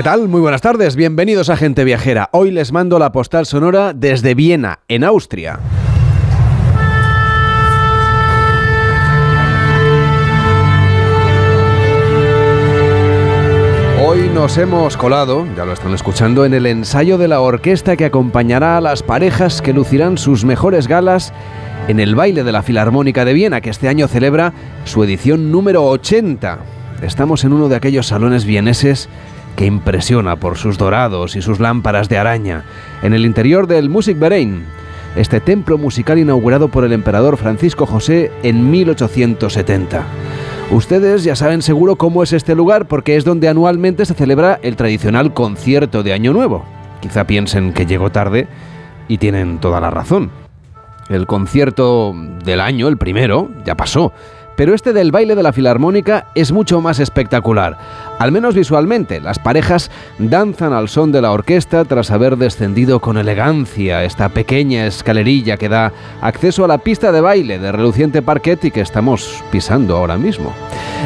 ¿Qué tal? Muy buenas tardes, bienvenidos a Gente Viajera. Hoy les mando la postal sonora desde Viena, en Austria. Hoy nos hemos colado, ya lo están escuchando, en el ensayo de la orquesta que acompañará a las parejas que lucirán sus mejores galas en el baile de la Filarmónica de Viena, que este año celebra su edición número 80. Estamos en uno de aquellos salones vieneses que impresiona por sus dorados y sus lámparas de araña, en el interior del Musikverein, este templo musical inaugurado por el emperador Francisco José en 1870. Ustedes ya saben seguro cómo es este lugar porque es donde anualmente se celebra el tradicional concierto de Año Nuevo. Quizá piensen que llegó tarde y tienen toda la razón. El concierto del año, el primero, ya pasó. Pero este del baile de la filarmónica es mucho más espectacular. Al menos visualmente, las parejas danzan al son de la orquesta tras haber descendido con elegancia esta pequeña escalerilla que da acceso a la pista de baile de reluciente parquet y que estamos pisando ahora mismo.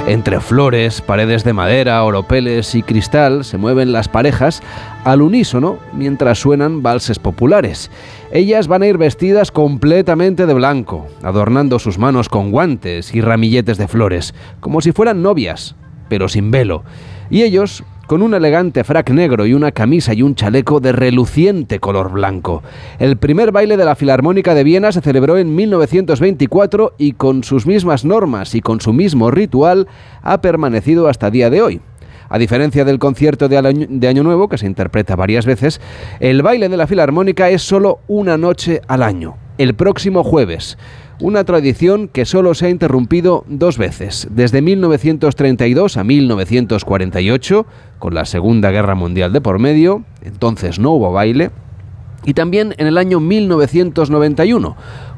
Entre flores, paredes de madera, oropeles y cristal se mueven las parejas al unísono mientras suenan valses populares. Ellas van a ir vestidas completamente de blanco, adornando sus manos con guantes y ramilletes de flores, como si fueran novias, pero sin velo. Y ellos con un elegante frac negro y una camisa y un chaleco de reluciente color blanco. El primer baile de la Filarmónica de Viena se celebró en 1924 y con sus mismas normas y con su mismo ritual ha permanecido hasta día de hoy. A diferencia del concierto de Año, Nuevo, que se interpreta varias veces, el baile de la Filarmónica es solo una noche al año, el próximo jueves una tradición que solo se ha interrumpido dos veces, desde 1932 a 1948, con la Segunda Guerra Mundial de por medio, entonces no hubo baile, y también en el año 1991,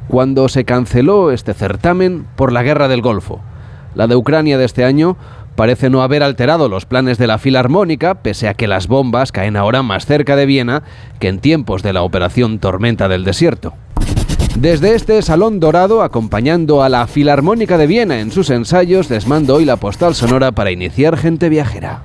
cuando se canceló este certamen por la Guerra del Golfo. La de Ucrania de este año parece no haber alterado los planes de la Filarmónica, pese a que las bombas caen ahora más cerca de Viena que en tiempos de la Operación Tormenta del Desierto. Desde este Salón Dorado, acompañando a la Filarmónica de Viena en sus ensayos, les mando hoy la postal sonora para iniciar Gente Viajera.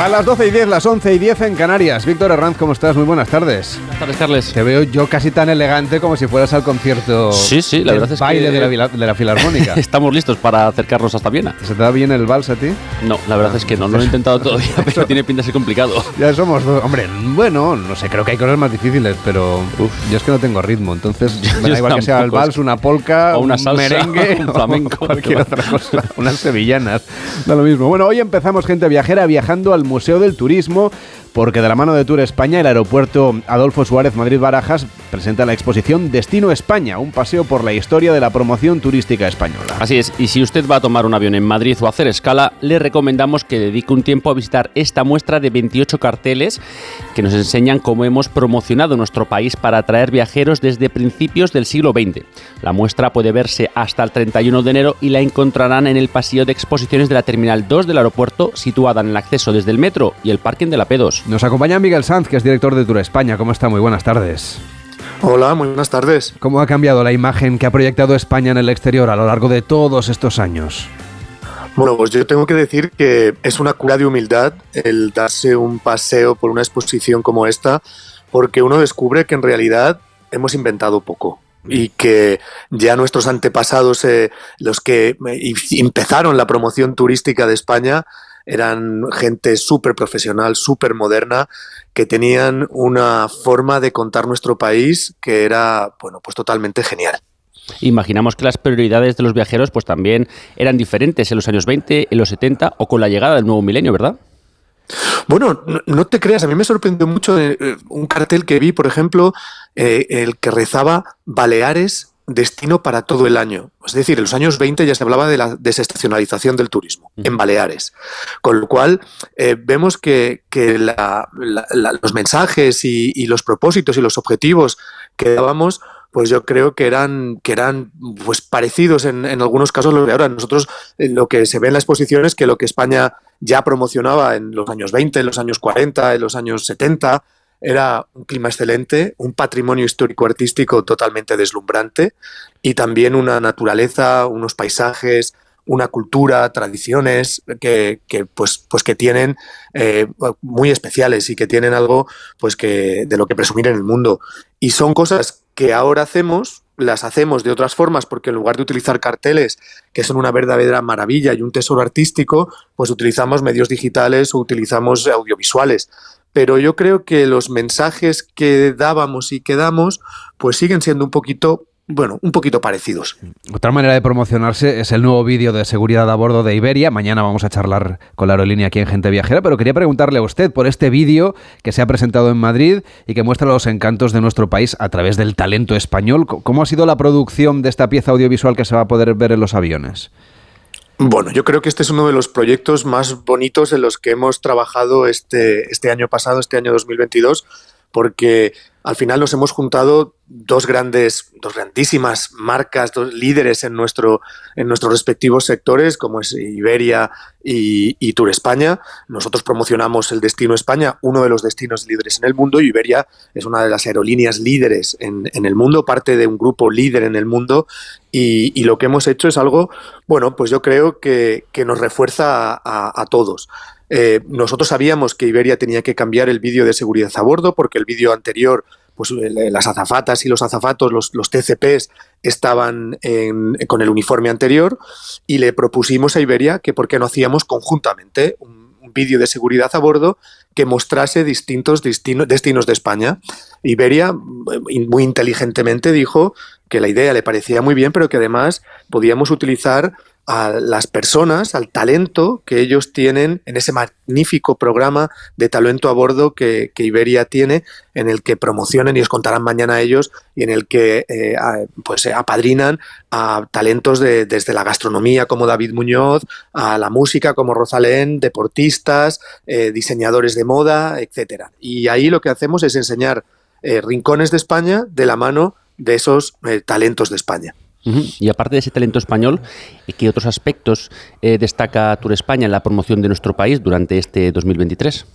A las 12 y 10, las 11 y 10 en Canarias. Víctor Herranz, ¿cómo estás? Muy buenas tardes. Buenas tardes, Carles. Te veo yo casi tan elegante como si fueras al concierto. Sí, sí, la verdad es baile de la, de la Filarmónica. Estamos listos para acercarnos hasta Viena. ¿Se te da bien el vals a ti? No, la verdad es que no, no lo he intentado todavía, pero tiene pinta de ser complicado. Ya somos dos. Hombre, bueno, no sé, creo que hay cosas más difíciles, pero Uf. yo es que no tengo ritmo, entonces me da igual que sea el vals, una polca, o una un merengue, un flamenco, o cualquier otra cosa, unas sevillanas. Da lo mismo. Bueno, hoy empezamos gente viajera viajando al Museo del Turismo porque de la mano de Tour España, el aeropuerto Adolfo Suárez Madrid-Barajas presenta la exposición Destino España, un paseo por la historia de la promoción turística española. Así es, y si usted va a tomar un avión en Madrid o hacer escala, le recomendamos que dedique un tiempo a visitar esta muestra de 28 carteles que nos enseñan cómo hemos promocionado nuestro país para atraer viajeros desde principios del siglo XX. La muestra puede verse hasta el 31 de enero y la encontrarán en el pasillo de exposiciones de la Terminal 2 del aeropuerto, situada en el acceso desde el metro y el parking de la P2. Nos acompaña Miguel Sanz, que es director de Tour España. ¿Cómo está? Muy buenas tardes. Hola, muy buenas tardes. ¿Cómo ha cambiado la imagen que ha proyectado España en el exterior a lo largo de todos estos años? Bueno, pues yo tengo que decir que es una cura de humildad el darse un paseo por una exposición como esta, porque uno descubre que en realidad hemos inventado poco y que ya nuestros antepasados, eh, los que empezaron la promoción turística de España, eran gente súper profesional, súper moderna, que tenían una forma de contar nuestro país que era, bueno, pues totalmente genial. Imaginamos que las prioridades de los viajeros pues también eran diferentes en los años 20, en los 70 o con la llegada del nuevo milenio, ¿verdad? Bueno, no, te creas, a mí me sorprendió mucho eh, un cartel que vi, por ejemplo, eh, el que rezaba Baleares destino para todo el año. Es decir, en los años 20 ya se hablaba de la desestacionalización del turismo en Baleares. Con lo cual, eh, vemos que, los mensajes y, los propósitos y los objetivos que dábamos pues yo creo que eran, que eran pues parecidos en, en algunos casos los de ahora. Nosotros eh, lo que se ve en la exposición es que lo que España ya promocionaba en los años 20, en los años 40, en los años 70, era un clima excelente, un patrimonio histórico-artístico totalmente deslumbrante y también una naturaleza, unos paisajes, una cultura, tradiciones que, pues, pues que tienen eh, muy especiales y que tienen algo pues que de lo que presumir en el mundo. Y son cosas que ahora hacemos, las hacemos de otras formas, porque en lugar de utilizar carteles, que son una verdadera maravilla y un tesoro artístico, pues utilizamos medios digitales o utilizamos audiovisuales pero yo creo que los mensajes que dábamos y que damos, pues siguen siendo un poquito bueno, un poquito parecidos. Otra manera de promocionarse es el nuevo vídeo de seguridad a bordo de Iberia. Mañana vamos a charlar con la aerolínea aquí en Gente Viajera, pero quería preguntarle a usted por este vídeo que se ha presentado en Madrid y que muestra los encantos de nuestro país a través del talento español. ¿Cómo ha sido la producción de esta pieza audiovisual que se va a poder ver en los aviones? Bueno, yo creo que este es uno de los proyectos más bonitos en los que hemos trabajado este, este año pasado, este año 2022, porque al final nos hemos juntado dos grandes, dos grandísimas marcas, dos líderes en, nuestro, en nuestros respectivos sectores, como es Iberia y, Tour España. Nosotros promocionamos el destino España, uno de los destinos líderes en el mundo, Iberia es una de las aerolíneas líderes en, el mundo, parte de un grupo líder en el mundo, y, lo que hemos hecho es algo, bueno, pues yo creo que, nos refuerza a todos. Eh, nosotros sabíamos que Iberia tenía que cambiar el vídeo de seguridad a bordo porque el vídeo anterior, pues eh, las azafatas y los azafatos, los, TCPs, estaban con el uniforme anterior y le propusimos a Iberia que por qué no hacíamos conjuntamente un, vídeo de seguridad a bordo que mostrase distintos destinos de España. Iberia eh, muy inteligentemente dijo que la idea le parecía muy bien, pero que además podíamos utilizar a las personas, al talento que ellos tienen en ese magnífico programa de talento a bordo que, Iberia tiene, en el que promocionan y os contarán mañana ellos, y en el que eh, pues apadrinan a talentos de, desde la gastronomía como David Muñoz, a la música como Rosalén, deportistas, eh, diseñadores de moda, etcétera. Y ahí lo que hacemos es enseñar eh, rincones de España de la mano de esos talentos de España. Y aparte de ese talento español, ¿qué otros aspectos eh, destaca Tour España en la promoción de nuestro país durante este 2023?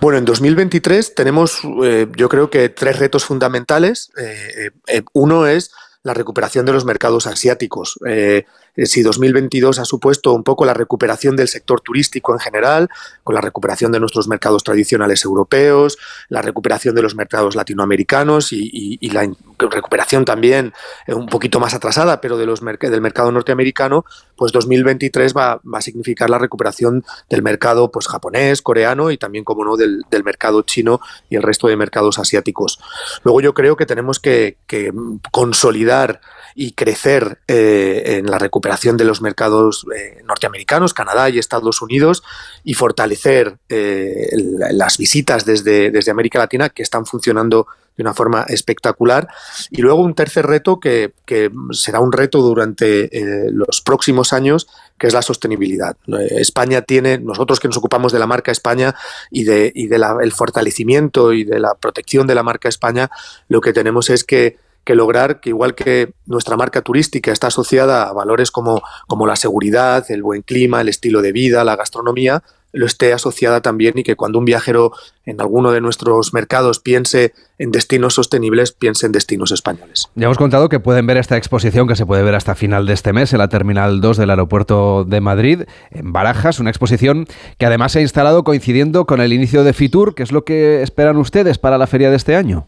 Bueno, en 2023 tenemos, eh, yo creo que tres retos fundamentales. Eh, uno es la recuperación de los mercados asiáticos. Eh, si 2022 ha supuesto un poco la recuperación del sector turístico en general, con la recuperación de nuestros mercados tradicionales europeos, la recuperación de los mercados latinoamericanos y, la recuperación también eh, un poquito más atrasada, pero de los del mercado norteamericano, pues 2023 va, a significar la recuperación del mercado pues, japonés, coreano y también, como no, del, mercado chino y el resto de mercados asiáticos. Luego yo creo que tenemos que consolidar y crecer eh, en la recuperación de los mercados eh, norteamericanos, Canadá y Estados Unidos, y fortalecer eh, las visitas desde, desde América Latina que están funcionando de una forma espectacular. Y luego un tercer reto que, será un reto durante los próximos años, que es la sostenibilidad. España tiene, nosotros que nos ocupamos de la marca España y de, y de fortalecimiento y de la protección de la marca España, lo que tenemos es que que lograr que igual que nuestra marca turística está asociada a valores como, como la seguridad, el buen clima, el estilo de vida, la gastronomía, lo esté asociada también y que cuando un viajero en alguno de nuestros mercados piense en destinos sostenibles, piense en destinos españoles. Ya hemos contado que pueden ver esta exposición que se puede ver hasta final de este mes en la Terminal 2 del Aeropuerto de Madrid, en Barajas, una exposición que además se ha instalado coincidiendo con el inicio de Fitur, que es lo que esperan ustedes para la feria de este año.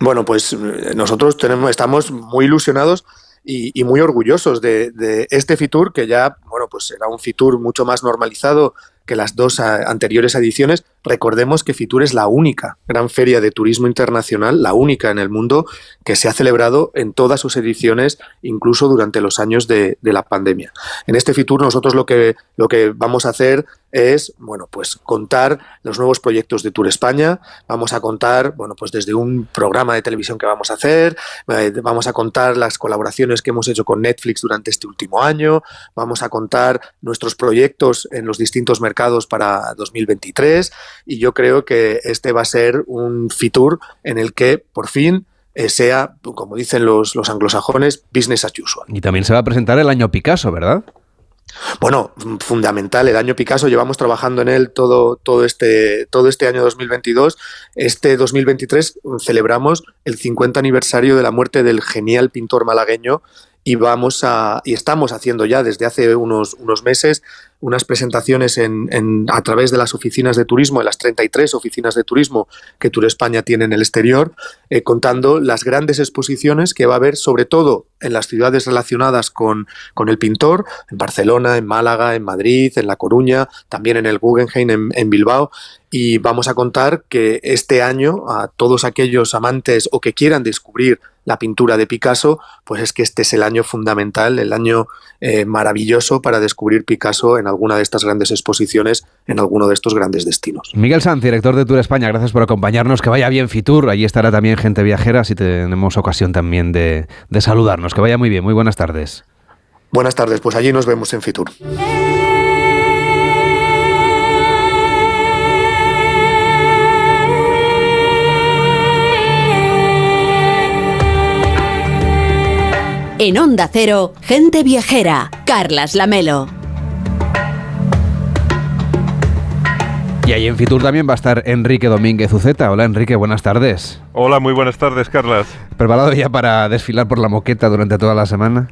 Bueno, pues eh, nosotros tenemos, estamos muy ilusionados y, muy orgullosos de, este Fitur, que ya, bueno, pues será un Fitur mucho más normalizado que las dos anteriores ediciones, recordemos que Fitur es la única gran feria de turismo internacional, la única en el mundo que se ha celebrado en todas sus ediciones, incluso durante los años de, la pandemia. En este Fitur nosotros lo que, lo que vamos a hacer es, bueno, pues contar los nuevos proyectos de Tour España, vamos a contar, bueno, pues desde un programa de televisión que vamos a hacer, eh, vamos a contar las colaboraciones que hemos hecho con Netflix durante este último año, vamos a contar nuestros proyectos en los distintos mercados para 2023 y yo creo que este va a ser un Fitur en el que por fin eh, sea, como dicen los, los anglosajones, business as usual. Y también se va a presentar el año Picasso, ¿verdad? Bueno, fundamental. El año Picasso llevamos trabajando en él todo, todo, este, todo este año 2022. Este 2023 celebramos el 50 aniversario de la muerte del genial pintor malagueño y vamos a y estamos haciendo ya desde hace unos, unos meses unas presentaciones en, a través de las oficinas de turismo, en las 33 oficinas de turismo que Tour España tiene en el exterior, eh, contando las grandes exposiciones que va a haber, sobre todo en las ciudades relacionadas con, con, el pintor, en Barcelona, en Málaga, en Madrid, en La Coruña, también en el Guggenheim, en, en Bilbao. Y vamos a contar que este año a todos aquellos amantes o que quieran descubrir la pintura de Picasso, pues es que este es el año fundamental, el año eh, maravilloso para descubrir Picasso en alguna de estas grandes exposiciones, en alguno de estos grandes destinos. Miguel Sanz, director de Tour España, gracias por acompañarnos. Que vaya bien Fitur, allí estará también gente viajera, si tenemos ocasión también de, de saludarnos. Que vaya muy bien, muy buenas tardes. Buenas tardes, pues allí nos vemos en Fitur. En Onda Cero, gente viajera, Carlas Lamelo. Y ahí en Fitur también va a estar Enrique Domínguez Uceta. Hola Enrique, buenas tardes. Hola, muy buenas tardes, Carlas. ¿Preparado ya para desfilar por la moqueta durante toda la semana?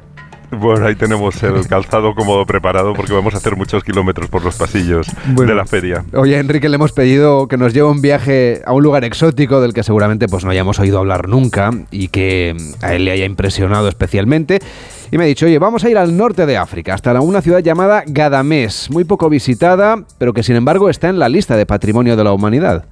Bueno, ahí tenemos el calzado cómodo preparado porque vamos a hacer muchos kilómetros por los pasillos de la feria. Oye, Enrique, le hemos pedido que nos lleve un viaje a un lugar exótico del que seguramente pues no hayamos oído hablar nunca y que a él le haya impresionado especialmente. Y me ha dicho, oye, vamos a ir al norte de África, hasta una ciudad llamada Gadamés, muy poco visitada, pero que sin embargo está en la lista de Patrimonio de la Humanidad.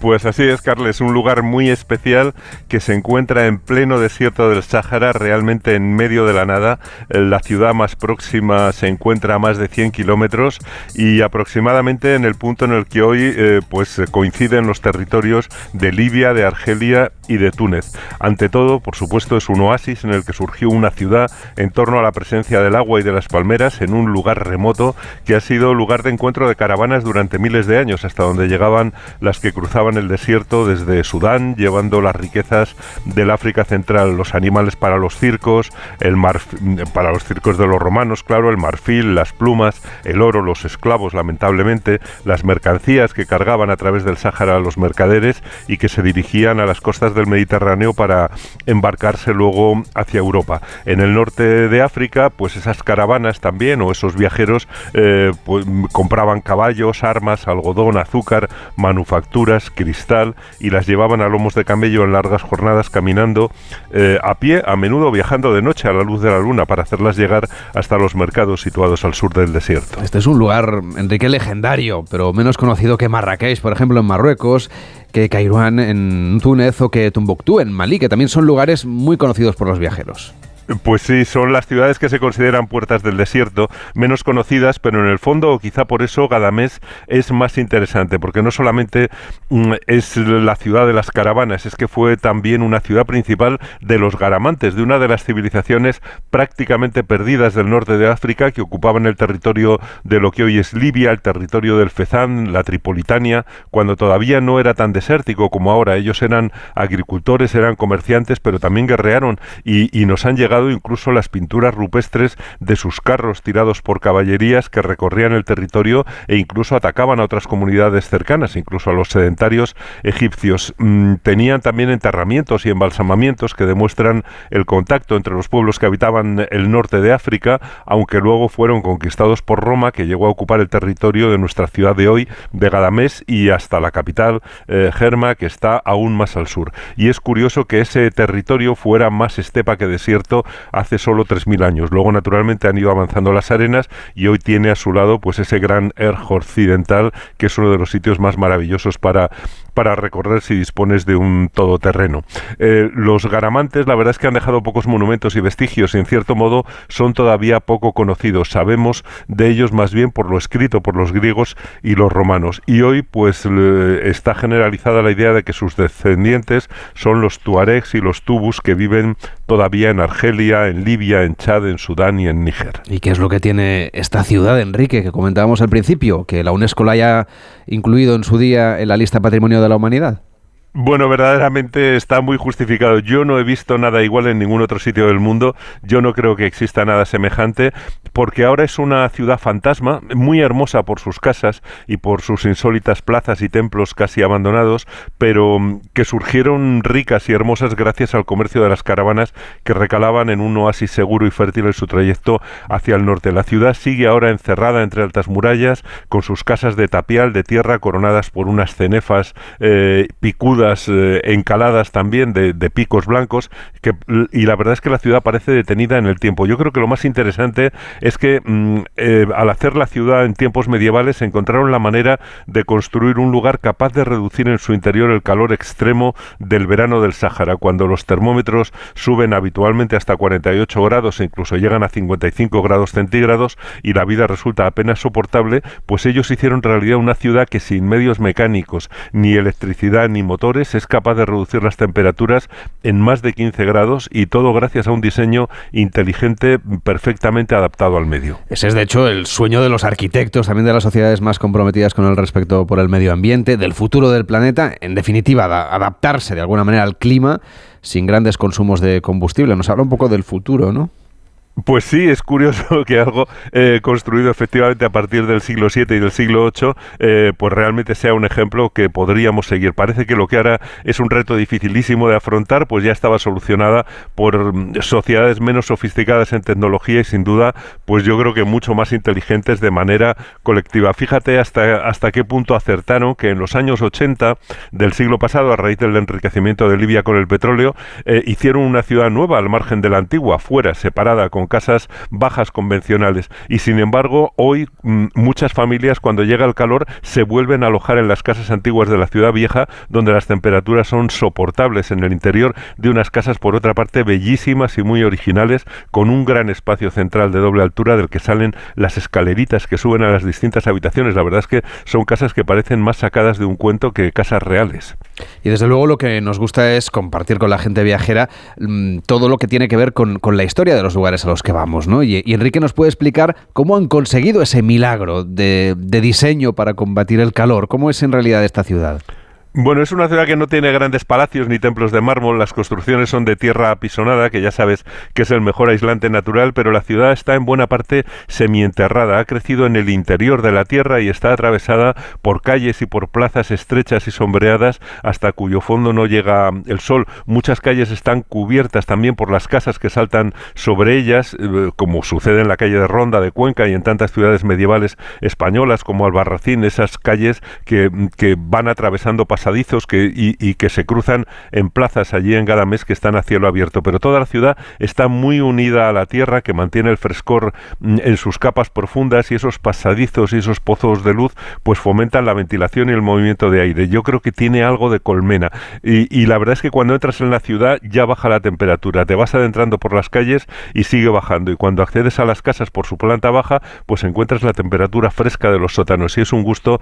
Pues así es, Carles, un lugar muy especial que se encuentra en pleno desierto del Sáhara, realmente en medio de la nada. La ciudad más próxima se encuentra a más de 100 kilómetros y aproximadamente en el punto en el que hoy eh, pues coinciden los territorios de Libia, de Argelia y de Túnez. Ante todo, por supuesto, es un oasis en el que surgió una ciudad en torno a la presencia del agua y de las palmeras en un lugar remoto que ha sido lugar de encuentro de caravanas durante miles de años, hasta donde llegaban las que cruzaban cruzaban el desierto desde Sudán, llevando las riquezas del África Central, los animales para los circos, el para los circos de los romanos, claro, el marfil, las plumas, el oro, los esclavos, lamentablemente, las mercancías que cargaban a través del Sáhara los mercaderes y que se dirigían a las costas del Mediterráneo para embarcarse luego hacia Europa. En el norte de África, pues esas caravanas también o esos viajeros eh, pues, compraban caballos, armas, algodón, azúcar, manufacturas, cristal y las llevaban a lomos de camello en largas jornadas caminando eh, a pie, a menudo viajando de noche a la luz de la luna para hacerlas llegar hasta los mercados situados al sur del desierto. Este es un lugar, Enrique, legendario, pero menos conocido que Marrakech, por ejemplo, en Marruecos, que Kairouan en Túnez o que Tumbuctú en Malí, que también son lugares muy conocidos por los viajeros. Pues sí, son las ciudades que se consideran puertas del desierto, menos conocidas, pero en el fondo, o quizá por eso, Gadamés es más interesante, porque no solamente mm, es la ciudad de las caravanas, es que fue también una ciudad principal de los garamantes, de una de las civilizaciones prácticamente perdidas del norte de África, que ocupaban el territorio de lo que hoy es Libia, el territorio del Fezán, la Tripolitania, cuando todavía no era tan desértico como ahora. Ellos eran agricultores, eran comerciantes, pero también guerrearon y, y nos han llegado incluso las pinturas rupestres de sus carros tirados por caballerías que recorrían el territorio e incluso atacaban a otras comunidades cercanas, incluso a los sedentarios egipcios. Mm, tenían también enterramientos y embalsamamientos que demuestran el contacto entre los pueblos que habitaban el norte de África, aunque luego fueron conquistados por Roma, que llegó a ocupar el territorio de nuestra ciudad de hoy, de Gadamés, y hasta la capital, eh, Germa, que está aún más al sur. Y es curioso que ese territorio fuera más estepa que desierto hace solo 3.000 años. Luego, naturalmente, han ido avanzando las arenas y hoy tiene a su lado pues ese gran Erg occidental, que es uno de los sitios más maravillosos para para recorrer si dispones de un todoterreno. Eh, los garamantes, la verdad es que han dejado pocos monumentos y vestigios y en cierto modo son todavía poco conocidos. Sabemos de ellos más bien por lo escrito por los griegos y los romanos. Y hoy pues está generalizada la idea de que sus descendientes son los tuaregs y los tubus que viven todavía en Argelia, en Libia, en Chad, en Sudán y en Níger. ¿Y qué es lo que tiene esta ciudad, Enrique, que comentábamos al principio, que la UNESCO la haya incluido en su día en la lista patrimonio de la humanidad? Bueno, verdaderamente está muy justificado. Yo no he visto nada igual en ningún otro sitio del mundo. Yo no creo que exista nada semejante, porque ahora es una ciudad fantasma, muy hermosa por sus casas y por sus insólitas plazas y templos casi abandonados, pero mm, que surgieron ricas y hermosas gracias al comercio de las caravanas que recalaban en un oasis seguro y fértil en su trayecto hacia el norte. La ciudad sigue ahora encerrada entre altas murallas, con sus casas de tapial de tierra coronadas por unas cenefas eh, picudas eh, encaladas también de, picos blancos que, y la verdad es que la ciudad parece detenida en el tiempo. Yo creo que lo más interesante es que mm, eh, al hacer la ciudad en tiempos medievales encontraron la manera de construir un lugar capaz de reducir en su interior el calor extremo del verano del Sáhara, cuando los termómetros suben habitualmente hasta 48 grados e incluso llegan a 55 grados centígrados y la vida resulta apenas soportable, pues ellos hicieron realidad una ciudad que sin medios mecánicos, ni electricidad, ni es capaz de reducir las temperaturas en más de 15 grados y todo gracias a un diseño inteligente perfectamente adaptado al medio. Ese es de hecho el sueño de los arquitectos, también de las sociedades más comprometidas con el respeto por el medio ambiente, del futuro del planeta, en definitiva, adaptarse de alguna manera al clima sin grandes consumos de combustible. Nos habla un poco del futuro, ¿no? Pues sí, es curioso que algo eh, construido efectivamente a partir del siglo VII y del siglo VIII, eh, pues realmente sea un ejemplo que podríamos seguir. Parece que lo que ahora es un reto dificilísimo de afrontar, pues ya estaba solucionada por mm, sociedades menos sofisticadas en tecnología y sin duda, pues yo creo que mucho más inteligentes de manera colectiva. Fíjate hasta, hasta qué punto acertaron que en los años 80 del siglo pasado, a raíz del enriquecimiento de Libia con el petróleo, eh, hicieron una ciudad nueva al margen de la antigua, fuera, separada, con casas bajas convencionales. Y sin embargo, hoy mm, muchas familias cuando llega el calor se vuelven a alojar en las casas antiguas de la ciudad vieja, donde las temperaturas son soportables en el interior de unas casas, por otra parte, bellísimas y muy originales, con un gran espacio central de doble altura del que salen las escaleritas que suben a las distintas habitaciones. La verdad es que son casas que parecen más sacadas de un cuento que casas reales. Y desde luego lo que nos gusta es compartir con la gente viajera mm, todo lo que tiene que ver con, la historia de los lugares a los que vamos, ¿no? Y, Enrique nos puede explicar cómo han conseguido ese milagro de, de diseño para combatir el calor. ¿Cómo es en realidad esta ciudad? Bueno, es una ciudad que no tiene grandes palacios ni templos de mármol, las construcciones son de tierra apisonada, que ya sabes que es el mejor aislante natural, pero la ciudad está en buena parte semienterrada, ha crecido en el interior de la tierra y está atravesada por calles y por plazas estrechas y sombreadas hasta cuyo fondo no llega el sol. Muchas calles están cubiertas también por las casas que saltan sobre ellas, eh, como sucede en la calle de Ronda de Cuenca y en tantas ciudades medievales españolas como Albarracín, esas calles que, que van atravesando pasadizos que, y, que se cruzan en plazas allí en Gadamés que están a cielo abierto. Pero toda la ciudad está muy unida a la tierra, que mantiene el frescor mm, en sus capas profundas y esos pasadizos y esos pozos de luz pues fomentan la ventilación y el movimiento de aire. Yo creo que tiene algo de colmena. Y, y la verdad es que cuando entras en la ciudad ya baja la temperatura. Te vas adentrando por las calles y sigue bajando. Y cuando accedes a las casas por su planta baja, pues encuentras la temperatura fresca de los sótanos. Y es un gusto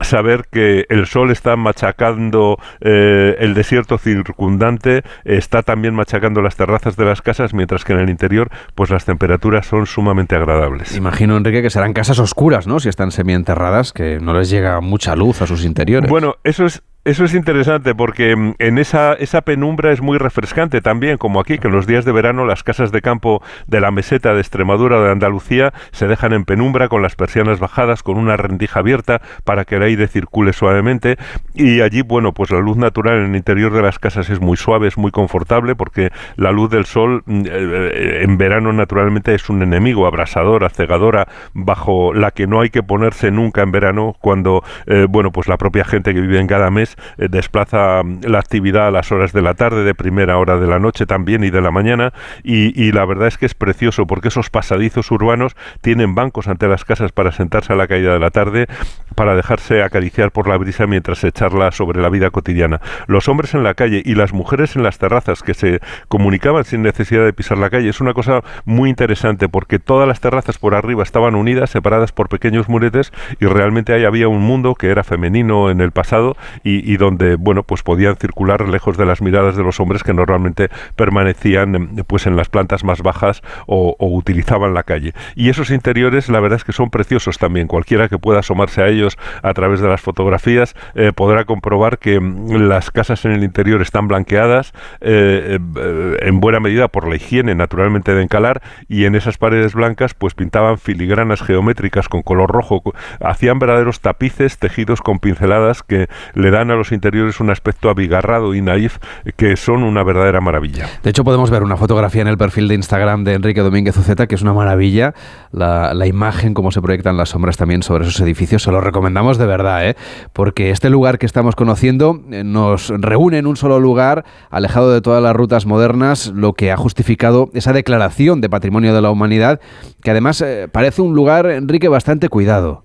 saber que el sol está machacando eh, el desierto circundante, está también machacando las terrazas de las casas, mientras que en el interior pues las temperaturas son sumamente agradables. Imagino, Enrique, que serán casas oscuras, ¿no? Si están semienterradas, que no les llega mucha luz a sus interiores. Bueno, eso es eso es interesante porque mm, en esa, esa penumbra es muy refrescante también, como aquí, que en los días de verano las casas de campo de la meseta de Extremadura de Andalucía se dejan en penumbra con las persianas bajadas, con una rendija abierta para que el aire circule suavemente. Y allí, bueno, pues la luz natural en el interior de las casas es muy suave, es muy confortable porque la luz del sol mm, eh, eh, en verano naturalmente es un enemigo, abrasadora, cegadora, bajo la que no hay que ponerse nunca en verano cuando, eh, bueno, pues la propia gente que vive en cada mes eh, desplaza mm, la actividad a las horas de la tarde, de primera hora de la noche también y de la mañana. Y, y la verdad es que es precioso porque esos pasadizos urbanos tienen bancos ante las casas para sentarse a la caída de la tarde, para dejarse acariciar por la brisa mientras se charla sobre la vida cotidiana. Los hombres en la calle y las mujeres en las terrazas que se comunicaban sin necesidad de pisar la calle. Es una cosa muy interesante porque todas las terrazas por arriba estaban unidas, separadas por pequeños muretes y realmente ahí había un mundo que era femenino en el pasado y, donde, bueno, pues podían circular lejos de las miradas de los hombres que normalmente permanecían pues en las plantas más bajas o, utilizaban la calle. Y esos interiores, la verdad es que son preciosos también. Cualquiera que pueda asomarse a ellos a través de las fotografías eh, podrá comprobar que mm, las casas en el interior están blanqueadas eh, eh, en buena medida por la higiene naturalmente de encalar y en esas paredes blancas pues pintaban filigranas geométricas con color rojo, hacían verdaderos tapices tejidos con pinceladas que le dan a los interiores un aspecto abigarrado y naif que son una verdadera maravilla. De hecho podemos ver una fotografía en el perfil de Instagram de Enrique Domínguez Uceta que es una maravilla, la, la imagen, cómo se proyectan las sombras también sobre esos edificios, se lo recomendamos de verdad, ¿eh? porque este lugar que estamos conociendo eh, nos reúne en un solo lugar, alejado de todas las rutas modernas, lo que ha justificado esa declaración de patrimonio de la humanidad, que además eh, parece un lugar, Enrique, bastante cuidado.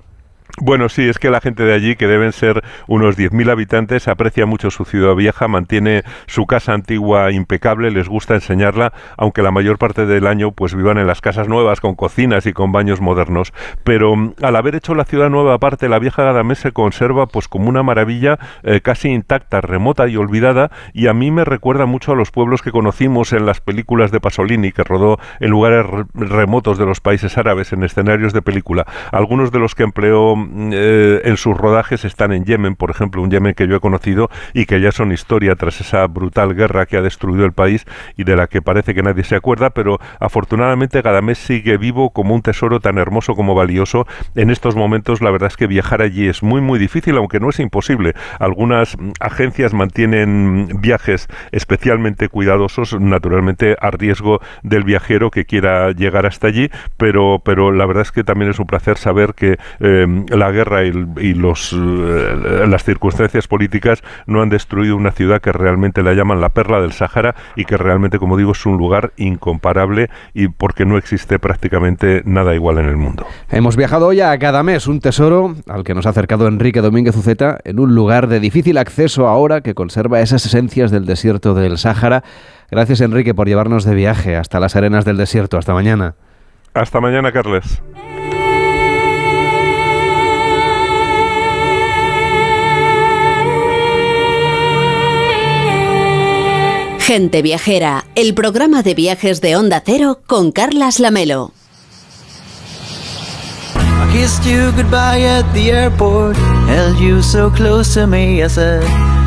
Bueno, sí, es que la gente de allí, que deben ser unos 10.000 habitantes, aprecia mucho su ciudad vieja, mantiene su casa antigua impecable, les gusta enseñarla, aunque la mayor parte del año pues vivan en las casas nuevas con cocinas y con baños modernos. Pero mm, al haber hecho la ciudad nueva aparte, la vieja Gadamés se conserva pues como una maravilla eh, casi intacta, remota y olvidada, y a mí me recuerda mucho a los pueblos que conocimos en las películas de Pasolini, que rodó en lugares remotos de los países árabes, en escenarios de película. Algunos de los que empleó eh, en sus rodajes están en Yemen, por ejemplo, un Yemen que yo he conocido y que ya son historia tras esa brutal guerra que ha destruido el país y de la que parece que nadie se acuerda, pero afortunadamente Gadamés sigue vivo como un tesoro tan hermoso como valioso. En estos momentos la verdad es que viajar allí es muy muy difícil, aunque no es imposible. Algunas agencias mantienen viajes especialmente cuidadosos, naturalmente a riesgo del viajero que quiera llegar hasta allí, pero, pero la verdad es que también es un placer saber que eh, la guerra y, los, eh, las circunstancias políticas no han destruido una ciudad que realmente la llaman la perla del Sáhara y que realmente, como digo, es un lugar incomparable y porque no existe prácticamente nada igual en el mundo. Hemos viajado hoy a Gadamés, un tesoro al que nos ha acercado Enrique Domínguez Uceta en un lugar de difícil acceso ahora que conserva esas esencias del desierto del Sáhara. Gracias Enrique por llevarnos de viaje hasta las arenas del desierto. Hasta mañana. Hasta mañana, Carles. Gente Viajera, el programa de viajes de Onda Cero con Carlas Lamelo. I kissed you goodbye at the airport, held you so close to me, I said.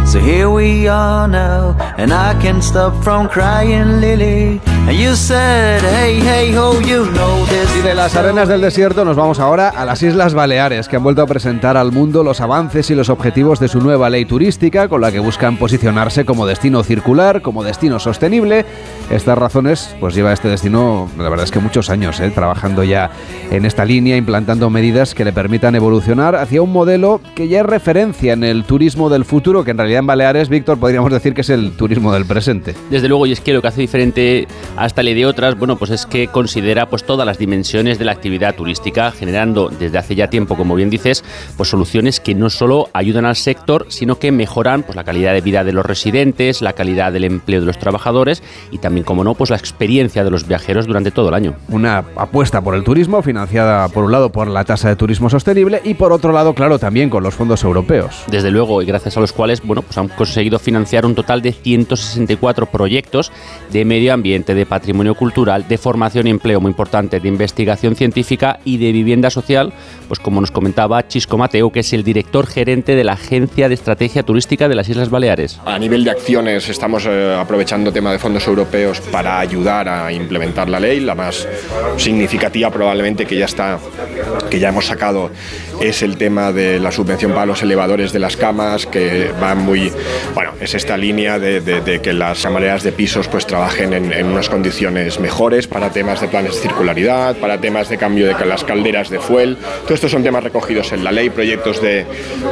So here we are now, and I can't stop from crying, Lily. And you said, hey, hey, ho, you know this. Y de las arenas del desierto nos vamos ahora a las Islas Baleares, que han vuelto a presentar al mundo los avances y los objetivos de su nueva ley turística, con la que buscan posicionarse como destino circular, como destino sostenible. Estas razones, pues lleva este destino, la verdad es que muchos años, ¿eh? trabajando ya en esta línea, implantando medidas que le permitan evolucionar hacia un modelo que ya es referencia en el turismo del futuro, que en realidad en Baleares, Víctor, podríamos decir que es el turismo del presente. Desde luego, y es que lo que hace diferente a esta ley de otras, bueno, pues es que considera pues todas las dimensiones de la actividad turística, generando desde hace ya tiempo, como bien dices, pues soluciones que no solo ayudan al sector, sino que mejoran pues la calidad de vida de los residentes, la calidad del empleo de los trabajadores y también, como no, pues la experiencia de los viajeros durante todo el año. Una apuesta por el turismo, financiada por un lado por la tasa de turismo sostenible y por otro lado, claro, también con los fondos europeos. Desde luego, y gracias a los cuales, bueno, pues han conseguido financiar un total de 164 proyectos de medio ambiente, de patrimonio cultural, de formación y empleo muy importante, de investigación científica y de vivienda social, pues como nos comentaba Chisco Mateo, que es el director gerente de la Agencia de Estrategia Turística de las Islas Baleares. A nivel de acciones estamos eh, aprovechando tema de fondos europeos para ayudar a implementar la ley, la más significativa probablemente que ya está que ya hemos sacado es el tema de la subvención para los elevadores de las camas, que va muy, bueno, es esta línea de, que las camareras de pisos pues trabajen en, unas condiciones mejores para temas de planes de circularidad, para temas de cambio de las calderas de fuel. Todos estos son temas recogidos en la ley, proyectos de,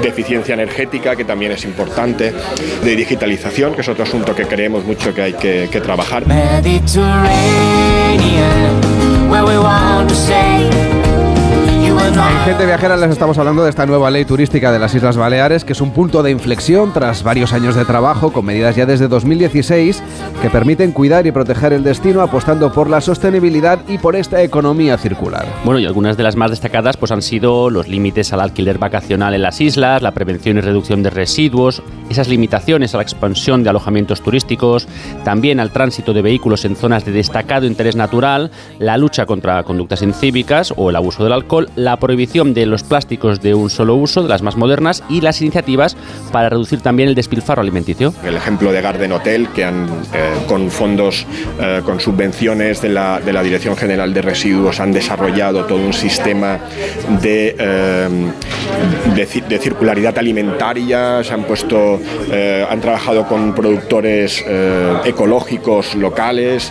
eficiencia energética, que también es importante, de digitalización, que es otro asunto que creemos mucho que hay que trabajar. Gente Viajera les estamos hablando de esta nueva ley turística de las Islas Baleares, que es un punto de inflexión tras varios años de trabajo, con medidas ya desde 2016 que permiten cuidar y proteger el destino apostando por la sostenibilidad y por esta economía circular. Bueno, y algunas de las más destacadas pues han sido los límites al alquiler vacacional en las islas, la prevención y reducción de residuos, esas limitaciones a la expansión de alojamientos turísticos, también al tránsito de vehículos en zonas de destacado interés natural, la lucha contra conductas incívicas o el abuso del alcohol, la prohibición de los plásticos de un solo uso, de las más modernas, y las iniciativas para reducir también el despilfarro alimenticio. El ejemplo de Garden Hotel, que han, eh, con fondos, eh, con subvenciones de la, de la, Dirección General de Residuos, han desarrollado todo un sistema de, eh, de, de, circularidad alimentaria, se han puesto, han trabajado con productores ecológicos locales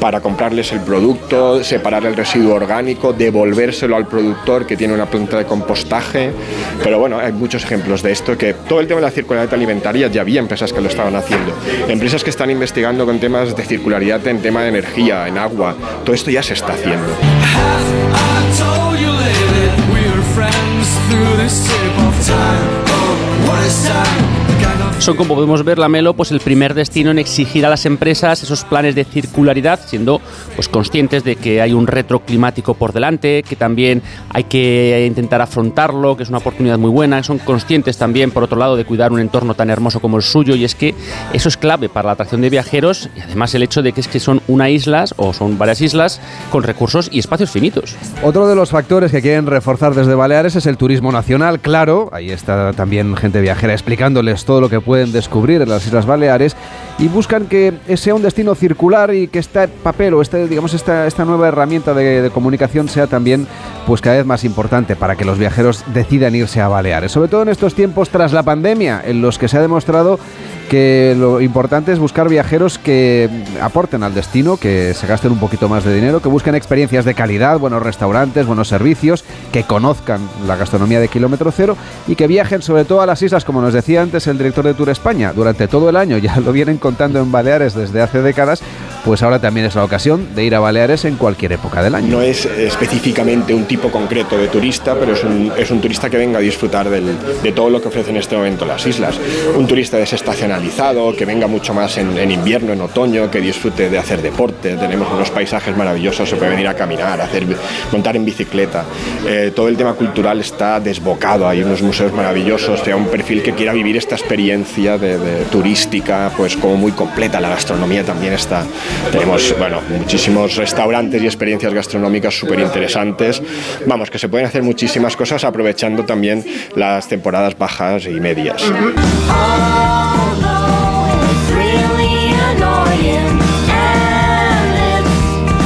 para comprarles el producto, separar el residuo orgánico, devolvérselo al productor que tiene una planta de compostaje, pero bueno, hay muchos ejemplos de esto, que todo el tema de la circularidad alimentaria ya había empresas que lo estaban haciendo, empresas que están investigando con temas de circularidad en tema de energía, en agua, todo esto ya se está haciendo. Son, como podemos ver, la Melo, pues el primer destino en exigir a las empresas esos planes de circularidad, siendo pues conscientes de que hay un reto climático por delante, que también hay que intentar afrontarlo, que es una oportunidad muy buena. Son conscientes también, por otro lado, de cuidar un entorno tan hermoso como el suyo, y es que eso es clave para la atracción de viajeros y además el hecho de que es que son una islas o son varias islas con recursos y espacios finitos. Otro de los factores que quieren reforzar desde Baleares es el turismo nacional, claro. Ahí está también gente viajera explicándoles todo lo que pueden descubrir las Islas Baleares y buscan que sea un destino circular y que este papel o este, digamos, esta, esta nueva herramienta de, comunicación sea también pues cada vez más importante para que los viajeros decidan irse a Baleares, sobre todo en estos tiempos tras la pandemia, en los que se ha demostrado que lo importante es buscar viajeros que aporten al destino, que se gasten un poquito más de dinero, que busquen experiencias de calidad, buenos restaurantes, buenos servicios, que conozcan la gastronomía de kilómetro cero y que viajen sobre todo a las islas, como nos decía antes el director de Tour España, durante todo el año, ya lo vienen contando en Baleares desde hace décadas, pues ahora también es la ocasión de ir a Baleares en cualquier época del año. No es específicamente un tipo concreto de turista, pero es un, es un turista que venga a disfrutar del, de todo lo que ofrecen en este momento las islas. Un turista desestacional que venga mucho más en, invierno, en otoño, que disfrute de hacer deporte. Tenemos unos paisajes maravillosos, se puede venir a caminar, hacer, montar en bicicleta. Eh, todo el tema cultural está desbocado, hay unos museos maravillosos, sea un perfil que quiera vivir esta experiencia de, turística, pues muy completa. La gastronomía también está. Tenemos, bueno, muchísimos restaurantes y experiencias gastronómicas súper interesantes. Vamos, que se pueden hacer muchísimas cosas aprovechando también las temporadas bajas y medias.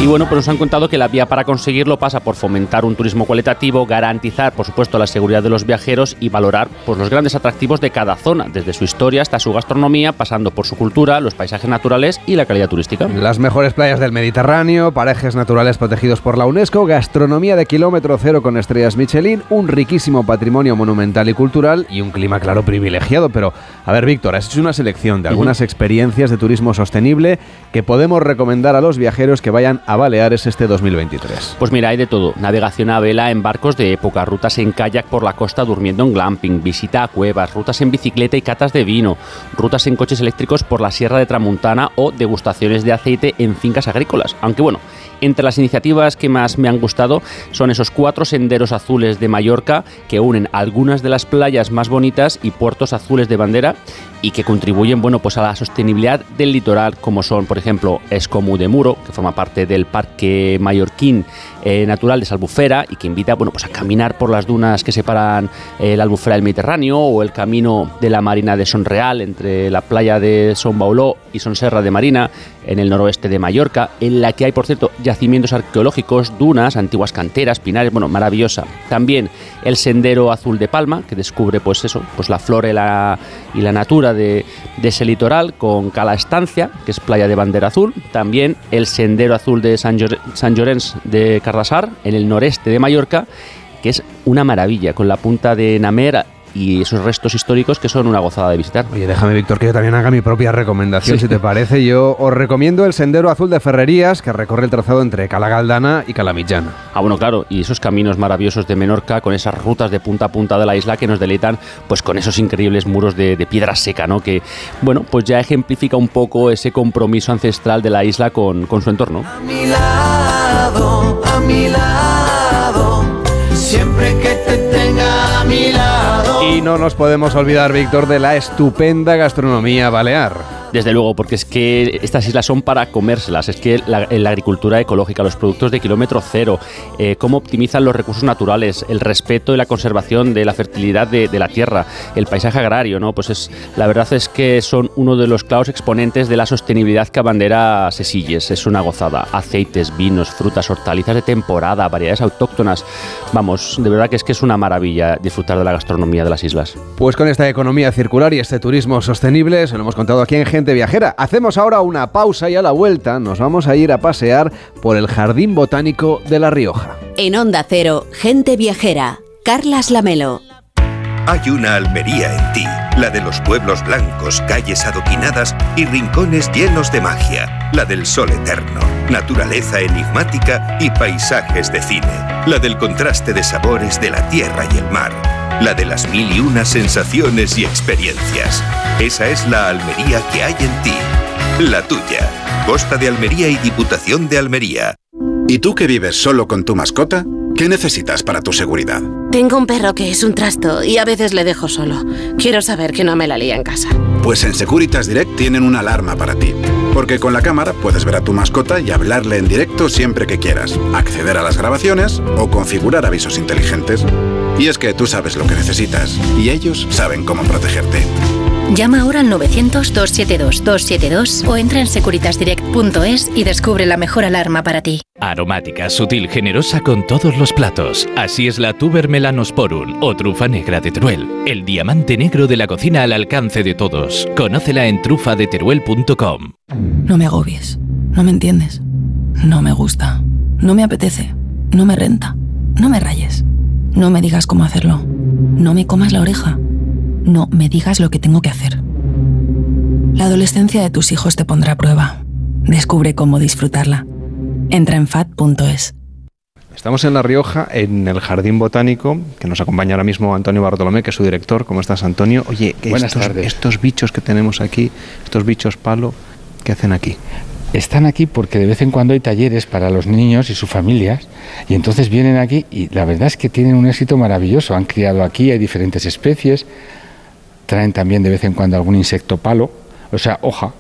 Y bueno, pues nos han contado que la vía para conseguirlo pasa por fomentar un turismo cualitativo, garantizar, por supuesto, la seguridad de los viajeros y valorar pues, los grandes atractivos de cada zona, desde su historia hasta su gastronomía, pasando por su cultura, los paisajes naturales y la calidad turística. Las mejores playas del Mediterráneo, parajes naturales protegidos por la UNESCO, gastronomía de kilómetro cero con estrellas Michelin, un riquísimo patrimonio monumental y cultural y un clima, claro, privilegiado. Pero, a ver, Víctor, has hecho una selección de algunas experiencias de turismo sostenible que podemos recomendar a los viajeros que vayan a Baleares este 2023? Pues mira, hay de todo. Navegación a vela en barcos de época, rutas en kayak por la costa durmiendo en glamping, visita a cuevas, rutas en bicicleta y catas de vino, rutas en coches eléctricos por la Sierra de Tramuntana o degustaciones de aceite en fincas agrícolas. Aunque bueno, entre las iniciativas que más me han gustado son esos cuatro senderos azules de Mallorca que unen algunas de las playas más bonitas y puertos azules de bandera y que contribuyen bueno, pues a la sostenibilidad del litoral, como son, por ejemplo, Escomu de Muro, que forma parte del Parque Mallorquín eh, Natural de Salbufera y que invita bueno, pues a caminar por las dunas que separan eh, la albufera del Mediterráneo o el camino de la Marina de Sonreal entre la playa de Son Bauló y Son Serra de Marina en el noroeste de Mallorca, en la que hay, por cierto, yacimientos arqueológicos, dunas, antiguas canteras, pinares, bueno, maravillosa. También el Sendero Azul de Palma, que descubre, pues eso, pues la flora y la y la natura de, ese litoral con Cala Estancia, que es playa de bandera azul, también el Sendero Azul de San, San Llorenç de Carrasar, en el noreste de Mallorca, que es una maravilla, con la punta de Namer y esos restos históricos que son una gozada de visitar. Oye, déjame, Víctor, que yo también haga mi propia recomendación, si te parece. Yo os recomiendo el Sendero Azul de Ferrerías, que recorre el trazado entre Calagaldana y Calamillana. Ah, bueno, claro, y esos caminos maravillosos de Menorca, con esas rutas de punta a punta de la isla que nos deleitan, pues con esos increíbles muros de, piedra seca, ¿no? Que, bueno, pues ya ejemplifica un poco ese compromiso ancestral de la isla con, con su entorno. A mi lado, a mi lado, siempre que te tenga a mi lado. Y no nos podemos olvidar, Víctor, de la estupenda gastronomía balear. Desde luego, porque es que estas islas son para comérselas. Es que la, agricultura ecológica, los productos de kilómetro cero, eh, cómo optimizan los recursos naturales, el respeto y la conservación de la fertilidad de, la tierra, el paisaje agrario, ¿no? Pues es, la verdad es que son uno de los claros exponentes de la sostenibilidad que abandera Sesilles. Es una gozada. Aceites, vinos, frutas, hortalizas de temporada, variedades autóctonas. Vamos, de verdad que es que es una maravilla disfrutar de la gastronomía de las islas. Pues con esta economía circular y este turismo sostenible, se lo hemos contado aquí en viajera. Hacemos ahora una pausa y a la vuelta nos vamos a ir a pasear por el Jardín Botánico de La Rioja. En Onda Cero, gente viajera. Carlas Lamelo. Hay una Almería en ti, la de los pueblos blancos, calles adoquinadas y rincones llenos de magia, la del sol eterno, naturaleza enigmática y paisajes de cine, la del contraste de sabores de la tierra y el mar la de las mil y unas sensaciones y experiencias. Esa es la Almería que hay en ti, la tuya. Costa de Almería y Diputación de Almería. ¿Y tú que vives solo con tu mascota? ¿Qué necesitas para tu seguridad? Tengo un perro que es un trasto y a veces le dejo solo. Quiero saber que no me la lía en casa. Pues en Securitas Direct tienen una alarma para ti. Porque con la cámara puedes ver a tu mascota y hablarle en directo siempre que quieras, acceder a las grabaciones o configurar avisos inteligentes. Y es que tú sabes lo que necesitas y ellos saben cómo protegerte. Llama ahora al 900-272-272 o entra en securitasdirect.es y descubre la mejor alarma para ti. Aromática, sutil, generosa con todos los platos. Así es la Tuber Melanosporum o trufa negra de Teruel. El diamante negro de la cocina al alcance de todos. Conócela en trufadeteruel.com. No me agobies. No me entiendes. No me gusta. No me apetece. No me renta. No me rayes. No me digas cómo hacerlo. No me comas la oreja. No me digas lo que tengo que hacer. La adolescencia de tus hijos te pondrá a prueba. Descubre cómo disfrutarla. Entra en fat.es. Estamos en La Rioja, en el Jardín Botánico, que nos acompaña ahora mismo Antonio Bartolomé, que es su director. ¿Cómo estás, Antonio? Oye, Buenas estos, tardes. estos bichos que tenemos aquí, estos bichos palo, ¿qué hacen aquí? Están aquí porque de vez en cuando hay talleres para los niños y sus familias y entonces vienen aquí y la verdad es que tienen un éxito maravilloso. Han criado aquí, hay diferentes especies, traen también de vez en cuando algún insecto palo, o sea, hoja,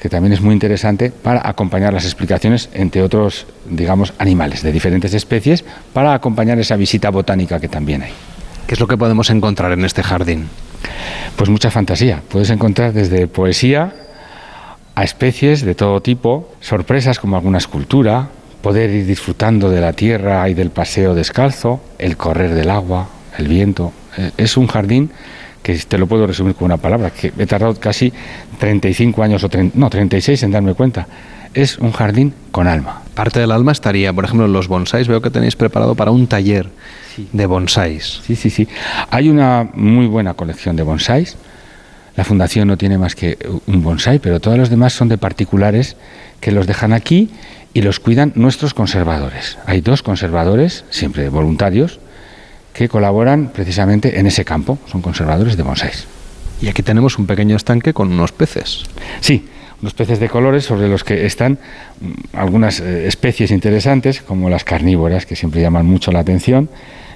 que también es muy interesante para acompañar las explicaciones entre otros, digamos, animales de diferentes especies, para acompañar esa visita botánica que también hay. ¿Qué es lo que podemos encontrar en este jardín? Pues mucha fantasía. Puedes encontrar desde poesía a especies de todo tipo, sorpresas como alguna escultura, poder ir disfrutando de la tierra y del paseo descalzo, el correr del agua, el viento. Eh, es un jardín que te lo puedo resumir con una palabra, que he tardado casi 35 años o no, 36 en darme cuenta. Es un jardín con alma. Parte del alma estaría, por ejemplo, en los bonsáis. Veo que tenéis preparado para un taller de bonsáis. Sí, sí, sí. Hay una muy buena colección de bonsáis. La fundación no tiene más que un bonsái, pero todos los demás son de particulares que los dejan aquí y los cuidan nuestros conservadores. Hay dos conservadores, siempre voluntarios, que colaboran precisamente en ese campo, son conservadores de bonsáis. Y aquí tenemos un pequeño estanque con unos peces. Sí, unos peces de colores sobre los que están mm, algunas eh, especies interesantes, como las carnívoras, que siempre llaman mucho la atención.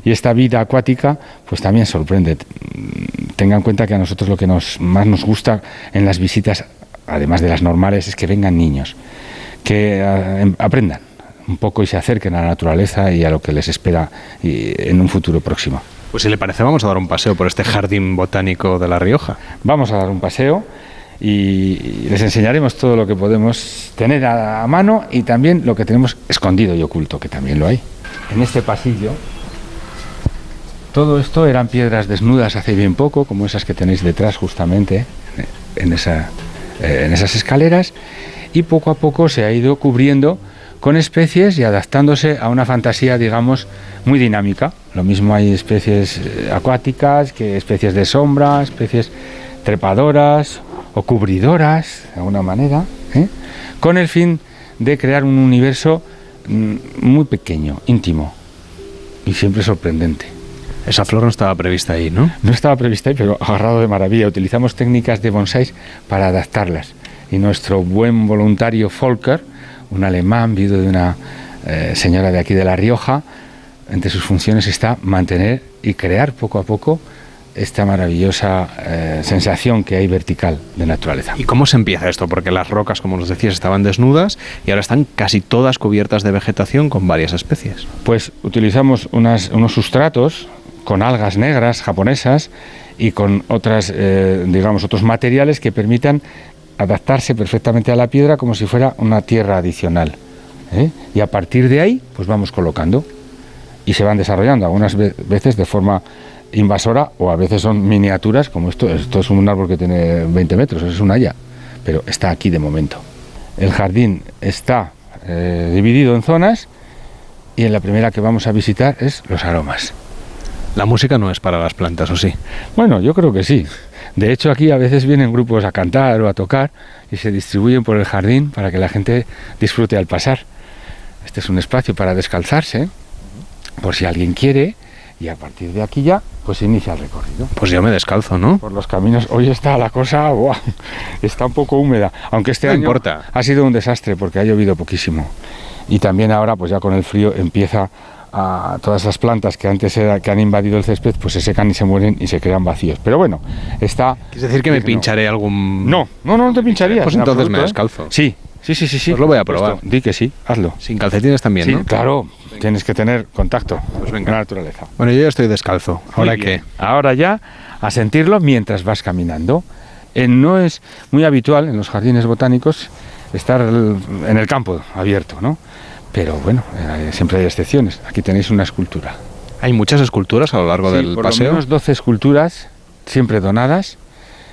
Y esta vida acuática, pues también sorprende. Mm, tengan en cuenta que a nosotros lo que nos, más nos gusta en las visitas, además de las normales, es que vengan niños, que ah, em, aprendan un poco y se acerquen a la naturaleza y a lo que les espera en un futuro próximo. Pues si le parece, vamos a dar un paseo por este jardín botánico de La Rioja. Vamos a dar un paseo y les enseñaremos todo lo que podemos tener a, mano y también lo que tenemos escondido y oculto, que también lo hay. En este pasillo Todo esto eran piedras desnudas hace bien poco, como esas que tenéis detrás justamente en, esa, eh, en esas escaleras, y poco a poco se ha ido cubriendo con especies y adaptándose a una fantasía, digamos, muy dinámica. Lo mismo hay especies eh, acuáticas que especies de sombra, especies trepadoras o cubridoras, de alguna manera, ¿eh? con el fin de crear un universo mm, muy pequeño, íntimo y siempre sorprendente. Esa flor no estaba prevista ahí, ¿no? No estaba prevista ahí, pero agarrado de maravilla. Utilizamos técnicas de bonsáis para adaptarlas. Y nuestro buen voluntario Volker, un alemán, viudo de una eh, señora de aquí de La Rioja, entre sus funciones está mantener y crear poco a poco esta maravillosa eh, sensación que hay vertical de naturaleza. ¿Y cómo se empieza esto? Porque las rocas, como nos decías, estaban desnudas y ahora están casi todas cubiertas de vegetación con varias especies. Pues utilizamos unos sustratos con algas negras japonesas y con otras, eh, digamos, otros materiales que permitan adaptarse perfectamente a la piedra como si fuera una tierra adicional. ¿eh? Y a partir de ahí, pues vamos colocando y se van desarrollando, algunas veces de forma invasora o a veces son miniaturas, como esto, esto es un árbol que tiene 20 metros, es una haya, pero está aquí de momento. El jardín está eh, dividido en zonas y en la primera que vamos a visitar es los aromas. La música no es para las plantas, ¿o sí? Bueno, yo creo que sí. De hecho, aquí a veces vienen grupos a cantar o a tocar y se distribuyen por el jardín para que la gente disfrute al pasar. Este es un espacio para descalzarse, por si alguien quiere, y a partir de aquí ya, pues inicia el recorrido. Pues yo me descalzo, ¿no? Por los caminos. Hoy está la cosa, está un poco húmeda, aunque este año importa. ha sido un desastre porque ha llovido poquísimo. Y también ahora, pues ya con el frío empieza a todas las plantas que antes era, que han invadido el césped, pues se secan y se mueren y se crean vacíos. Pero bueno, está. ¿Quieres decir que me pincharé algún.? No, no, no, no te pincharías. Pues entonces me ¿eh? descalzo. Sí, sí, sí, sí. sí. Pues lo voy a probar. Di que sí, hazlo. Sin calcetines también, sí, ¿no? Claro, tienes que tener contacto pues venga. con la naturaleza. Bueno, yo ya estoy descalzo. ¿Ahora qué? Ahora ya a sentirlo mientras vas caminando. Eh, no es muy habitual en los jardines botánicos estar en el campo abierto, ¿no? Pero bueno, eh, siempre hay excepciones. Aquí tenéis una escultura. Hay muchas esculturas a lo largo Sí, del por paseo. lo menos 12 esculturas, siempre donadas,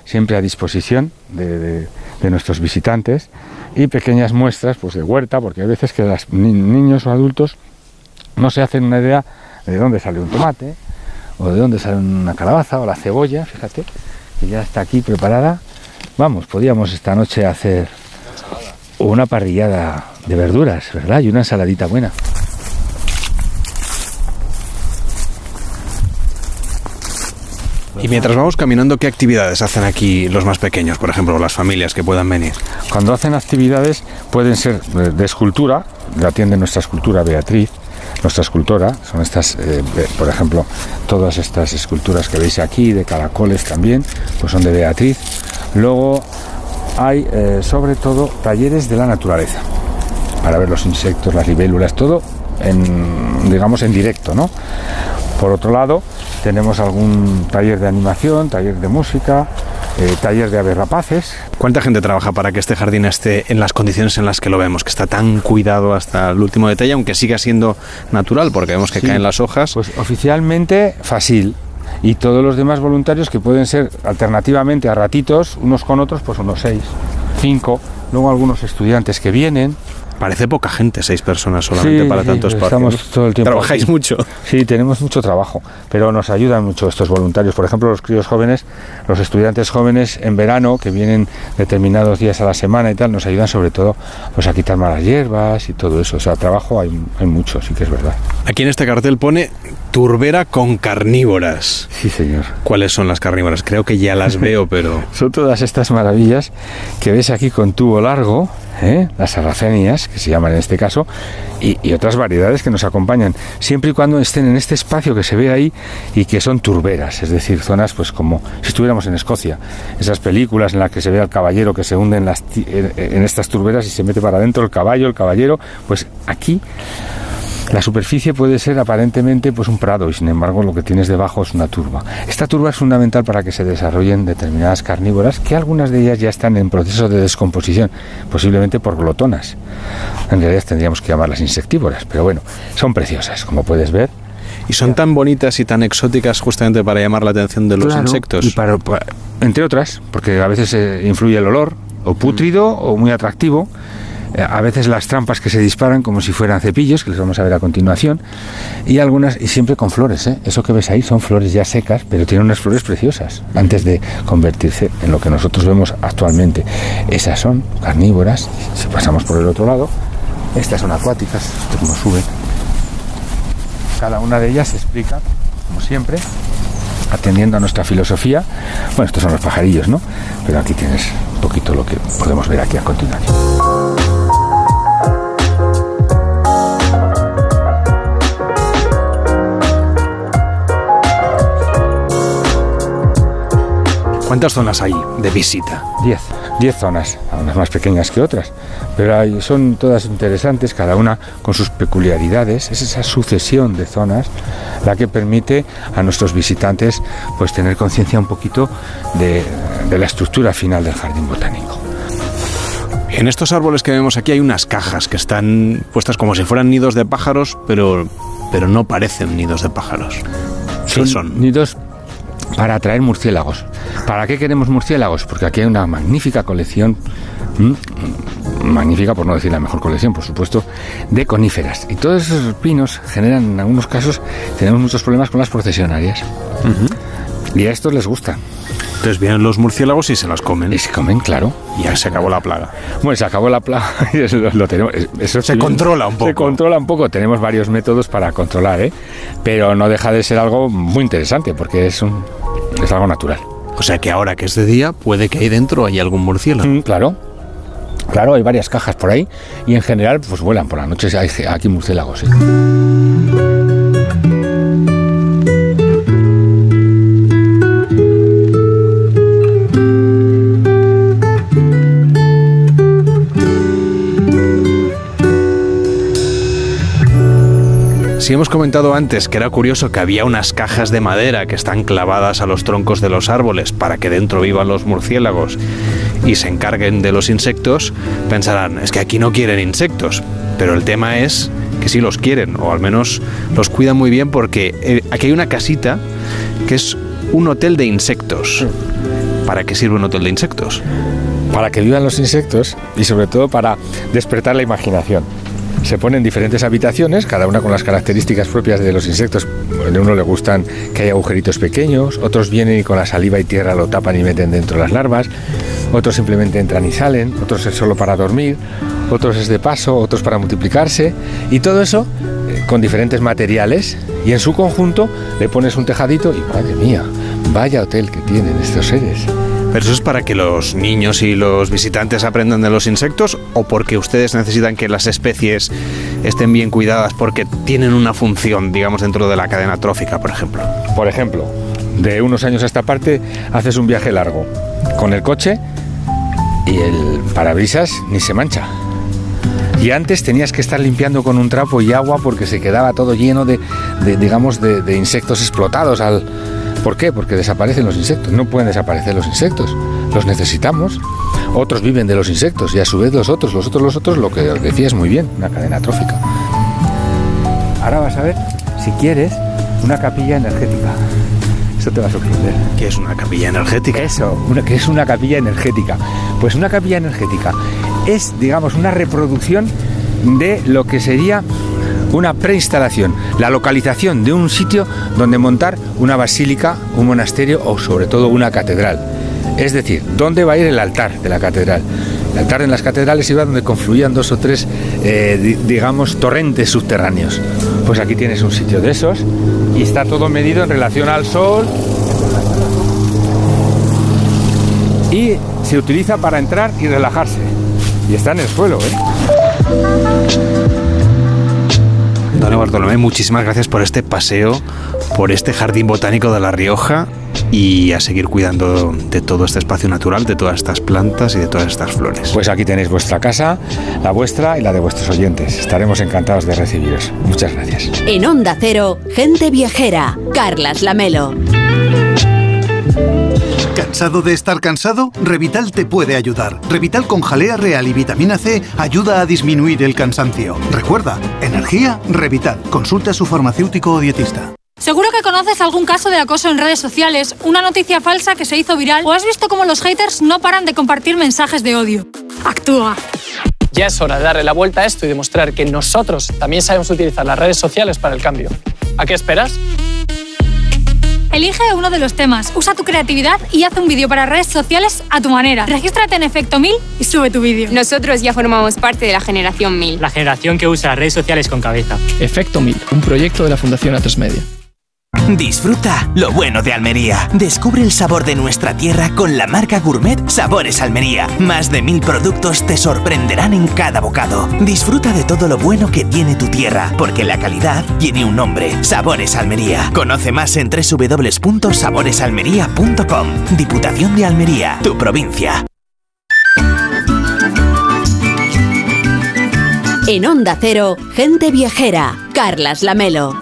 siempre a disposición de, de- de nuestros visitantes y pequeñas muestras pues de huerta, porque hay veces que los niños o adultos no se hacen una idea de dónde sale un tomate o de dónde sale una calabaza o la cebolla, fíjate, que ya está aquí preparada. Vamos, podíamos esta noche hacer una parrillada de verduras, ¿verdad? Y una ensaladita buena. Y mientras vamos caminando, ¿qué actividades hacen aquí los más pequeños, por ejemplo, las familias que puedan venir? Cuando hacen actividades pueden ser de escultura, la atiende nuestra escultura Beatriz, nuestra escultora, son estas, eh, eh, por ejemplo, todas estas esculturas que veis aquí, de caracoles también, pues son de Beatriz. Luego hay eh, sobre todo talleres de la naturaleza, para ver los insectos, las libélulas, todo en, digamos, en directo, ¿no? Por otro lado, tenemos algún taller de animación, taller de música, eh, taller de aves rapaces, ¿Cuánta gente trabaja para que este jardín esté en las condiciones en las que lo vemos, que está tan cuidado hasta el último detalle, aunque siga siendo natural, porque vemos que Sí. caen las hojas? Pues oficialmente Fasil y todos los demás voluntarios que pueden ser alternativamente a ratitos, unos con otros, pues unos seis, cinco, luego algunos estudiantes que vienen. Parece poca gente, seis personas solamente Sí, para sí, tanto espacio. estamos ¿no? todo el tiempo Trabajáis aquí. mucho. Sí, tenemos mucho trabajo, pero nos ayudan mucho estos voluntarios. Por ejemplo, los críos jóvenes, los estudiantes jóvenes en verano, que vienen determinados días a la semana y tal, nos ayudan sobre todo pues, a quitar malas hierbas y todo eso. O sea, trabajo hay, hay mucho, sí que es verdad. Aquí en este cartel pone turbera con carnívoras. Sí, señor. ¿Cuáles son las carnívoras? Creo que ya las veo, pero... Son todas estas maravillas que ves aquí con tubo largo, ¿eh? las sarracenias, que se llaman en este caso, y, y otras variedades que nos acompañan, siempre y cuando estén en este espacio que se ve ahí y que son turberas, es decir, zonas pues como si estuviéramos en Escocia, esas películas en las que se ve al caballero que se hunde en, las, ti- en, en estas turberas y se mete para adentro el caballo, el caballero, pues aquí la superficie puede ser aparentemente pues un prado y sin embargo lo que tienes debajo es una turba. Esta turba es fundamental para que se desarrollen determinadas carnívoras que algunas de ellas ya están en proceso de descomposición, posiblemente por glotonas. En realidad tendríamos que llamarlas insectívoras, pero bueno, son preciosas, como puedes ver. Y son tan bonitas y tan exóticas justamente para llamar la atención de los Claro, insectos. y para- pa- entre otras, porque a veces eh, influye el olor, o pútrido o muy atractivo. Eh, A veces las trampas que se disparan como si fueran cepillos, que les vamos a ver a continuación, y algunas, y siempre con flores, ¿eh? eso que ves ahí son flores ya secas, pero tienen unas flores preciosas, antes de convertirse en lo que nosotros vemos actualmente. Esas son carnívoras, si pasamos por el otro lado, estas son acuáticas, esto como suben. Cada una de ellas se explica, como siempre, atendiendo a nuestra filosofía. Bueno, estos son los pajarillos, ¿no? Pero aquí tienes un poquito lo que podemos ver aquí a continuación. ¿Cuántas zonas hay de visita? Diez. Diez zonas, algunas más pequeñas que otras, pero hay- son todas interesantes, cada una con sus peculiaridades. Es esa sucesión de zonas la que permite a nuestros visitantes pues tener conciencia un poquito de, de la estructura final del jardín botánico. En estos árboles que vemos aquí hay unas cajas que están puestas como si fueran nidos de pájaros, pero, pero no parecen nidos de pájaros. ¿Qué son? nidos para atraer murciélagos. ¿Para qué queremos murciélagos? Porque aquí hay una magnífica colección, ¿m? magnífica por no decir la mejor colección, por supuesto, de coníferas. Y todos esos pinos generan, en algunos casos, tenemos muchos problemas con las procesionarias. Y a estos les gusta. Entonces vienen los murciélagos y se las comen. Y se comen, claro. Y ya se acabó la plaga. Bueno, se acabó la plaga y eso lo, lo tenemos. Eso Se sí, controla un poco. Se controla un poco. Tenemos varios métodos para controlar, ¿eh? Pero no deja de ser algo muy interesante porque es, un, es algo natural. O sea que ahora que es de día, puede que ahí dentro haya algún murciélago. Mm, claro. Claro, hay varias cajas por ahí y en general pues vuelan por la noche. Hay aquí murciélagos. ¿eh? Si hemos comentado antes que era curioso que había unas cajas de madera que están clavadas a los troncos de los árboles para que dentro vivan los murciélagos y se encarguen de los insectos, pensarán, es que aquí no quieren insectos. Pero el tema es que sí los quieren, o al menos los cuidan muy bien porque eh, aquí hay una casita que es un hotel de insectos. ¿Para qué sirve un hotel de insectos? Para que vivan los insectos y sobre todo para despertar la imaginación. Se ponen diferentes habitaciones, cada una con las características propias de los insectos. A uno le gustan que haya agujeritos pequeños, otros vienen y con la saliva y tierra lo tapan y meten dentro las larvas, otros simplemente entran y salen, otros es solo para dormir, otros es de paso, otros para multiplicarse, y todo eso eh, con diferentes materiales, y en su conjunto le pones un tejadito y madre mía, vaya hotel que tienen estos seres. ¿Pero eso es para que los niños y los visitantes aprendan de los insectos o porque ustedes necesitan que las especies estén bien cuidadas porque tienen una función, digamos, dentro de la cadena trófica, por ejemplo? Por ejemplo, de unos años a esta parte haces un viaje largo con el coche y el parabrisas ni se mancha. Y antes tenías que estar limpiando con un trapo y agua porque se quedaba todo lleno de, digamos, de insectos explotados al, ¿Por qué? Porque desaparecen los insectos. No pueden desaparecer los insectos. Los necesitamos. Otros viven de los insectos y a su vez los otros, los otros, los otros, lo que decías muy bien, una cadena trófica. Ahora vas a ver, si quieres, una capilla energética. Eso te va a sorprender. ¿Qué es una capilla energética? Eso, una, que es una capilla energética. Pues una capilla energética es, digamos, una reproducción de lo que sería una preinstalación, la localización de un sitio donde montar una basílica, un monasterio o sobre todo una catedral. Es decir, ¿dónde va a ir el altar de la catedral? El altar en las catedrales iba donde confluían dos o tres, eh, di- digamos, torrentes subterráneos. Pues aquí tienes un sitio de esos y está todo medido en relación al sol. Y se utiliza para entrar y relajarse. Y está en el suelo, ¿eh? Don Bartolomé, muchísimas gracias por este paseo, por este jardín botánico de La Rioja y a seguir cuidando de todo este espacio natural, de todas estas plantas y de todas estas flores. Pues aquí tenéis vuestra casa, la vuestra y la de vuestros oyentes. Estaremos encantados de recibiros. Muchas gracias. En Onda Cero, gente viajera. Carlas Lamelo. ¿Cansado de estar cansado? Revital te puede ayudar. Revital con jalea real y vitamina C ayuda a disminuir el cansancio. Recuerda, energía, Revital. Consulta a su farmacéutico o dietista. Seguro que conoces algún caso de acoso en redes sociales, una noticia falsa que se hizo viral o has visto cómo los haters no paran de compartir mensajes de odio. Actúa. Ya es hora de darle la vuelta a esto y demostrar que nosotros también sabemos utilizar las redes sociales para el cambio. ¿A qué esperas? Elige uno de los temas, usa tu creatividad y haz un vídeo para redes sociales a tu manera. Regístrate en Efecto 1000 y sube tu vídeo. Nosotros ya formamos parte de la generación 1000. La generación que usa las redes sociales con cabeza. Efecto 1000, un proyecto de la Fundación A3 Media. Disfruta lo bueno de Almería. Descubre el sabor de nuestra tierra con la marca Gourmet Sabores Almería. Más de mil productos te sorprenderán en cada bocado. Disfruta de todo lo bueno que tiene tu tierra, porque la calidad tiene un nombre. Sabores Almería. Conoce más en www.saboresalmería.com. Diputación de Almería, tu provincia. En Onda Cero, gente viajera. Carlas Lamelo.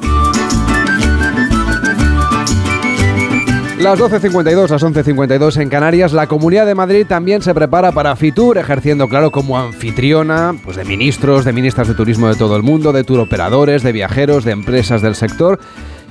Las 12.52, las 11.52 en Canarias, la Comunidad de Madrid también se prepara para Fitur, ejerciendo, claro, como anfitriona pues de ministros, de ministras de turismo de todo el mundo, de turoperadores, de viajeros, de empresas del sector.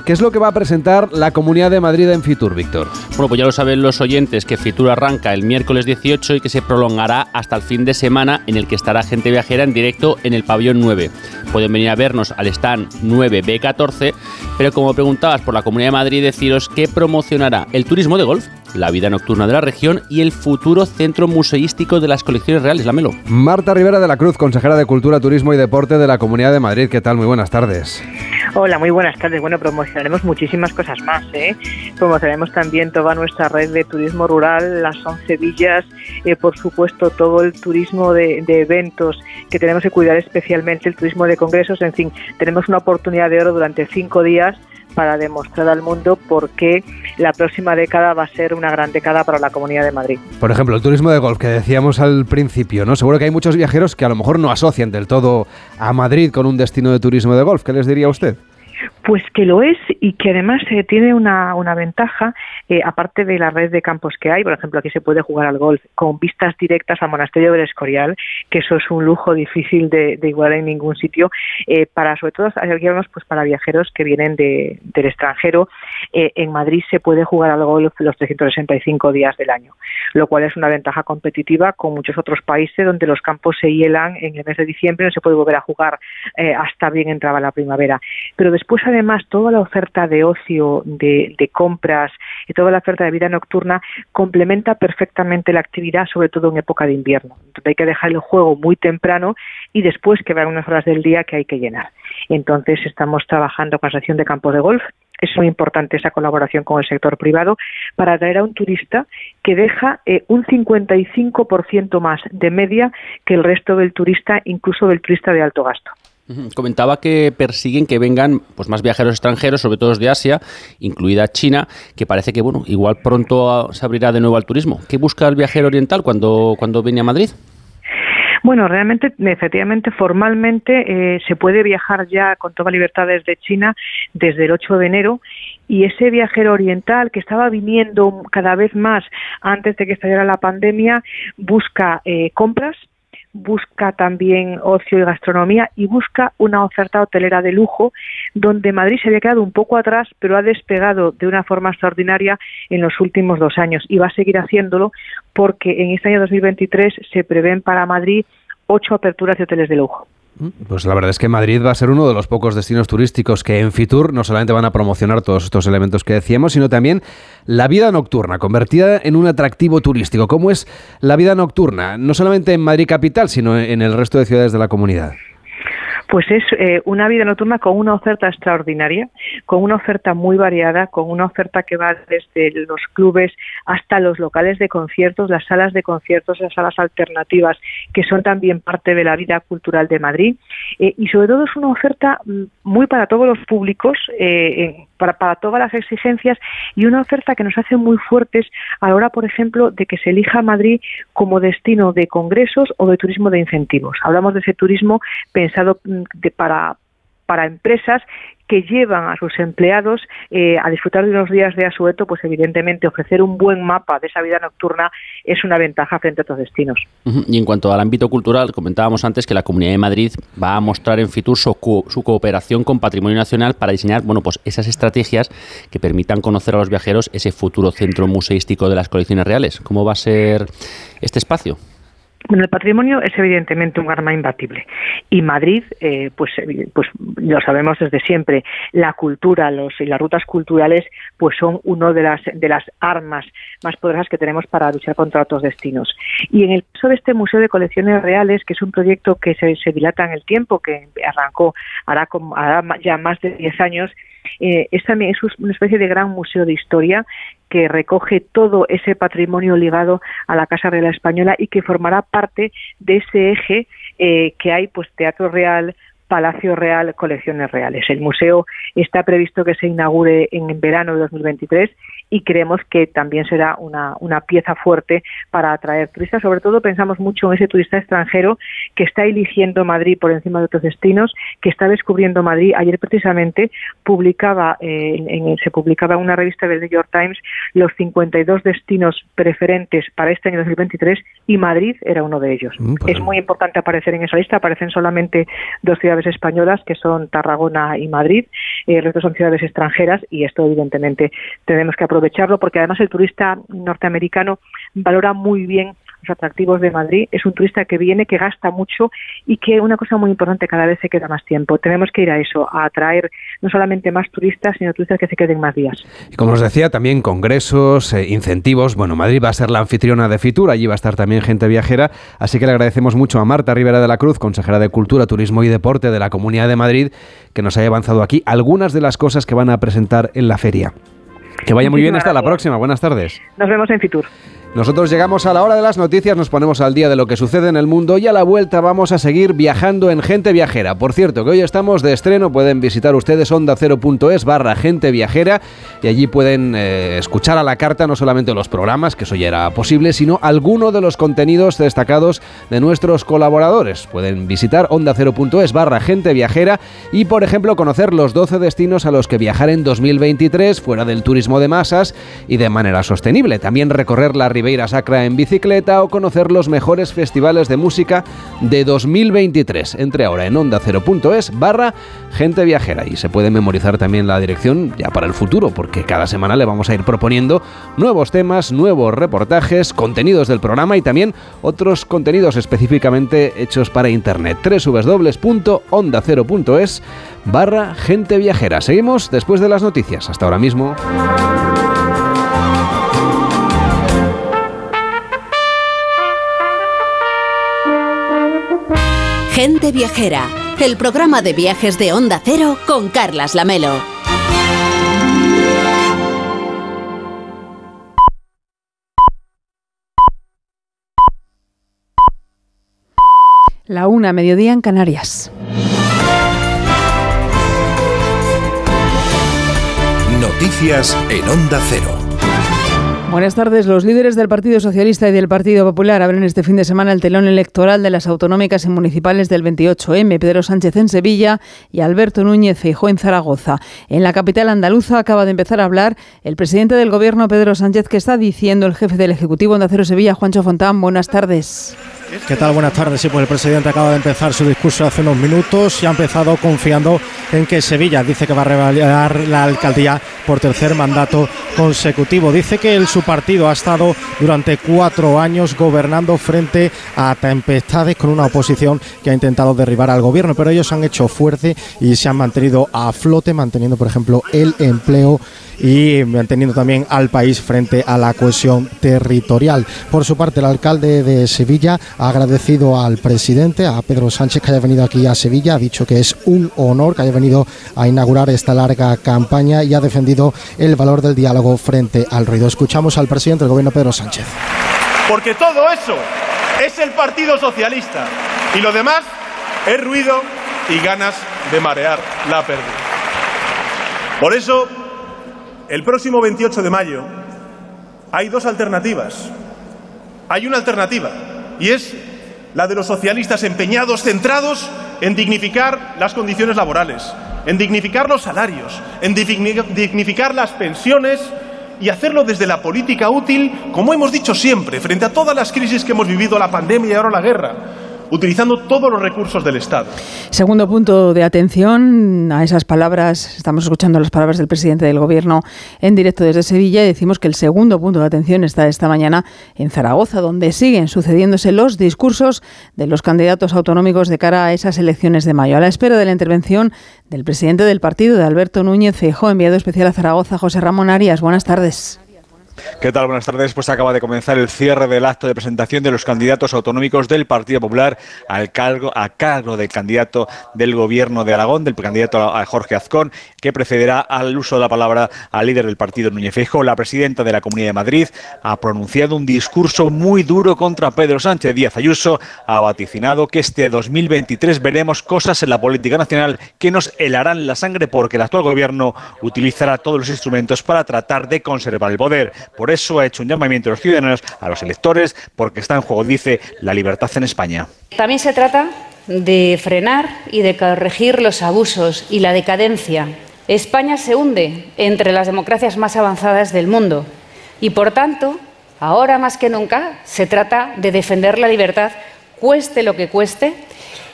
¿Qué es lo que va a presentar la Comunidad de Madrid en Fitur, Víctor? Bueno, pues ya lo saben los oyentes que Fitur arranca el miércoles 18 y que se prolongará hasta el fin de semana en el que estará gente viajera en directo en el pabellón 9. Pueden venir a vernos al stand 9B14, pero como preguntabas por la Comunidad de Madrid, deciros que promocionará el turismo de golf, la vida nocturna de la región y el futuro centro museístico de las colecciones reales, la Melo. Marta Rivera de la Cruz, consejera de Cultura, Turismo y Deporte de la Comunidad de Madrid. ¿Qué tal? Muy buenas tardes. Hola, muy buenas tardes. Bueno, promocionaremos muchísimas cosas más. ¿eh? Promocionaremos también toda nuestra red de turismo rural, las 11 villas, eh, por supuesto todo el turismo de, de, eventos que tenemos que cuidar especialmente, el turismo de congresos. En fin, tenemos una oportunidad de oro durante cinco días para demostrar al mundo por qué la próxima década va a ser una gran década para la Comunidad de Madrid. Por ejemplo, el turismo de golf que decíamos al principio, ¿no? Seguro que hay muchos viajeros que a lo mejor no asocian del todo a Madrid con un destino de turismo de golf. ¿Qué les diría usted? Pues que lo es y que además eh, tiene una, ventaja, eh, aparte de la red de campos que hay, por ejemplo, aquí se puede jugar al golf con vistas directas al monasterio del Escorial, que eso es un lujo difícil de, de igualar en ningún sitio, eh, para sobre todo pues para viajeros que vienen de, del extranjero. Eh, en Madrid se puede jugar al golf los 365 días del año, lo cual es una ventaja competitiva con muchos otros países donde los campos se hielan en el mes de diciembre y no se puede volver a jugar hasta bien entraba la primavera. Pero después además toda la oferta de ocio, de, compras y toda la oferta de vida nocturna complementa perfectamente la actividad, sobre todo en época de invierno. Entonces hay que dejar el juego muy temprano y después que vean unas horas del día que hay que llenar. Entonces estamos trabajando con la Asociación de Campos de Golf. Es muy importante esa colaboración con el sector privado para atraer a un turista que deja eh, un 55% más de media que el resto del turista, incluso del turista de alto gasto. Comentaba que persiguen que vengan pues más viajeros extranjeros, sobre todo de Asia, incluida China, que parece que bueno, igual pronto se abrirá de nuevo al turismo. ¿Qué busca el viajero oriental cuando, cuando viene a Madrid? Bueno, realmente, efectivamente, formalmente eh, se puede viajar ya con toda libertad desde China desde el 8 de enero y ese viajero oriental que estaba viniendo cada vez más antes de que estallara la pandemia busca eh, compras busca también ocio y gastronomía y busca una oferta hotelera de lujo donde Madrid se había quedado un poco atrás pero ha despegado de una forma extraordinaria en los últimos dos años y va a seguir haciéndolo porque en este año 2023 se prevén para Madrid ocho aperturas de hoteles de lujo. Pues la verdad es que Madrid va a ser uno de los pocos destinos turísticos que en Fitur no solamente van a promocionar todos estos elementos que decíamos, sino también la vida nocturna, convertida en un atractivo turístico. ¿Cómo es la vida nocturna? No solamente en Madrid capital, sino en el resto de ciudades de la comunidad pues es eh, una vida nocturna con una oferta extraordinaria, con una oferta muy variada, con una oferta que va desde los clubes hasta los locales de conciertos, las salas de conciertos, las salas alternativas, que son también parte de la vida cultural de Madrid. Eh, y sobre todo es una oferta mm, muy para todos los públicos, eh, para, para todas las exigencias y una oferta que nos hace muy fuertes a la hora, por ejemplo, de que se elija Madrid como destino de congresos o de turismo de incentivos. Hablamos de ese turismo pensado mm, de, para, para empresas que llevan a sus empleados eh, a disfrutar de unos días de asueto, pues evidentemente ofrecer un buen mapa de esa vida nocturna es una ventaja frente a otros destinos. Y en cuanto al ámbito cultural, comentábamos antes que la Comunidad de Madrid va a mostrar en Fitur su, su cooperación con Patrimonio Nacional para diseñar bueno, pues esas estrategias que permitan conocer a los viajeros ese futuro centro museístico de las colecciones reales. ¿Cómo va a ser este espacio? Bueno, el patrimonio es evidentemente un arma imbatible y Madrid, eh, pues, pues lo sabemos desde siempre. La cultura, los y las rutas culturales, pues son una de las de las armas más poderosas que tenemos para luchar contra otros destinos. Y en el caso de este museo de colecciones reales, que es un proyecto que se, se dilata en el tiempo, que arrancó hará, como, hará ya más de 10 años, eh, es también es una especie de gran museo de historia que recoge todo ese patrimonio ligado a la Casa Real Española y que formará parte de ese eje eh, que hay, pues Teatro Real, Palacio Real, Colecciones Reales. El museo está previsto que se inaugure en verano de 2023 y creemos que también será una, una pieza fuerte para atraer turistas. Sobre todo pensamos mucho en ese turista extranjero que está eligiendo Madrid por encima de otros destinos, que está descubriendo Madrid. Ayer precisamente publicaba, eh, en, se publicaba en una revista del New York Times los 52 destinos preferentes para este año 2023 y Madrid era uno de ellos. Mm, pues es muy importante aparecer en esa lista. Aparecen solamente dos ciudades españolas que son Tarragona y Madrid. Eh, el resto son ciudades extranjeras y esto evidentemente tenemos que aprovecharlo porque además el turista norteamericano valora muy bien los atractivos de Madrid. Es un turista que viene, que gasta mucho y que una cosa muy importante, cada vez se queda más tiempo. Tenemos que ir a eso, a atraer no solamente más turistas, sino turistas que se queden más días. Y como os decía, también congresos, eh, incentivos. Bueno, Madrid va a ser la anfitriona de Fitur, allí va a estar también gente viajera, así que le agradecemos mucho a Marta Rivera de la Cruz, consejera de Cultura, Turismo y Deporte de la Comunidad de Madrid, que nos haya avanzado aquí algunas de las cosas que van a presentar en la feria. Que vaya muy bien, hasta la próxima. Buenas tardes. Nos vemos en Fitur. Nosotros llegamos a la hora de las noticias, nos ponemos al día de lo que sucede en el mundo y a la vuelta vamos a seguir viajando en Gente Viajera. Por cierto, que hoy estamos de estreno, pueden visitar ustedes onda0.es barra Gente Viajera y allí pueden eh, escuchar a la carta no solamente los programas, que eso ya era posible, sino alguno de los contenidos destacados de nuestros colaboradores. Pueden visitar onda0.es barra Gente Viajera y, por ejemplo, conocer los 12 destinos a los que viajar en 2023 fuera del turismo de masas y de manera sostenible. También recorrer la Ribeira Sacra en bicicleta o conocer los mejores festivales de música de 2023. Entre ahora en onda0.es barra gente viajera y se puede memorizar también la dirección ya para el futuro porque cada semana le vamos a ir proponiendo nuevos temas, nuevos reportajes, contenidos del programa y también otros contenidos específicamente hechos para internet. www.onda0.es barra gente viajera. Seguimos después de las noticias. Hasta ahora mismo. Gente Viajera, el programa de viajes de Onda Cero con Carlas Lamelo. La una, mediodía en Canarias. Noticias en Onda Cero. Buenas tardes. Los líderes del Partido Socialista y del Partido Popular abren este fin de semana el telón electoral de las autonómicas y municipales del 28M. Pedro Sánchez en Sevilla y Alberto Núñez Feijó en Zaragoza. En la capital andaluza acaba de empezar a hablar el presidente del Gobierno, Pedro Sánchez, que está diciendo el jefe del Ejecutivo de Acero Sevilla, Juancho Fontán. Buenas tardes. ¿Qué tal? Buenas tardes. Sí, pues el presidente acaba de empezar su discurso hace unos minutos y ha empezado confiando en que Sevilla dice que va a revalidar la alcaldía por tercer mandato consecutivo. Dice que el, partido. Ha estado durante cuatro años gobernando frente a tempestades con una oposición que ha intentado derribar al gobierno, pero ellos han hecho fuerte y se han mantenido a flote, manteniendo, por ejemplo, el empleo y manteniendo también al país frente a la cohesión territorial. Por su parte, el alcalde de Sevilla ha agradecido al presidente, a Pedro Sánchez, que haya venido aquí a Sevilla, ha dicho que es un honor que haya venido a inaugurar esta larga campaña y ha defendido el valor del diálogo frente al ruido. Escuchamos al presidente del gobierno, Pedro Sánchez. Porque todo eso es el Partido Socialista y lo demás es ruido y ganas de marear la pérdida. Por eso el próximo 28 de mayo hay dos alternativas. Hay una alternativa y es la de los socialistas empeñados, centrados en dignificar las condiciones laborales, en dignificar los salarios, en dignificar las pensiones y hacerlo desde la política útil, como hemos dicho siempre, frente a todas las crisis que hemos vivido, la pandemia y ahora la guerra utilizando todos los recursos del Estado. Segundo punto de atención a esas palabras, estamos escuchando las palabras del presidente del Gobierno en directo desde Sevilla y decimos que el segundo punto de atención está esta mañana en Zaragoza, donde siguen sucediéndose los discursos de los candidatos autonómicos de cara a esas elecciones de mayo. A la espera de la intervención del presidente del partido, de Alberto Núñez Feijóo, enviado especial a Zaragoza, José Ramón Arias. Buenas tardes. ¿Qué tal? Buenas tardes. Pues acaba de comenzar el cierre del acto de presentación de los candidatos autonómicos del Partido Popular al cargo, a cargo del candidato del Gobierno de Aragón, del candidato a Jorge Azcón, que precederá al uso de la palabra al líder del partido Núñez Feijóo. La presidenta de la Comunidad de Madrid ha pronunciado un discurso muy duro contra Pedro Sánchez. Díaz Ayuso ha vaticinado que este 2023 veremos cosas en la política nacional que nos helarán la sangre porque el actual Gobierno utilizará todos los instrumentos para tratar de conservar el poder. Por eso ha hecho un llamamiento a los ciudadanos, a los electores, porque está en juego, dice, la libertad en España. También se trata de frenar y de corregir los abusos y la decadencia. España se hunde entre las democracias más avanzadas del mundo y, por tanto, ahora más que nunca se trata de defender la libertad, cueste lo que cueste,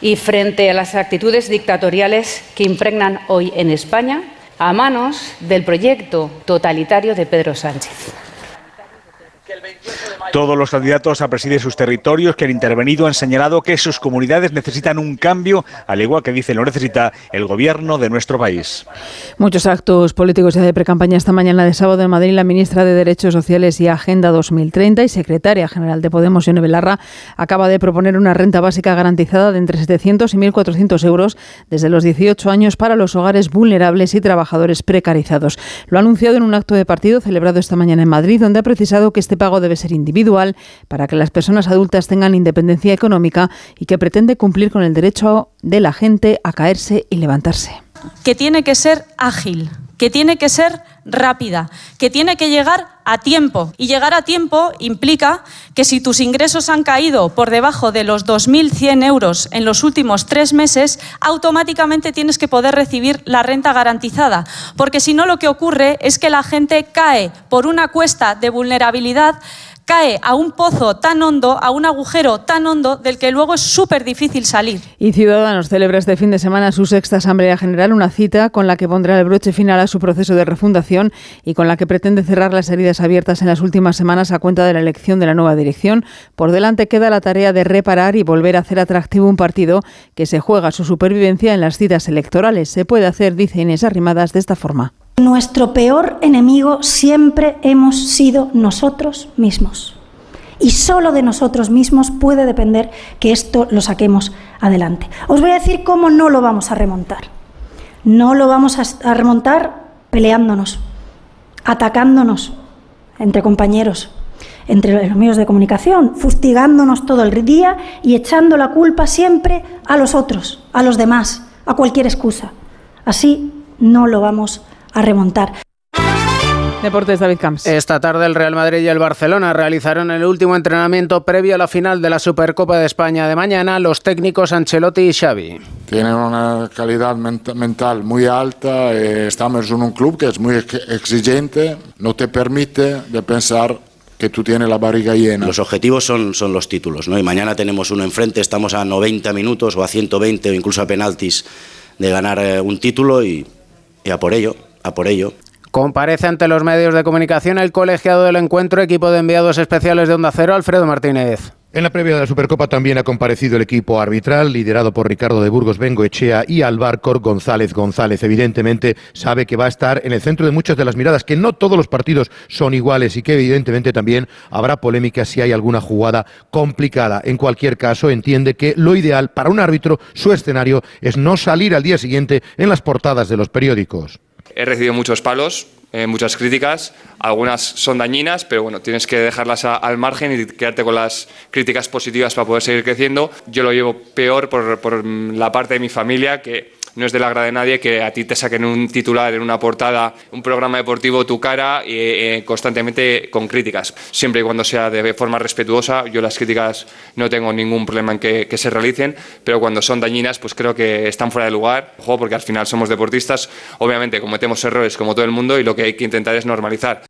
y frente a las actitudes dictatoriales que impregnan hoy en España, a manos del proyecto totalitario de Pedro Sánchez. Todos los candidatos a presidir sus territorios que han intervenido han señalado que sus comunidades necesitan un cambio, al igual que dicen lo necesita el gobierno de nuestro país. Muchos actos políticos ya de precampaña esta mañana de sábado en Madrid. La ministra de Derechos Sociales y Agenda 2030 y secretaria general de Podemos, Yone Belarra, acaba de proponer una renta básica garantizada de entre 700 y 1.400 euros desde los 18 años para los hogares vulnerables y trabajadores precarizados. Lo ha anunciado en un acto de partido celebrado esta mañana en Madrid, donde ha precisado que este pago debe ser individual para que las personas adultas tengan independencia económica y que pretende cumplir con el derecho de la gente a caerse y levantarse. Que tiene que ser ágil, que tiene que ser rápida, que tiene que llegar a tiempo. Y llegar a tiempo implica que si tus ingresos han caído por debajo de los 2.100 euros en los últimos tres meses, automáticamente tienes que poder recibir la renta garantizada. Porque si no, lo que ocurre es que la gente cae por una cuesta de vulnerabilidad cae a un pozo tan hondo, a un agujero tan hondo del que luego es súper difícil salir. Y Ciudadanos celebra este fin de semana su sexta Asamblea General, una cita con la que pondrá el broche final a su proceso de refundación y con la que pretende cerrar las heridas abiertas en las últimas semanas a cuenta de la elección de la nueva dirección. Por delante queda la tarea de reparar y volver a hacer atractivo un partido que se juega su supervivencia en las citas electorales. Se puede hacer, dice Inés Arrimadas, de esta forma. Nuestro peor enemigo siempre hemos sido nosotros mismos. Y solo de nosotros mismos puede depender que esto lo saquemos adelante. Os voy a decir cómo no lo vamos a remontar. No lo vamos a remontar peleándonos, atacándonos entre compañeros, entre los medios de comunicación, fustigándonos todo el día y echando la culpa siempre a los otros, a los demás, a cualquier excusa. Así no lo vamos a remontar. Deportes David Camps. Esta tarde el Real Madrid y el Barcelona realizaron el último entrenamiento previo a la final de la Supercopa de España de mañana los técnicos Ancelotti y Xavi. Tienen una calidad mental muy alta, eh, estamos en un club que es muy exigente, no te permite de pensar que tú tienes la barriga llena. Los objetivos son, son los títulos, ¿no? Y mañana tenemos uno enfrente, estamos a 90 minutos o a 120 o incluso a penaltis de ganar eh, un título y, y a por ello a por ello. Comparece ante los medios de comunicación el colegiado del encuentro, equipo de enviados especiales de Onda Cero, Alfredo Martínez. En la previa de la Supercopa también ha comparecido el equipo arbitral, liderado por Ricardo de Burgos Bengoechea y Albarcor González González. Evidentemente sabe que va a estar en el centro de muchas de las miradas, que no todos los partidos son iguales y que evidentemente también habrá polémica si hay alguna jugada complicada. En cualquier caso, entiende que lo ideal para un árbitro, su escenario, es no salir al día siguiente en las portadas de los periódicos. He recibido muchos palos, eh, muchas críticas, algunas son dañinas, pero bueno, tienes que dejarlas al margen y quedarte con las críticas positivas para poder seguir creciendo. Yo lo llevo peor por, por, la parte de mi familia, que no es de la agrada de nadie que a ti te saquen un titular en una portada, un programa deportivo, tu cara, eh, constantemente con críticas. Siempre y cuando sea de forma respetuosa, yo las críticas no tengo ningún problema en que, que se realicen, pero cuando son dañinas, pues creo que están fuera de lugar, porque al final somos deportistas, obviamente cometemos errores como todo el mundo y lo que hay que intentar es normalizar.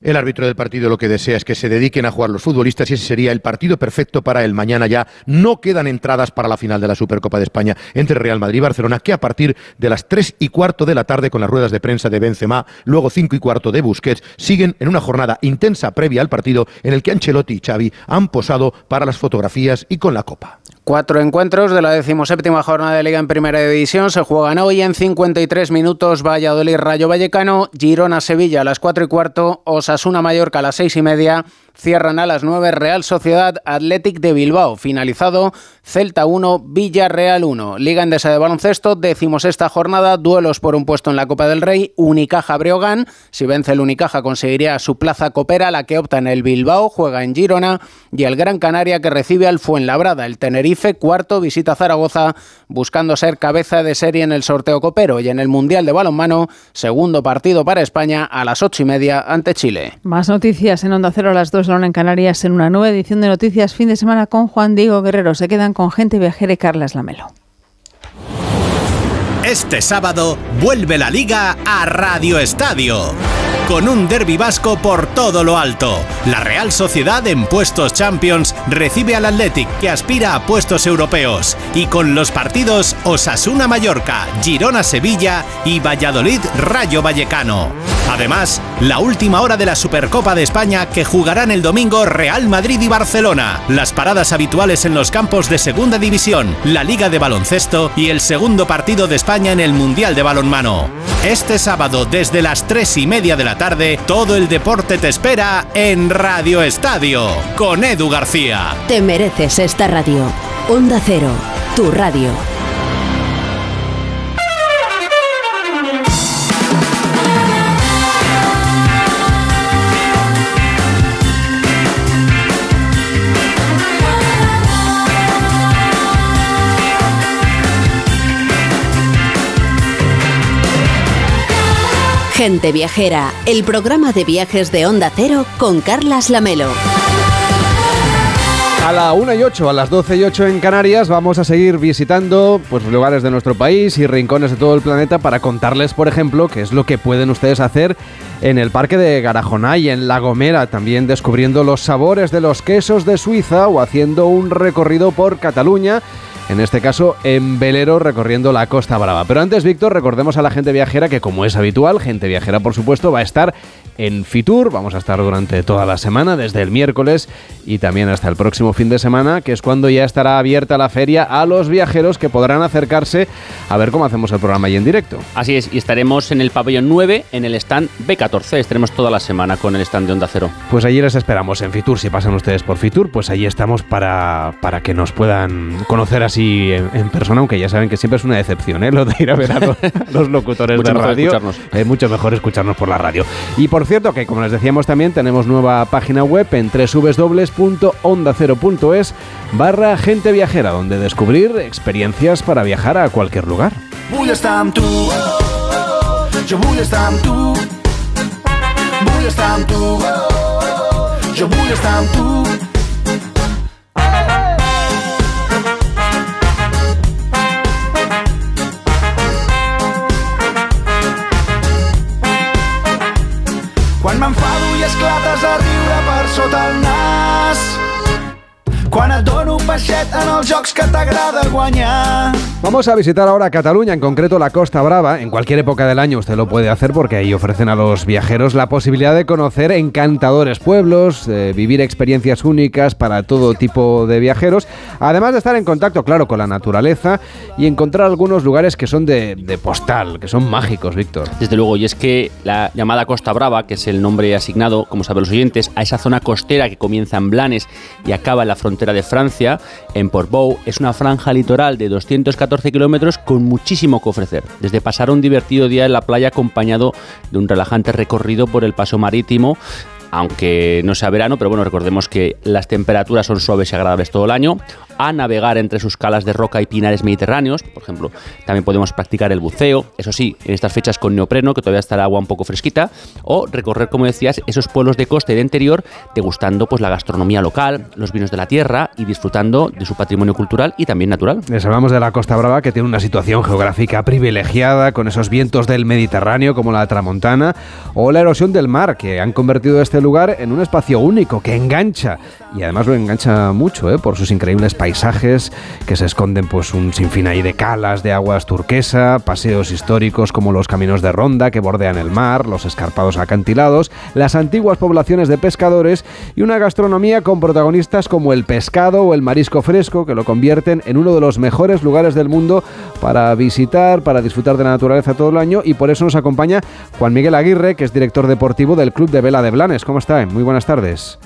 El árbitro del partido lo que desea es que se dediquen a jugar los futbolistas y ese sería el partido perfecto para el mañana ya. No quedan entradas para la final de la Supercopa de España entre Real Madrid y Barcelona, que a partir de las 3 y cuarto de la tarde con las ruedas de prensa de Benzema, luego 5 y cuarto de Busquets, siguen en una jornada intensa previa al partido en el que Ancelotti y Xavi han posado para las fotografías y con la copa. Cuatro encuentros de la decimoséptima jornada de Liga en Primera División. Se juegan hoy en 53 minutos Valladolid Rayo Vallecano, Girona Sevilla a las 4 y cuarto, Osasuna Mallorca a las 6 y media, cierran a las 9 Real Sociedad Athletic de Bilbao, finalizado Celta 1, Villarreal 1. Liga Endesa de Baloncesto, decimos esta jornada, duelos por un puesto en la Copa del Rey, Unicaja Breogán, si vence el Unicaja conseguiría su plaza copera, la que opta en el Bilbao, juega en Girona, y el Gran Canaria que recibe al Fuenlabrada, el Tenerife, cuarto, visita Zaragoza, buscando ser cabeza de serie en el sorteo copero, y en el Mundial de Balonmano, segundo partido para España a las ocho y media ante Chile. Más noticias en Onda Cero a las 2 en Canarias en una nueva edición de Noticias Fin de Semana con Juan Diego Guerrero. Se quedan con gente viajera y Carlas Lamelo. Este sábado vuelve la liga a Radio Estadio. Con un derby vasco por todo lo alto. La Real Sociedad en puestos Champions recibe al Athletic que aspira a puestos europeos. Y con los partidos Osasuna Mallorca, Girona Sevilla y Valladolid Rayo Vallecano. Además, la última hora de la Supercopa de España que jugarán el domingo Real Madrid y Barcelona. Las paradas habituales en los campos de Segunda División, la Liga de Baloncesto y el segundo partido de España en el Mundial de Balonmano. Este sábado desde las 3 y media de la tarde, todo el deporte te espera en Radio Estadio con Edu García. Te mereces esta radio. Onda Cero, tu radio. Gente Viajera, el programa de viajes de Onda Cero con Carlas Lamelo. A la 1 y 8, a las 12 y 8 en Canarias, vamos a seguir visitando pues, lugares de nuestro país y rincones de todo el planeta para contarles, por ejemplo, qué es lo que pueden ustedes hacer en el parque de Garajona y en La Gomera, también descubriendo los sabores de los quesos de Suiza o haciendo un recorrido por Cataluña en este caso en velero recorriendo la Costa Brava. Pero antes, Víctor, recordemos a la gente viajera que, como es habitual, gente viajera, por supuesto, va a estar en Fitur. Vamos a estar durante toda la semana, desde el miércoles y también hasta el próximo fin de semana, que es cuando ya estará abierta la feria a los viajeros que podrán acercarse a ver cómo hacemos el programa ahí en directo. Así es, y estaremos en el pabellón 9, en el stand B14. Estaremos toda la semana con el stand de Onda Cero. Pues allí les esperamos en Fitur. Si pasan ustedes por Fitur, pues allí estamos para, para que nos puedan conocer así en, persona, aunque ya saben que siempre es una decepción, ¿eh? Lo de ir a ver a los, los locutores Mucho de mejor radio. escucharnos. Es mucho mejor escucharnos por la radio. Y por cierto, que como les decíamos también, tenemos nueva página web en www.ondacero.es barra gente viajera, donde descubrir experiencias para viajar a cualquier lugar. Estar estar estar estar esclates a riure per sota el nas. Quan et dono peixet en els jocs que t'agrada guanyar. Vamos a visitar ahora Cataluña, en concreto la Costa Brava. En cualquier época del año usted lo puede hacer porque ahí ofrecen a los viajeros la posibilidad de conocer encantadores pueblos, eh, vivir experiencias únicas para todo tipo de viajeros, además de estar en contacto, claro, con la naturaleza y encontrar algunos lugares que son de, de postal, que son mágicos, Víctor. Desde luego, y es que la llamada Costa Brava, que es el nombre asignado, como saben los oyentes, a esa zona costera que comienza en Blanes y acaba en la frontera de Francia, en Portbou, es una franja litoral de 214 kilómetros con muchísimo que ofrecer. Desde pasar un divertido día en la playa acompañado de un relajante recorrido por el paso marítimo, aunque no sea verano, pero bueno, recordemos que las temperaturas son suaves y agradables todo el año, a navegar entre sus calas de roca y pinares mediterráneos. Por ejemplo, también podemos practicar el buceo, eso sí, en estas fechas con neopreno, que todavía está el agua un poco fresquita, o recorrer, como decías, esos pueblos de costa y de interior, degustando pues la gastronomía local, los vinos de la tierra y disfrutando de su patrimonio cultural y también natural. Les hablamos de la Costa Brava, que tiene una situación geográfica privilegiada, con esos vientos del Mediterráneo como la tramontana, o la erosión del mar, que han convertido este lugar en un espacio único que engancha, y además lo engancha mucho, ¿eh? por sus increíbles paisajes, que se esconden pues un sinfín ahí de calas de aguas turquesa, paseos históricos como los caminos de ronda que bordean el mar, los escarpados acantilados, las antiguas poblaciones de pescadores y una gastronomía con protagonistas como el pescado o el marisco fresco, que lo convierten en uno de los mejores lugares del mundo para visitar, para disfrutar de la naturaleza todo el año, y por eso nos acompaña Juan Miguel Aguirre, que es director deportivo del Club de Vela de Blanes. ¿Cómo está? Muy buenas tardes.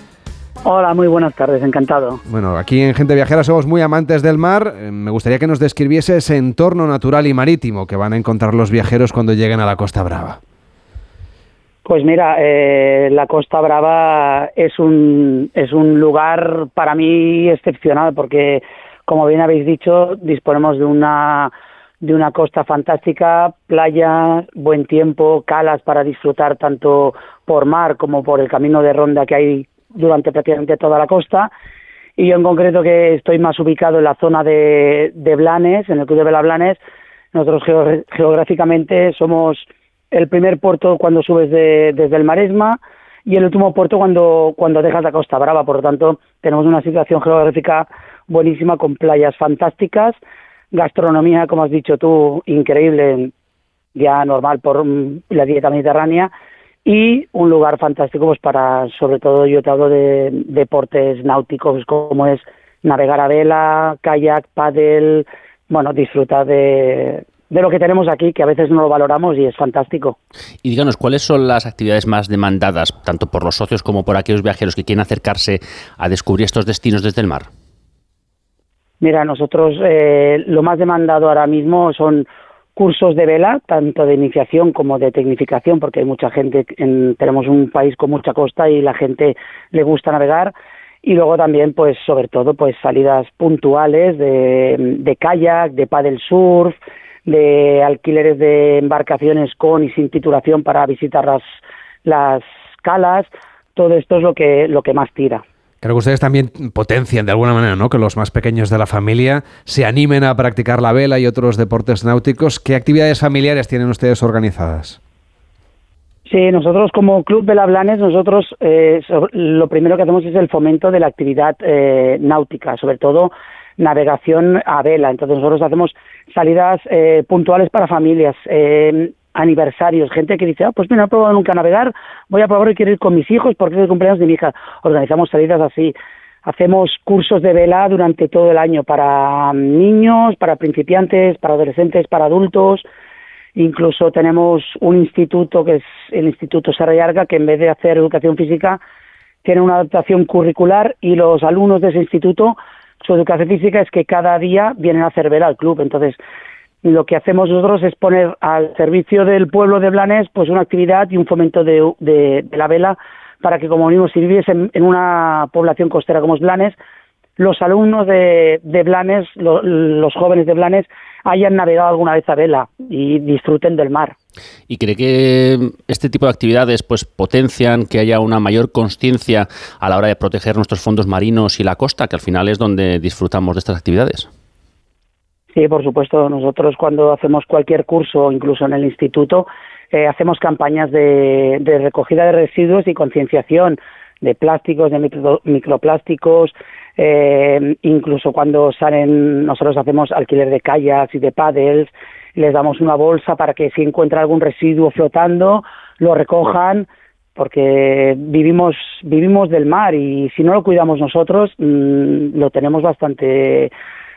Hola, muy buenas tardes, encantado. Bueno, aquí en Gente Viajera somos muy amantes del mar. Eh, me gustaría que nos describiese ese entorno natural y marítimo que van a encontrar los viajeros cuando lleguen a la Costa Brava. Pues mira, eh, la Costa Brava es un, es un lugar para mí excepcional porque, como bien habéis dicho, disponemos de una, de una costa fantástica, playa, buen tiempo, calas para disfrutar tanto por mar como por el camino de ronda que hay durante prácticamente toda la costa. Y yo en concreto que estoy más ubicado en la zona de, de Blanes, en el Club de Vela Blanes, nosotros geográficamente somos el primer puerto cuando subes desde el Maresma y el último puerto cuando, cuando dejas la Costa Brava. Por lo tanto, tenemos una situación geográfica buenísima con playas fantásticas, gastronomía, como has dicho tú, increíble, ya normal por la dieta mediterránea y un lugar fantástico pues para, sobre todo yo te hablo de deportes náuticos como es navegar a vela, kayak, paddle, bueno, disfrutar de, de lo que tenemos aquí, que a veces no lo valoramos y es fantástico. Y díganos, ¿cuáles son las actividades más demandadas, tanto por los socios como por aquellos viajeros que quieren acercarse a descubrir estos destinos desde el mar? Mira, nosotros eh, lo más demandado ahora mismo son cursos de vela, tanto de iniciación como de tecnificación, porque hay mucha gente, tenemos un país con mucha costa y la gente le gusta navegar. Y luego también, pues, sobre todo, pues salidas puntuales de, de kayak, de paddle surf, de alquileres de embarcaciones con y sin titulación para visitar las, las calas. Todo esto es lo que, lo que más tira. Creo que ustedes también potencian de alguna manera, ¿no? Que los más pequeños de la familia se animen a practicar la vela y otros deportes náuticos. ¿Qué actividades familiares tienen ustedes organizadas? Sí, nosotros como Club Vela Blanes, nosotros eh, lo primero que hacemos es el fomento de la actividad eh, náutica, sobre todo navegación a vela. Entonces nosotros hacemos salidas eh, puntuales para familias, aniversarios, gente que dice, ah, pues mira, no he probado nunca navegar, voy a probar y quiero ir con mis hijos porque es el cumpleaños de mi hija. Organizamos salidas así. Hacemos cursos de vela durante todo el año para niños, para principiantes, para adolescentes, para adultos. Incluso tenemos un instituto que es el Instituto Serra que en vez de hacer educación física tiene una adaptación curricular y los alumnos de ese instituto su educación física es que cada día vienen a hacer vela al club. Entonces, lo que hacemos nosotros es poner al servicio del pueblo de Blanes pues una actividad y un fomento de, de, la vela para que como mismo si vives en, una población costera como es Blanes, los alumnos de, de Blanes, los jóvenes de Blanes, hayan navegado alguna vez a vela y disfruten del mar. ¿Y cree que este tipo de actividades pues potencian que haya una mayor conciencia a la hora de proteger nuestros fondos marinos y la costa, que al final es donde disfrutamos de estas actividades? Sí, por supuesto. Nosotros cuando hacemos cualquier curso, incluso en el instituto, eh, hacemos campañas de, recogida de residuos y concienciación de plásticos, de microplásticos, eh, incluso cuando salen, nosotros hacemos alquiler de kayaks y de paddles, les damos una bolsa para que si encuentra algún residuo flotando, lo recojan, porque vivimos, vivimos del mar y si no lo cuidamos nosotros, mm, lo tenemos bastante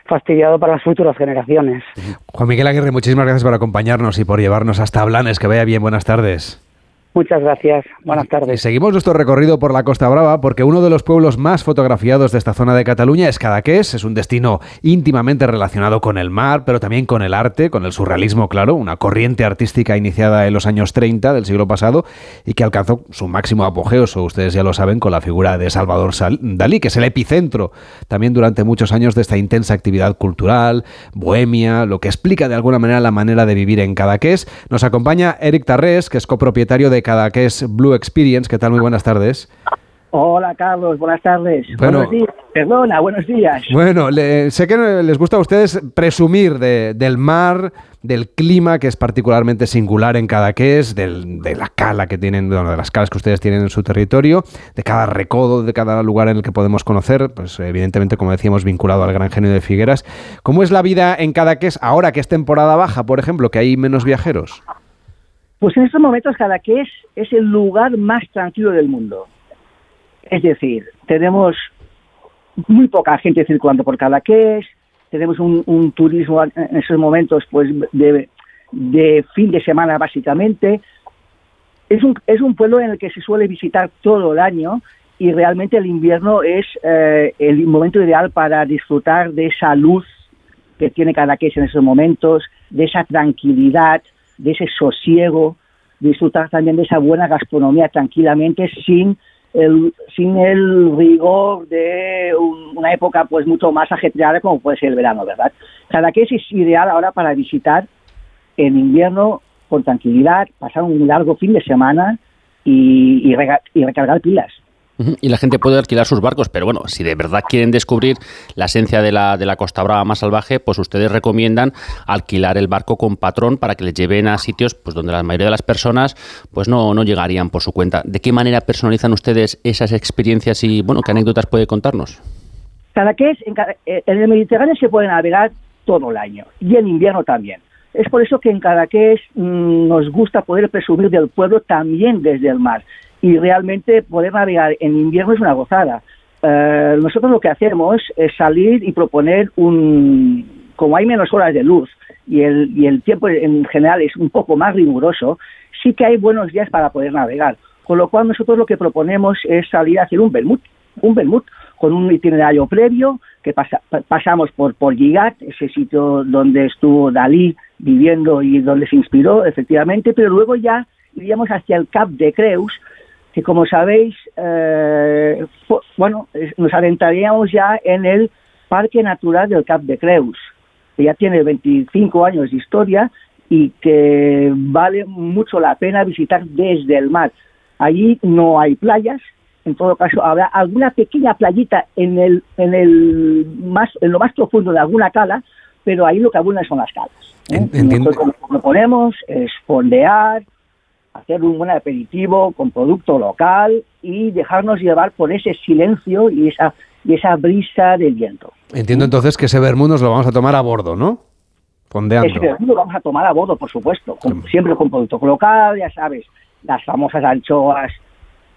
fastidiado para las futuras generaciones. Juan Miguel Aguirre, muchísimas gracias por acompañarnos y por llevarnos hasta Blanes. Que vaya bien, buenas tardes. Muchas gracias. Buenas tardes. Y seguimos nuestro recorrido por la Costa Brava porque uno de los pueblos más fotografiados de esta zona de Cataluña es Cadaqués. Es un destino íntimamente relacionado con el mar, pero también con el arte, con el surrealismo, claro, una corriente artística iniciada en los años 30 del siglo pasado y que alcanzó su máximo apogeo, eso ustedes ya lo saben, con la figura de Salvador Dalí, que es el epicentro también durante muchos años de esta intensa actividad cultural, bohemia, lo que explica de alguna manera la manera de vivir en Cadaqués. Nos acompaña Eric Tarrés, que es copropietario de Cadaqués Blue Experience. ¿Qué tal? Muy buenas tardes. Hola Carlos, buenas tardes. buenos días. Perdona, buenos días. Bueno, sé que les gusta a ustedes presumir del mar, del clima que es particularmente singular en Cadaqués, del, de la cala que tienen, de las calas que ustedes tienen en su territorio, de cada recodo, de cada lugar en el que podemos conocer, pues evidentemente, como decíamos, vinculado al Gran Genio de Figueras. ¿Cómo es la vida en Cadaqués ahora que es temporada baja, por ejemplo, que hay menos viajeros? Pues en estos momentos Cadaqués es el lugar más tranquilo del mundo. Es decir, tenemos muy poca gente circulando por Cadaqués, tenemos un, turismo en esos momentos pues de, fin de semana básicamente. Es un, es un pueblo en el que se suele visitar todo el año y realmente el invierno es eh, el momento ideal para disfrutar de esa luz que tiene Cadaqués en esos momentos, de esa tranquilidad, de ese sosiego, disfrutar también de esa buena gastronomía tranquilamente sin el, sin el rigor de una época pues mucho más ajetreada como puede ser el verano, ¿verdad? Cada que es ideal ahora para visitar en invierno con tranquilidad, pasar un largo fin de semana y recargar pilas. Y la gente puede alquilar sus barcos, pero bueno, si de verdad quieren descubrir la esencia de la, de la Costa Brava más salvaje, pues ustedes recomiendan alquilar el barco con patrón para que les lleven a sitios pues donde la mayoría de las personas pues no, no llegarían por su cuenta. ¿De qué manera personalizan ustedes esas experiencias y bueno, qué anécdotas puede contarnos? Cada que es, en, eh, en el Mediterráneo se puede navegar todo el año y en invierno también. Es por eso que en Cadaqués mmm, nos gusta poder presumir del pueblo también desde el mar y realmente poder navegar en invierno es una gozada. Eh, nosotros lo que hacemos es salir y proponer un, como hay menos horas de luz y el, y el tiempo en general es un poco más riguroso, sí que hay buenos días para poder navegar. Con lo cual nosotros lo que proponemos es salir a hacer un Bermud, un Bermud con un itinerario previo, que pasamos por, por Gigat, ese sitio donde estuvo Dalí viviendo y donde se inspiró, efectivamente, pero luego ya iríamos hacia el Cap de Creus, que como sabéis, eh, bueno, nos adentraríamos ya en el Parque Natural del Cap de Creus, que ya tiene 25 años de historia y que vale mucho la pena visitar desde el mar. Allí no hay playas, en todo caso habrá alguna pequeña playita en el, en el más, en lo más profundo de alguna cala, pero ahí lo que abundan son las calas. ¿eh? Nosotros lo que proponemos es fondear, hacer un buen aperitivo con producto local y dejarnos llevar por ese silencio y esa, y esa brisa del viento. Entiendo entonces que ese vermú nos lo vamos a tomar a bordo, ¿no? Fondeando. Ese vermú lo vamos a tomar a bordo, por supuesto, siempre con producto local, ya sabes, las famosas anchoas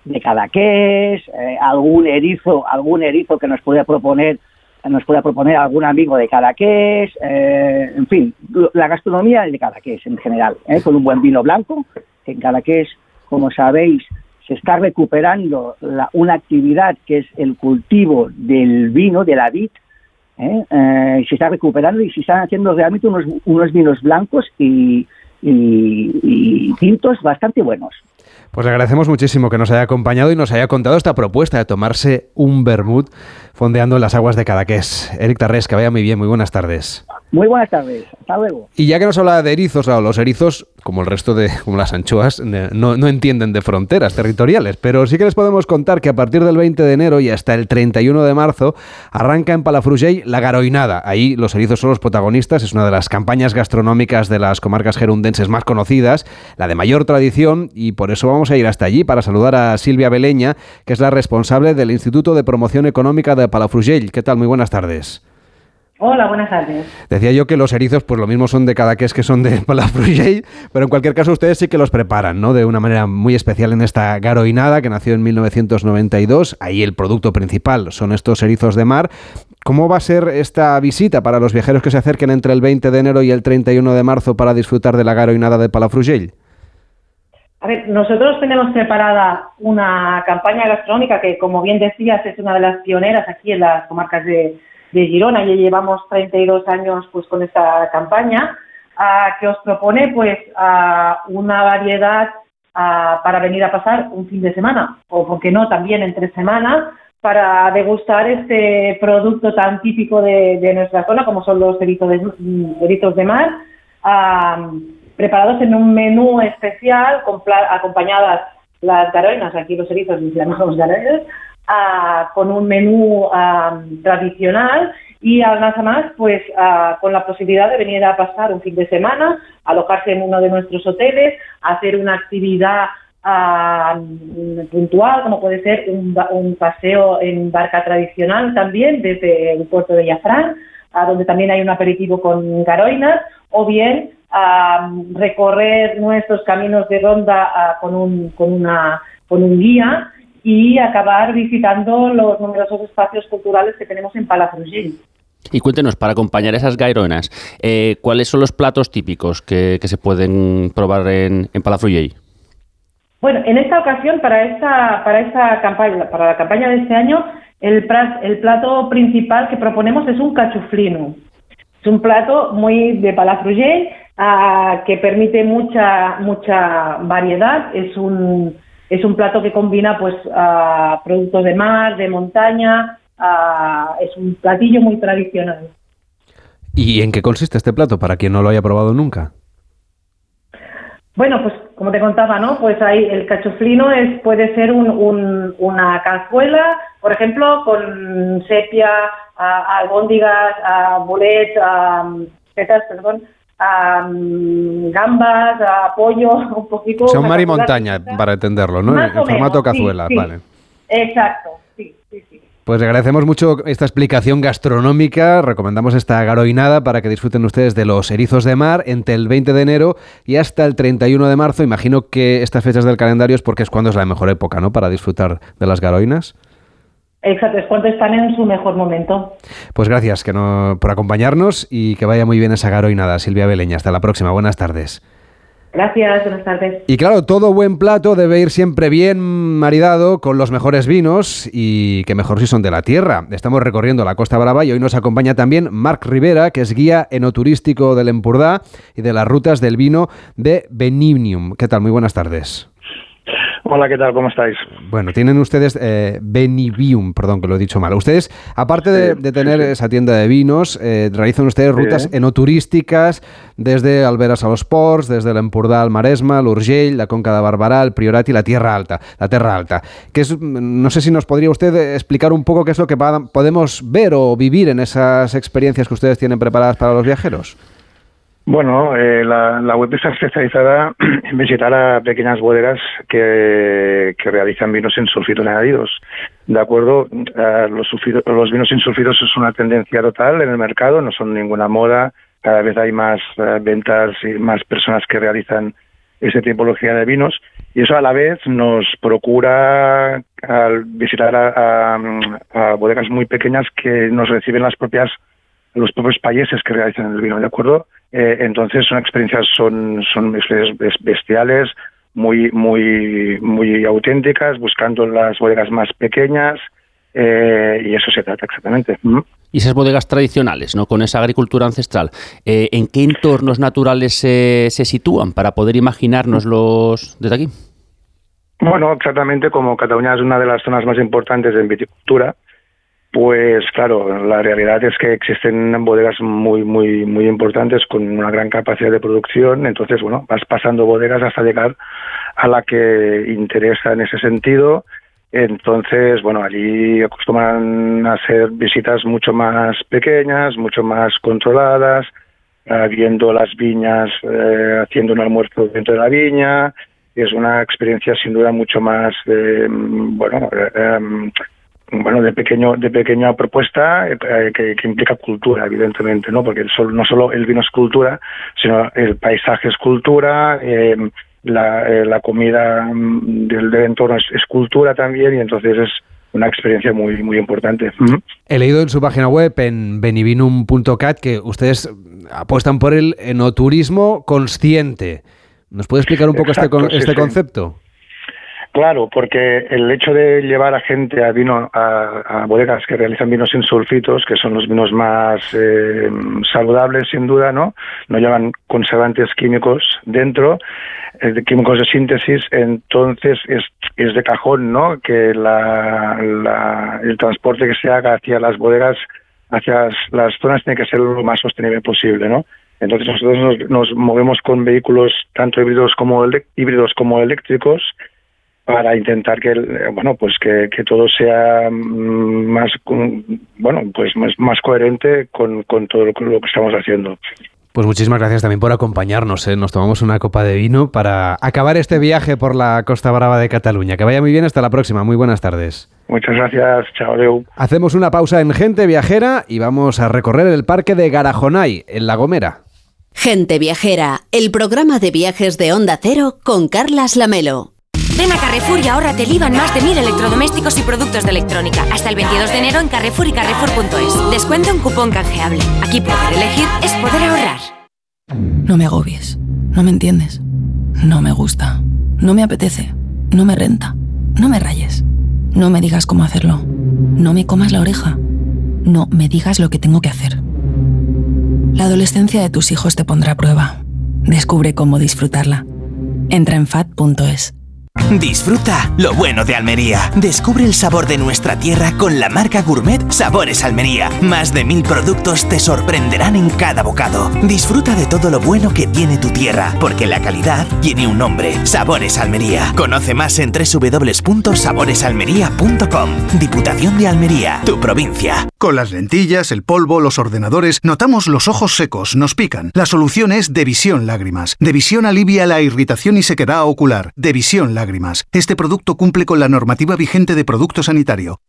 de Cadaqués, eh, algún erizo, algún erizo que nos pueda proponer nos pueda proponer algún amigo de Cadaqués, eh, en fin, la gastronomía de Cadaqués en general, ¿eh? con un buen vino blanco, en Cadaqués, como sabéis, se está recuperando una actividad que es el cultivo del vino, de la vid, ¿eh? Eh, se está recuperando y se están haciendo realmente unos, unos vinos blancos y, y tintos bastante buenos. Pues le agradecemos muchísimo que nos haya acompañado y nos haya contado esta propuesta de tomarse un vermut fondeando en las aguas de Cadaqués. Eric Tarrés, que vaya muy bien, muy buenas tardes. Muy buenas tardes, hasta luego. Y ya que nos habla de erizos, los erizos, como el resto de, como las anchoas, no, no, entienden de fronteras territoriales, pero sí que les podemos contar que a partir del 20 de enero y hasta el 31 de marzo arranca en Palafrugell la garoinada. Ahí los erizos son los protagonistas, es una de las campañas gastronómicas de las comarcas gerundenses más conocidas, la de mayor tradición, y por eso vamos a ir hasta allí para saludar a Silvia Beleña, que es la responsable del Instituto de Promoción Económica de Palafrugell. ¿Qué tal? Muy buenas tardes. Hola, buenas tardes. Decía yo que los erizos, pues lo mismo son de cada es que son de Palafrugell, pero en cualquier caso ustedes sí que los preparan, ¿no? De una manera muy especial en esta garoinada que nació en 1992. Ahí el producto principal son estos erizos de mar. ¿Cómo va a ser esta visita para los viajeros que se acerquen entre el 20 de enero y el 31 de marzo para disfrutar de la garoinada de Palafrugell? A ver, nosotros tenemos preparada una campaña gastronómica que, como bien decías, es una de las pioneras aquí en las comarcas de, Girona. Y llevamos 32 años pues con esta campaña que os propone pues una variedad para venir a pasar un fin de semana o, por qué no, también entre semanas para degustar este producto tan típico de, nuestra zona como son los eritos de, de mar preparados en un menú especial, acompañadas las garoinas, aquí los erizos les llamamos garoinas, con un menú tradicional y además más pues con la posibilidad de venir a pasar un fin de semana, alojarse en uno de nuestros hoteles, hacer una actividad puntual, como puede ser un, un, paseo en barca tradicional también desde el puerto de Yafrán, donde también hay un aperitivo con garoinas, o bien a recorrer nuestros caminos de ronda con, un, con, una, con un guía y acabar visitando los numerosos espacios culturales que tenemos en Palafrugell. Y cuéntenos, para acompañar esas gaironas, eh, ¿cuáles son los platos típicos que, se pueden probar en, en Palafrugell? Bueno, en esta ocasión, para esta, para esta campaña, para la campaña de este año, el, el plato principal que proponemos es un cachuflino. Es un plato muy de Palafrugell que permite mucha mucha variedad. Es un es un plato que combina pues productos de mar, de montaña. es un platillo muy tradicional. ¿Y en qué consiste este plato para quien no lo haya probado nunca? Bueno, pues como te contaba, ¿no? Pues ahí el cachoflino es puede ser un, una cazuela, por ejemplo, con sepia, albóndigas, bolet, setas, perdón, gambas, a pollo, un poquito. O mar y montaña, para entenderlo, ¿no? en formato cazuela, vale. Exacto, sí, sí, sí. Pues agradecemos mucho esta explicación gastronómica. Recomendamos esta garoinada para que disfruten ustedes de los erizos de mar entre el 20 de enero y hasta el 31 de marzo. Imagino que estas fechas del calendario es porque es cuando es la mejor época, ¿no? Para disfrutar de las garoinas. Exacto, es cuando están en su mejor momento. Pues gracias que no, por acompañarnos y que vaya muy bien esa garoinada, Silvia Beleña. Hasta la próxima, buenas tardes. Gracias, buenas tardes. Y claro, todo buen plato debe ir siempre bien maridado con los mejores vinos y que mejor si son de la tierra. Estamos recorriendo la Costa Brava y hoy nos acompaña también Marc Rivera, que es guía enoturístico del Empurdá y de las rutas del vino de Benignium. ¿Qué tal? Muy buenas tardes. Hola, ¿qué tal? ¿Cómo estáis? Bueno, tienen ustedes eh, Benivium, perdón que lo he dicho mal. Ustedes, aparte de, tener esa tienda de vinos, eh, realizan ustedes rutas enoturísticas desde Alberas a los Ports, desde el Empordà al Maresma, l'Urgell, la Conca de Barberà, el Priorat y la Tierra Alta. La Tierra Alta. Que es, no sé si nos podría usted explicar un poco qué es lo que podemos ver o vivir en esas experiencias que ustedes tienen preparadas para los viajeros. Bueno, eh, la, web está especializada en visitar a pequeñas bodegas que, realizan vinos sin sulfitos añadidos. De acuerdo, los, los vinos sin sulfitos es una tendencia total en el mercado, no son ninguna moda. Cada vez hay más eh, ventas y más personas que realizan esa tipología de vinos y eso a la vez nos procura al visitar a, bodegas muy pequeñas que nos reciben las propias los propios países que realizan el vino, ¿de acuerdo? Eh, entonces son experiencias, son, son experiencias bestiales, muy, muy, muy auténticas, buscando las bodegas más pequeñas, eh, y eso se trata exactamente. Y esas bodegas tradicionales, ¿no? con esa agricultura ancestral, eh, ¿en qué entornos naturales se, se sitúan para poder imaginárnoslos desde aquí? Bueno, exactamente como Cataluña es una de las zonas más importantes en viticultura, pues claro, la realidad es que existen bodegas muy, muy, muy importantes con una gran capacidad de producción. Entonces, bueno, vas pasando bodegas hasta llegar a la que interesa en ese sentido. Entonces, bueno, allí acostumbran hacer visitas mucho más pequeñas, mucho más controladas, eh, viendo las viñas, eh, haciendo un almuerzo dentro de la viña. Es una experiencia sin duda mucho más, eh, bueno, bueno, de pequeño, de pequeña propuesta eh, que, implica cultura, evidentemente, ¿no? Porque no solo el vino es cultura, sino el paisaje es cultura, em, la, eh, la, comida mm, del, entorno es, cultura también, y entonces es una experiencia muy, muy importante. He leído en su página web, en benivinum.cat, que ustedes apuestan por el enoturismo consciente. ¿Nos puede explicar un poco este, este concepto? Claro, porque el hecho de llevar a gente a vino a, bodegas que realizan vinos sin sulfitos, que son los vinos más eh, saludables sin duda, no, no llevan conservantes químicos dentro, eh, químicos de síntesis, entonces es, es de cajón, ¿no? Que la, el transporte que se haga hacia las bodegas, hacia las zonas tiene que ser lo más sostenible posible, ¿no? Entonces nosotros nos, nos movemos con vehículos tanto híbridos como híbridos como eléctricos para intentar que bueno pues que, todo sea mm, más bueno pues más, coherente con, todo lo, que estamos haciendo pues muchísimas gracias también por acompañarnos. ¿eh? Nos tomamos una copa de vino para acabar este viaje por la Costa Brava de Cataluña. Que vaya muy bien, hasta la próxima. Muy buenas tardes. Muchas gracias, chao, Leo. Hacemos una pausa en Gente Viajera y vamos a recorrer el parque de Garajonay, en La Gomera. Gente Viajera, el programa de viajes de Onda Cero con Carlas Lamelo. Ven a Carrefour y ahórrate el IVA más de mil electrodomésticos y productos de electrónica. Hasta el 22 de enero en Carrefour y Carrefour.es. Descuento un cupón canjeable. Aquí poder elegir es poder ahorrar. No me agobies. No me entiendes. No me gusta. No me apetece. No me renta. No me rayes. No me digas cómo hacerlo. No me comas la oreja. No me digas lo que tengo que hacer. La adolescencia de tus hijos te pondrá a prueba. Descubre cómo disfrutarla. Entra en fat.es. Disfruta lo bueno de Almería. Descubre el sabor de nuestra tierra con la marca Gourmet Sabores Almería. Más de mil productos te sorprenderán en cada bocado. Disfruta de todo lo bueno que tiene tu tierra, porque la calidad tiene un nombre. Sabores Almería. Conoce más en www.saboresalmería.com. Diputación de Almería, tu provincia. Con las lentillas, el polvo, los ordenadores, notamos los ojos secos, nos pican. La solución es Devisión Lágrimas. Devisión alivia la irritación y sequedad ocular. Devisión Lágrimas. Este producto cumple con la normativa vigente de producto sanitario.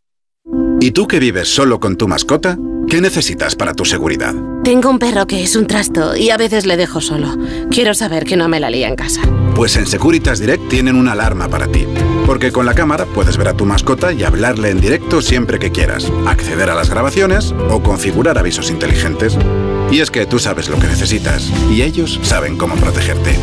¿Y tú que vives solo con tu mascota? ¿Qué necesitas para tu seguridad? Tengo un perro que es un trasto y a veces le dejo solo. Quiero saber que no me la lía en casa. Pues en Securitas Direct tienen una alarma para ti. Porque con la cámara puedes ver a tu mascota y hablarle en directo siempre que quieras, acceder a las grabaciones o configurar avisos inteligentes. Y es que tú sabes lo que necesitas y ellos saben cómo protegerte.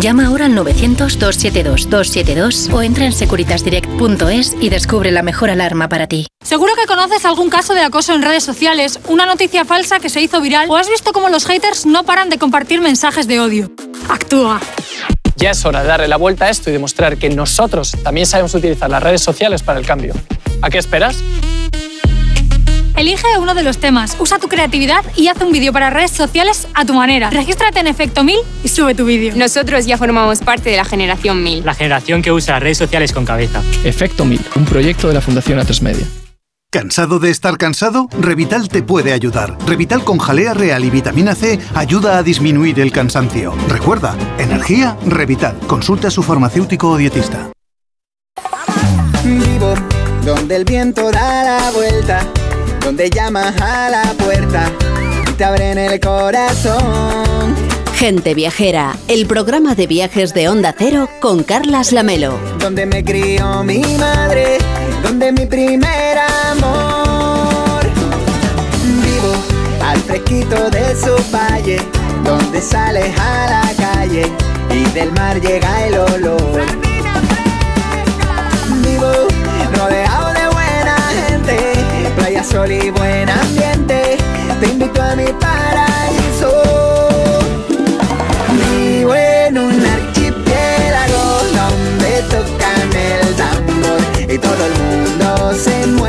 Llama ahora al 900-272-272 o entra en securitasdirect.es y descubre la mejor alarma para ti. Seguro que conoces algún caso de acoso en redes sociales, una noticia falsa que se hizo viral o has visto cómo los haters no paran de compartir mensajes de odio. Actúa. Ya es hora de darle la vuelta a esto y demostrar que nosotros también sabemos utilizar las redes sociales para el cambio. ¿A qué esperas? Elige uno de los temas, usa tu creatividad y haz un vídeo para redes sociales a tu manera. Regístrate en Efecto 1000 y sube tu vídeo. Nosotros ya formamos parte de la generación 1000. La generación que usa redes sociales con cabeza. Efecto 1000, un proyecto de la Fundación A3 Media. ¿Cansado de estar cansado? Revital te puede ayudar. Revital con jalea real y vitamina C ayuda a disminuir el cansancio. Recuerda, energía, Revital. Consulta a su farmacéutico o dietista. Vivo donde el viento da la vuelta, donde llamas a la puerta y te abren el corazón. Gente Viajera, el programa de viajes de Onda Cero con Carlas Lamelo. Donde me crió mi madre donde mi primer amor. Vivo al fresquito de su valle, donde sales a la calle y del mar llega el olor. Sol y buen ambiente. Te invito a mi paraíso. Vivo en un archipiélago donde tocan el tambor y todo el mundo se muere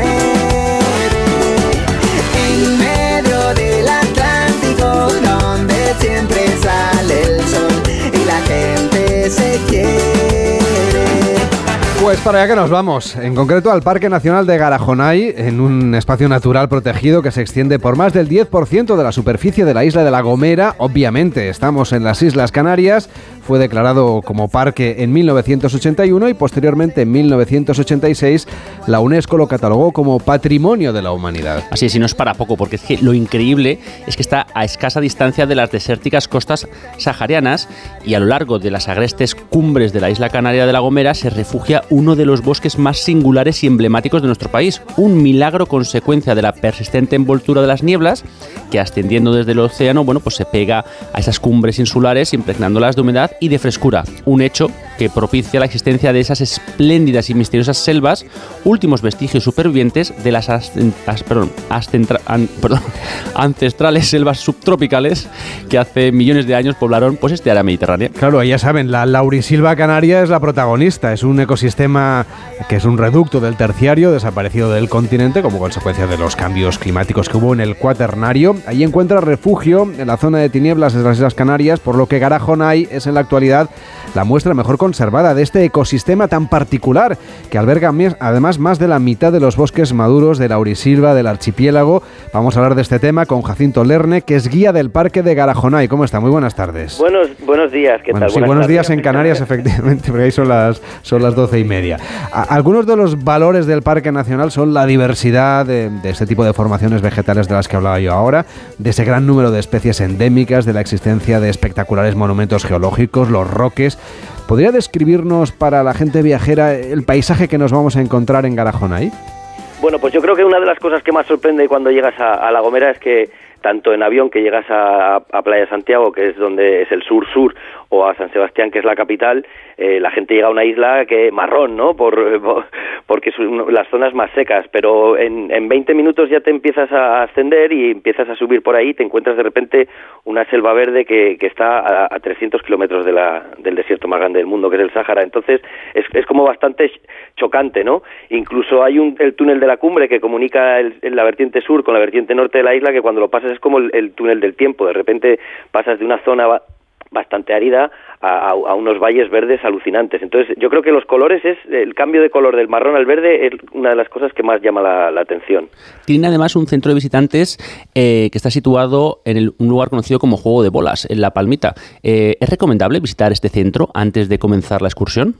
Pues para allá que nos vamos, en concreto al Parque Nacional de Garajonay, en un espacio natural protegido que se extiende por más del 10% de la superficie de la isla de La Gomera. Obviamente estamos en las Islas Canarias, fue declarado como parque en 1981 y posteriormente en 1986 la UNESCO lo catalogó como Patrimonio de la Humanidad. Así es, y no es para poco, porque es que lo increíble es que está a escasa distancia de las desérticas costas saharianas y a lo largo de las agrestes cumbres de la isla canaria de La Gomera se refugia uno de los bosques más singulares y emblemáticos de nuestro país, un milagro consecuencia de la persistente envoltura de las nieblas que ascendiendo desde el océano, bueno, pues se pega a esas cumbres insulares impregnándolas de humedad y de frescura, un hecho que propicia la existencia de esas espléndidas y misteriosas selvas, últimos vestigios supervivientes de las ancestrales selvas subtropicales que hace millones de años poblaron pues, este área mediterránea. Claro, ya saben, la laurisilva canaria es la protagonista, es un ecosistema que es un reducto del terciario desaparecido del continente como consecuencia de los cambios climáticos que hubo en el cuaternario. Allí encuentra refugio en la zona de tinieblas de las Islas Canarias, por lo que Garajonay es en la actualidad la muestra mejor conservada de este ecosistema tan particular que alberga además más de la mitad de los bosques maduros de Laurisilva del archipiélago. Vamos a hablar de este tema con Jacinto Lerne, que es guía del Parque de Garajonay. ¿Cómo está? Muy buenas tardes. Buenos, buenos días, ¿qué tal? Sí, buenos días en Canarias, efectivamente, porque ahí son las, son las doce y media. algunos de los valores del Parque Nacional son la diversidad de, de este tipo de formaciones vegetales de las que hablaba yo ahora, de ese gran número de especies endémicas, de la existencia de espectaculares monumentos geológicos, los roques, ¿Podría describirnos para la gente viajera el paisaje que nos vamos a encontrar en Garajonay? Bueno, pues yo creo que una de las cosas que más sorprende cuando llegas a, La Gomera es que tanto en avión que llegas a, a, Playa Santiago, que es donde es el sur-sur, o a San Sebastián, que es la capital, eh, la gente llega a una isla que marrón, ¿no? Por, porque son las zonas más secas, pero en, en 20 minutos ya te empiezas a ascender y empiezas a subir por ahí, te encuentras de repente una selva verde que, que está a, a 300 kilómetros de del desierto más grande del mundo, que es el Sáhara. Entonces es, es como bastante chocante, ¿no? Incluso hay un, el túnel de la cumbre que comunica el, la vertiente sur con la vertiente norte de la isla, que cuando lo pasas es como el, el túnel del tiempo. De repente pasas de una zona bastante árida a, unos valles verdes alucinantes. Entonces, yo creo que los colores es el cambio de color del marrón al verde es una de las cosas que más llama la, atención. Tiene además un centro de visitantes eh, que está situado en un lugar conocido como Juego de Bolas, en La Palmita. Eh, ¿Es recomendable visitar este centro antes de comenzar la excursión?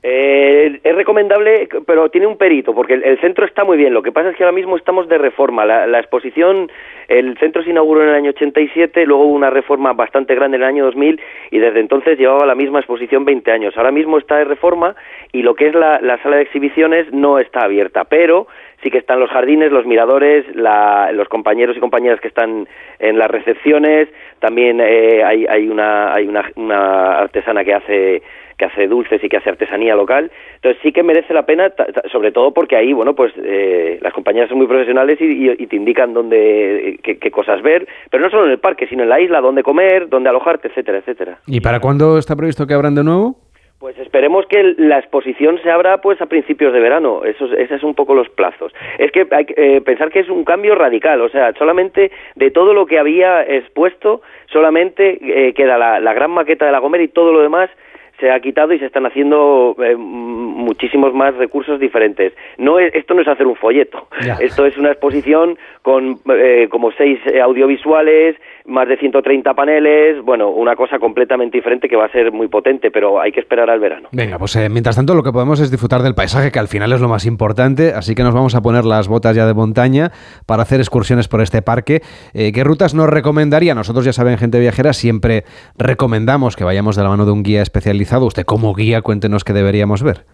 Eh, es recomendable, pero tiene un perito, porque el, centro está muy bien. Lo que pasa es que ahora mismo estamos de reforma. La, exposición, el centro se inauguró en el año 87, luego hubo una reforma bastante grande en el año 2000 y desde entonces llevaba la misma exposición 20 años. Ahora mismo está de reforma y lo que es la, sala de exhibiciones no está abierta, pero sí que están los jardines, los miradores, los compañeros y compañeras que están en las recepciones. También eh, hay, hay, una, hay una artesana que hace que hace dulces y que hace artesanía local. Entonces sí que merece la pena, sobre todo porque ahí, bueno, pues eh, las compañías son muy profesionales y, te indican dónde, qué, cosas ver, pero no solo en el parque, sino en la isla, dónde comer, dónde alojarte, etcétera, etcétera. ¿Y para cuándo está previsto que abran de nuevo? Pues esperemos que la exposición se abra pues a principios de verano. Esos, esos son un poco los plazos. Es que hay que eh, pensar que es un cambio radical. O sea, solamente de todo lo que había expuesto, solamente eh, queda la, la, gran maqueta de la Gomera y todo lo demás se ha quitado y se están haciendo eh, muchísimos más recursos diferentes. No esto no es hacer un folleto, esto es una exposición con eh, como seis eh, audiovisuales, más de 130 paneles, bueno, una cosa completamente diferente que va a ser muy potente, pero hay que esperar al verano. Venga, pues mientras tanto lo que podemos es disfrutar del paisaje, que al final es lo más importante, así que nos vamos a poner las botas ya de montaña para hacer excursiones por este parque. ¿Qué rutas nos recomendaría? Nosotros ya saben, gente viajera, siempre recomendamos que vayamos de la mano de un guía especializado Usted como guía, cuéntenos qué deberíamos ver.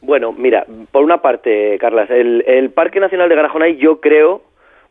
Bueno, mira, por una parte, Carlas, el, Parque Nacional de Garajonay yo creo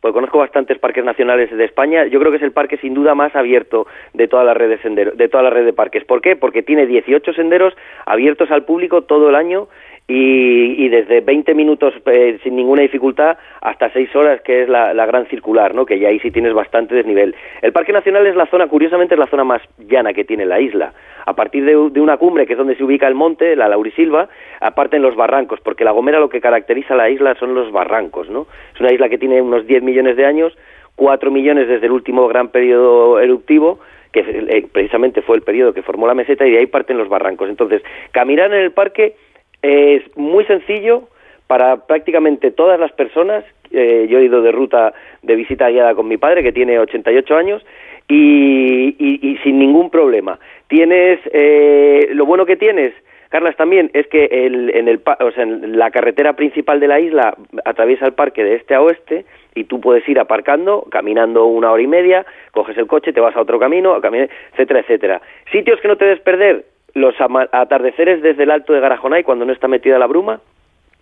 porque conozco bastantes parques nacionales de España, yo creo que es el parque sin duda más abierto de toda la red de senderos, de toda la red de parques. ¿Por qué? Porque tiene 18 senderos abiertos al público todo el año y, desde 20 minutos eh, sin ninguna dificultad hasta 6 horas, que es la, gran circular, ¿no? que ya ahí sí tienes bastante desnivel. El Parque Nacional es la zona, curiosamente, es la zona más llana que tiene la isla. A partir de, una cumbre, que es donde se ubica el monte, la Laurisilva, aparte en los barrancos, porque La Gomera lo que caracteriza a la isla son los barrancos. ¿no? Es una isla que tiene unos 10 millones de años, 4 millones desde el último gran periodo eruptivo, que eh, precisamente fue el periodo que formó la meseta, y de ahí parten los barrancos. Entonces, caminar en el parque es muy sencillo para prácticamente todas las personas. Eh, yo he ido de ruta de visita guiada con mi padre, que tiene 88 años, y, y, sin ningún problema. Tienes, eh, lo bueno que tienes, Carlas, también es que el, en, el, o sea, en la carretera principal de la isla atraviesa el parque de este a oeste y tú puedes ir aparcando, caminando una hora y media, coges el coche, te vas a otro camino, etcétera, etcétera. Sitios que no te debes perder, los atardeceres desde el alto de Garajonay cuando no está metida la bruma,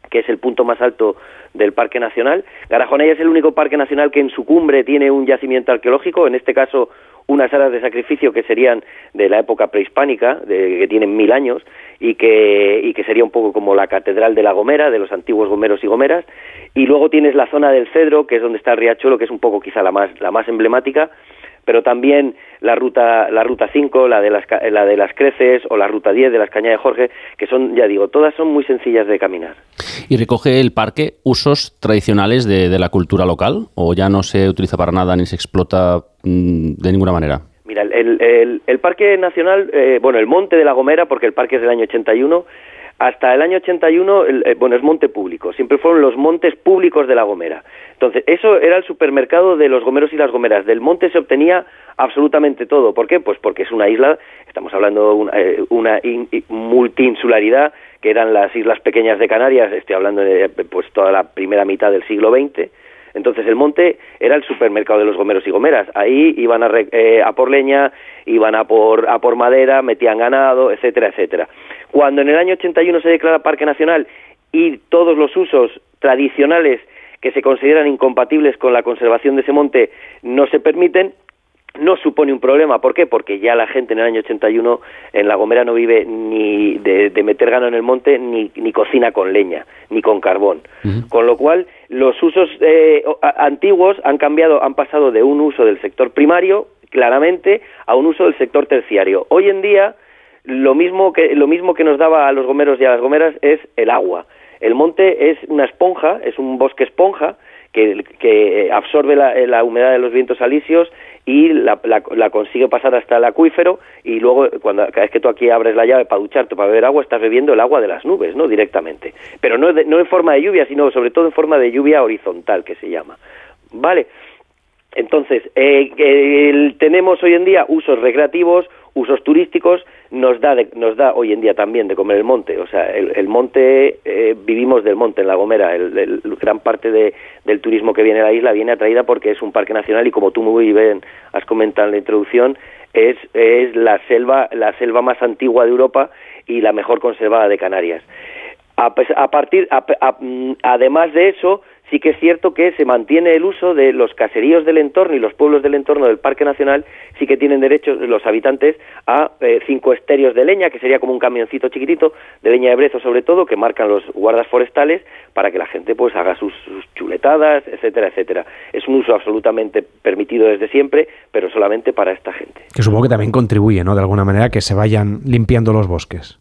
que es el punto más alto del Parque Nacional. Garajonay es el único parque nacional que en su cumbre tiene un yacimiento arqueológico, en este caso unas aras de sacrificio que serían de la época prehispánica, de, que tienen mil años, y que, y que sería un poco como la catedral de la Gomera, de los antiguos gomeros y gomeras, y luego tienes la zona del Cedro, que es donde está el riachuelo, que es un poco quizá la más, la más emblemática, pero también la ruta la ruta 5, la de las la de las Creces o la ruta 10 de las Cañas de Jorge, que son ya digo, todas son muy sencillas de caminar. ¿Y recoge el parque usos tradicionales de, de la cultura local o ya no se utiliza para nada ni se explota mm, de ninguna manera? Mira, el, el, el Parque Nacional, eh, bueno, el Monte de la Gomera, porque el parque es del año 81, hasta el año 81, el, eh, bueno, es monte público, siempre fueron los montes públicos de la Gomera. Entonces, eso era el supermercado de los gomeros y las gomeras. Del monte se obtenía absolutamente todo. ¿Por qué? Pues porque es una isla, estamos hablando de una, eh, una in- in- multiinsularidad, que eran las islas pequeñas de Canarias, estoy hablando de pues toda la primera mitad del siglo XX. Entonces el monte era el supermercado de los gomeros y gomeras. Ahí iban a, eh, a por leña, iban a por, a por madera, metían ganado, etcétera, etcétera. Cuando en el año 81 se declara Parque Nacional y todos los usos tradicionales que se consideran incompatibles con la conservación de ese monte no se permiten, no supone un problema. ¿Por qué? Porque ya la gente en el año 81 en La Gomera no vive ni de, de meter gano en el monte, ni, ni cocina con leña, ni con carbón. Con lo cual, los usos eh, antiguos han cambiado, han pasado de un uso del sector primario, claramente, a un uso del sector terciario. Hoy en día, lo mismo que, lo mismo que nos daba a los gomeros y a las gomeras es el agua. El monte es una esponja, es un bosque esponja, que, absorbe la, eh, la humedad de los vientos alisios y la, la- la consigue pasar hasta el acuífero y luego cuando cada vez que tú aquí abres la llave para ducharte para beber agua estás bebiendo el agua de las nubes no directamente. Pero no de- no en forma de lluvia sino sobre todo en forma de lluvia horizontal que se llama. Vale entonces, eh, tenemos hoy en día usos recreativos, usos turísticos, nos da, de- nos da hoy en día también de comer el monte. O sea, el, el monte, eh, vivimos del monte en La Gomera. El, gran parte de- del turismo que viene a la isla viene atraída porque es un parque nacional y como tú muy bien has comentado en la introducción, es, es la selva, la selva más antigua de Europa y la mejor conservada de Canarias. A, a partir, a- a- mm, además de eso, sí que es cierto que se mantiene el uso de los caseríos del entorno y los pueblos del entorno del Parque Nacional, sí que tienen derecho los habitantes a eh, cinco estéreos de leña, que sería como un camioncito chiquitito, de leña de brezo sobre todo, que marcan los guardas forestales para que la gente pues haga sus, sus chuletadas, etcétera, etcétera. Es un uso absolutamente permitido desde siempre, pero solamente para esta gente. Que supongo que también contribuye, ¿no? De alguna manera, que se vayan limpiando los bosques.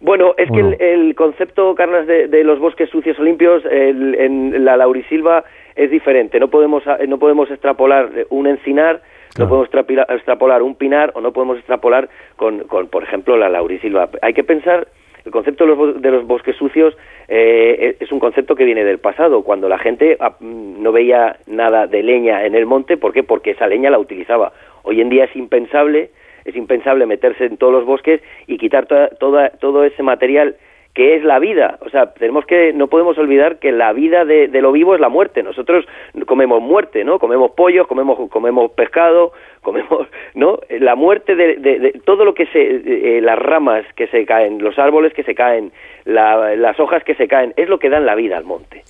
Bueno, es que el, el concepto, Carlas, de, de los bosques sucios o limpios el- en la laurisilva es diferente. No podemos, no podemos extrapolar un encinar, no podemos extrapolar un pinar o no podemos extrapolar con, con, por ejemplo, la laurisilva. Hay que pensar, el concepto de los, de los bosques sucios eh, es un concepto que viene del pasado, cuando la gente ah, mm, no veía nada de leña en el monte. ¿Por qué? Porque esa leña la utilizaba. Hoy en día es impensable es impensable meterse en todos los bosques y quitar todo ese material que es la vida. O sea, tenemos que, no podemos olvidar que la vida de, de lo vivo es la muerte. Nosotros comemos muerte, ¿no? Comemos pollos, comemos, comemos pescado, comemos, ¿no? La muerte de, de- de todo lo que se, eh, las ramas que se caen, los árboles que se caen, la- las hojas que se caen, es lo que dan la vida al monte.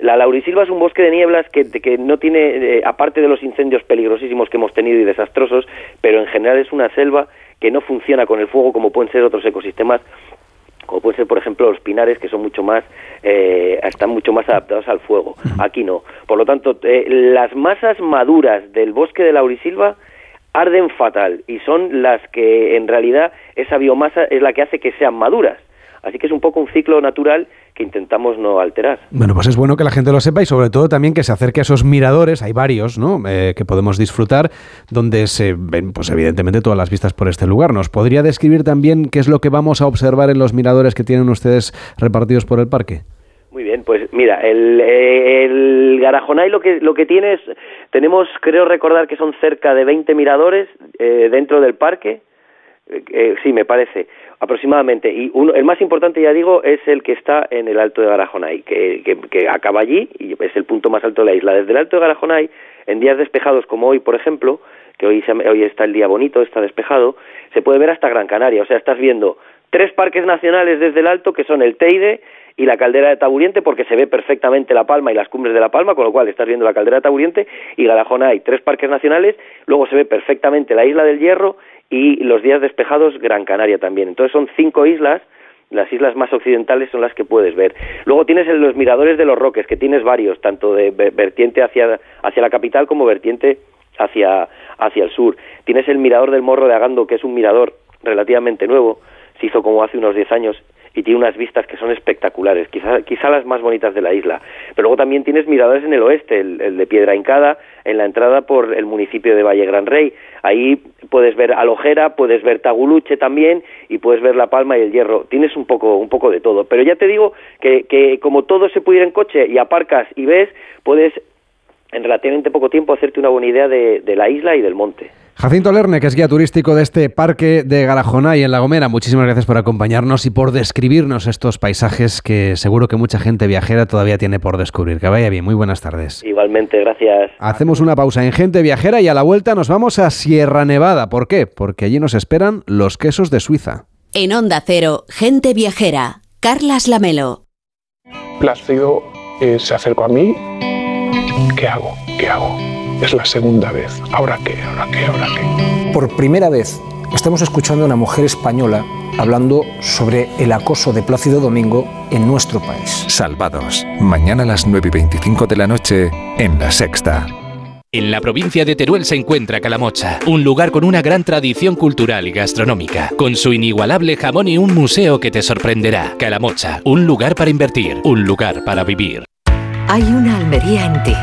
La laurisilva es un bosque de nieblas que, que no tiene, eh, aparte de los incendios peligrosísimos que hemos tenido y desastrosos, pero en general es una selva que no funciona con el fuego como pueden ser otros ecosistemas, como pueden ser, por ejemplo, los pinares, que son mucho más, eh, están mucho más adaptados al fuego. Aquí no. Por lo tanto, eh, las masas maduras del bosque de laurisilva arden fatal y son las que, en realidad, esa biomasa es la que hace que sean maduras. Así que es un poco un ciclo natural que intentamos no alterar. Bueno, pues es bueno que la gente lo sepa y sobre todo también que se acerque a esos miradores, hay varios, ¿no? Eh, que podemos disfrutar, donde se ven, pues evidentemente, todas las vistas por este lugar. ¿Nos podría describir también qué es lo que vamos a observar en los miradores que tienen ustedes repartidos por el parque? Muy bien, pues mira, el, el Garajonay lo que, lo que tiene es, tenemos, creo recordar que son cerca de 20 miradores eh, dentro del parque, Eh, eh, sí, me parece, aproximadamente. Y uno, el más importante, ya digo, es el que está en el Alto de Garajonay, que, que, que acaba allí y es el punto más alto de la isla. Desde el Alto de Garajonay, en días despejados como hoy, por ejemplo, que hoy, se- hoy está el día bonito, está despejado, se puede ver hasta Gran Canaria. O sea, estás viendo tres parques nacionales desde el Alto, que son el Teide y la caldera de Taburiente porque se ve perfectamente La Palma y las cumbres de La Palma, con lo cual estás viendo la caldera de Taburiente y Garajona hay tres parques nacionales, luego se ve perfectamente la isla del Hierro y los días despejados Gran Canaria también. Entonces son cinco islas las islas más occidentales son las que puedes ver. Luego tienes los miradores de los Roques, que tienes varios, tanto de vertiente hacia, hacia la capital como vertiente hacia, hacia el sur. Tienes el mirador del Morro de Agando, que es un mirador relativamente nuevo, se hizo como hace unos 10 años y tiene unas vistas que son espectaculares, quizá, quizá las más bonitas de la isla. Pero luego también tienes miradores en el oeste, el, de Piedra Hincada, en la entrada por el municipio de Valle Gran Rey. Ahí puedes ver Alojera, puedes ver Taguluche también y puedes ver La Palma y el Hierro. Tienes un poco, un poco de todo. Pero ya te digo que, que como todo se ir en coche y aparcas y ves, puedes en relativamente poco tiempo hacerte una buena idea de, de la isla y del monte. Jacinto Lerne, que es guía turístico de este parque de y en La Gomera, muchísimas gracias por acompañarnos y por describirnos estos paisajes que seguro que mucha gente viajera todavía tiene por descubrir. Que vaya bien, muy buenas tardes. Igualmente, gracias. Hacemos una pausa en Gente Viajera y a la vuelta nos vamos a Sierra Nevada. ¿Por qué? Porque allí nos esperan los quesos de Suiza. En Onda Cero, Gente Viajera, Carlas Lamelo. Plácido eh, se acercó a mí. ¿Qué hago? ¿Qué hago? Es la segunda vez. ¿Ahora qué? ¿Ahora qué? ¿Ahora qué? Por primera vez estamos escuchando a una mujer española hablando sobre el acoso de Plácido Domingo en nuestro país. Salvados. Mañana a las 9 y 25 de la noche en La Sexta. En la provincia de Teruel se encuentra Calamocha, un lugar con una gran tradición cultural y gastronómica, con su inigualable jamón y un museo que te sorprenderá. Calamocha, un lugar para invertir, un lugar para vivir. Hay una Almería en ti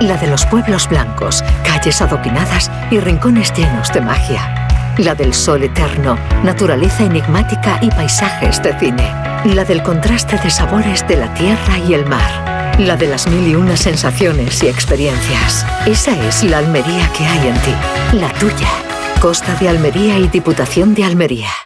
la de los pueblos blancos, calles adoquinadas y rincones llenos de magia. La del sol eterno, naturaleza enigmática y paisajes de cine. La del contraste de sabores de la tierra y el mar. La de las mil y unas sensaciones y experiencias. Esa es la Almería que hay en ti. La tuya. Costa de Almería y Diputación de Almería.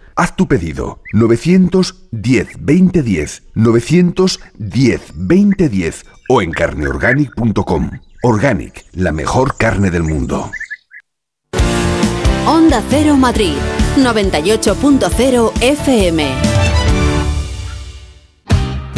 Haz tu pedido 910 2010 910 2010 o en carneorganic.com. Organic, la mejor carne del mundo. Onda Cero Madrid 98.0 FM.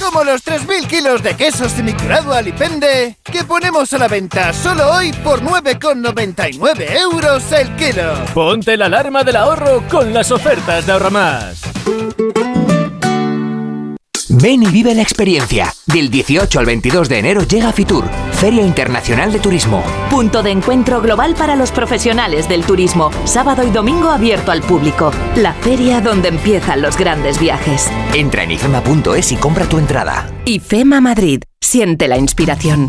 Como los 3.000 kilos de queso semigrado Alipende que ponemos a la venta solo hoy por 9,99 euros el kilo. Ponte la alarma del ahorro con las ofertas de Ahorramás. Ven y vive la experiencia. Del 18 al 22 de enero llega Fitur, Feria Internacional de Turismo. Punto de encuentro global para los profesionales del turismo. Sábado y domingo abierto al público. La feria donde empiezan los grandes viajes. Entra en ifema.es y compra tu entrada. IFEMA Madrid. Siente la inspiración.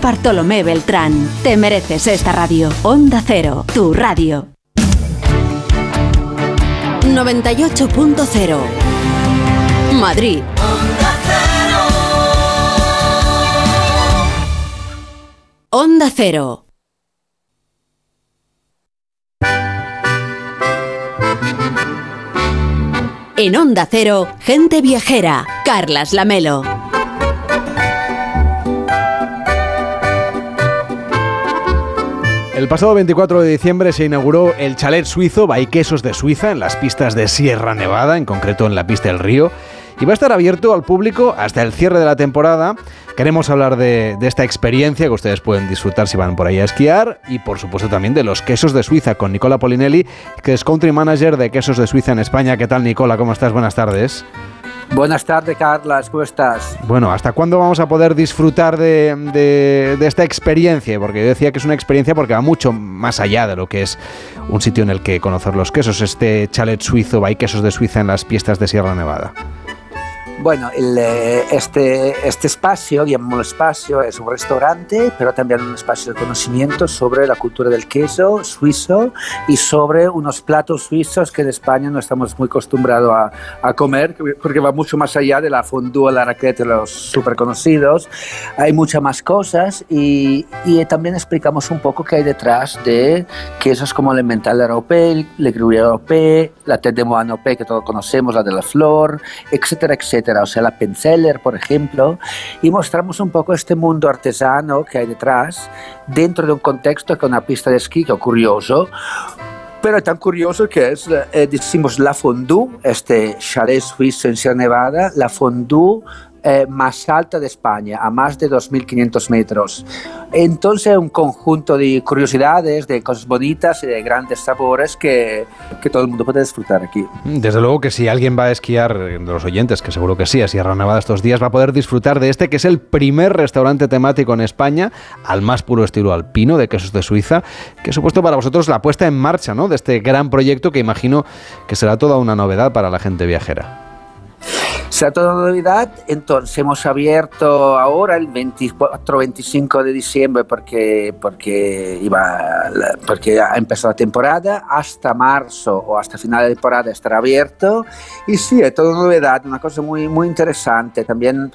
Bartolomé Beltrán. Te mereces esta radio. Onda Cero, tu radio. 98.0 Madrid. Onda Cero. En Onda Cero, gente viajera. Carlas Lamelo. El pasado 24 de diciembre se inauguró el chalet suizo Quesos de Suiza en las pistas de Sierra Nevada, en concreto en la pista del río, y va a estar abierto al público hasta el cierre de la temporada. Queremos hablar de, de, esta experiencia que ustedes pueden disfrutar si van por ahí a esquiar y por supuesto también de los quesos de Suiza con Nicola Polinelli, que es country manager de Quesos de Suiza en España. ¿Qué tal Nicola? ¿Cómo estás? Buenas tardes. Buenas tardes, Carlas, ¿cómo estás? Bueno, ¿hasta cuándo vamos a poder disfrutar de, de, de, esta experiencia? Porque yo decía que es una experiencia porque va mucho más allá de lo que es un sitio en el que conocer los quesos, este chalet suizo, hay quesos de Suiza en las pistas de Sierra Nevada. Bueno, el, este, este espacio, llamamos espacio, es un restaurante, pero también un espacio de conocimiento sobre la cultura del queso suizo y sobre unos platos suizos que en España no estamos muy acostumbrados a, a comer, porque va mucho más allá de la fondue, la raqueta, los súper conocidos. Hay muchas más cosas y, y, también explicamos un poco qué hay detrás de quesos como el mental europeo, el gruyère europeo, la tête de moine europeo que todos conocemos, la de la flor, etcétera, etcétera o sea, la Penzeller, por ejemplo, y mostramos un poco este mundo artesano que hay detrás, dentro de un contexto que una pista de esquí, que curioso, pero tan curioso que es, eh, decimos, la fondue, este chalet suizo en Sierra Nevada, la fondue eh, más alta de España, a más de 2.500 metros. Entonces, un conjunto de curiosidades, de cosas bonitas y de grandes sabores que, que, todo el mundo puede disfrutar aquí. Desde luego que si alguien va a esquiar, de los oyentes, que seguro que sí, a Sierra Nevada estos días, va a poder disfrutar de este, que es el primer restaurante temático en España, al más puro estilo alpino, de quesos de Suiza, que ha supuesto para vosotros la puesta en marcha ¿no? de este gran proyecto que imagino que será toda una novedad para la gente viajera. Novedad, entonces hemos abierto ahora el 24-25 de diciembre porque, porque, iba, porque ha empezado la temporada, hasta marzo o hasta final de temporada estará abierto y sí, es toda novedad, una cosa muy, muy interesante. También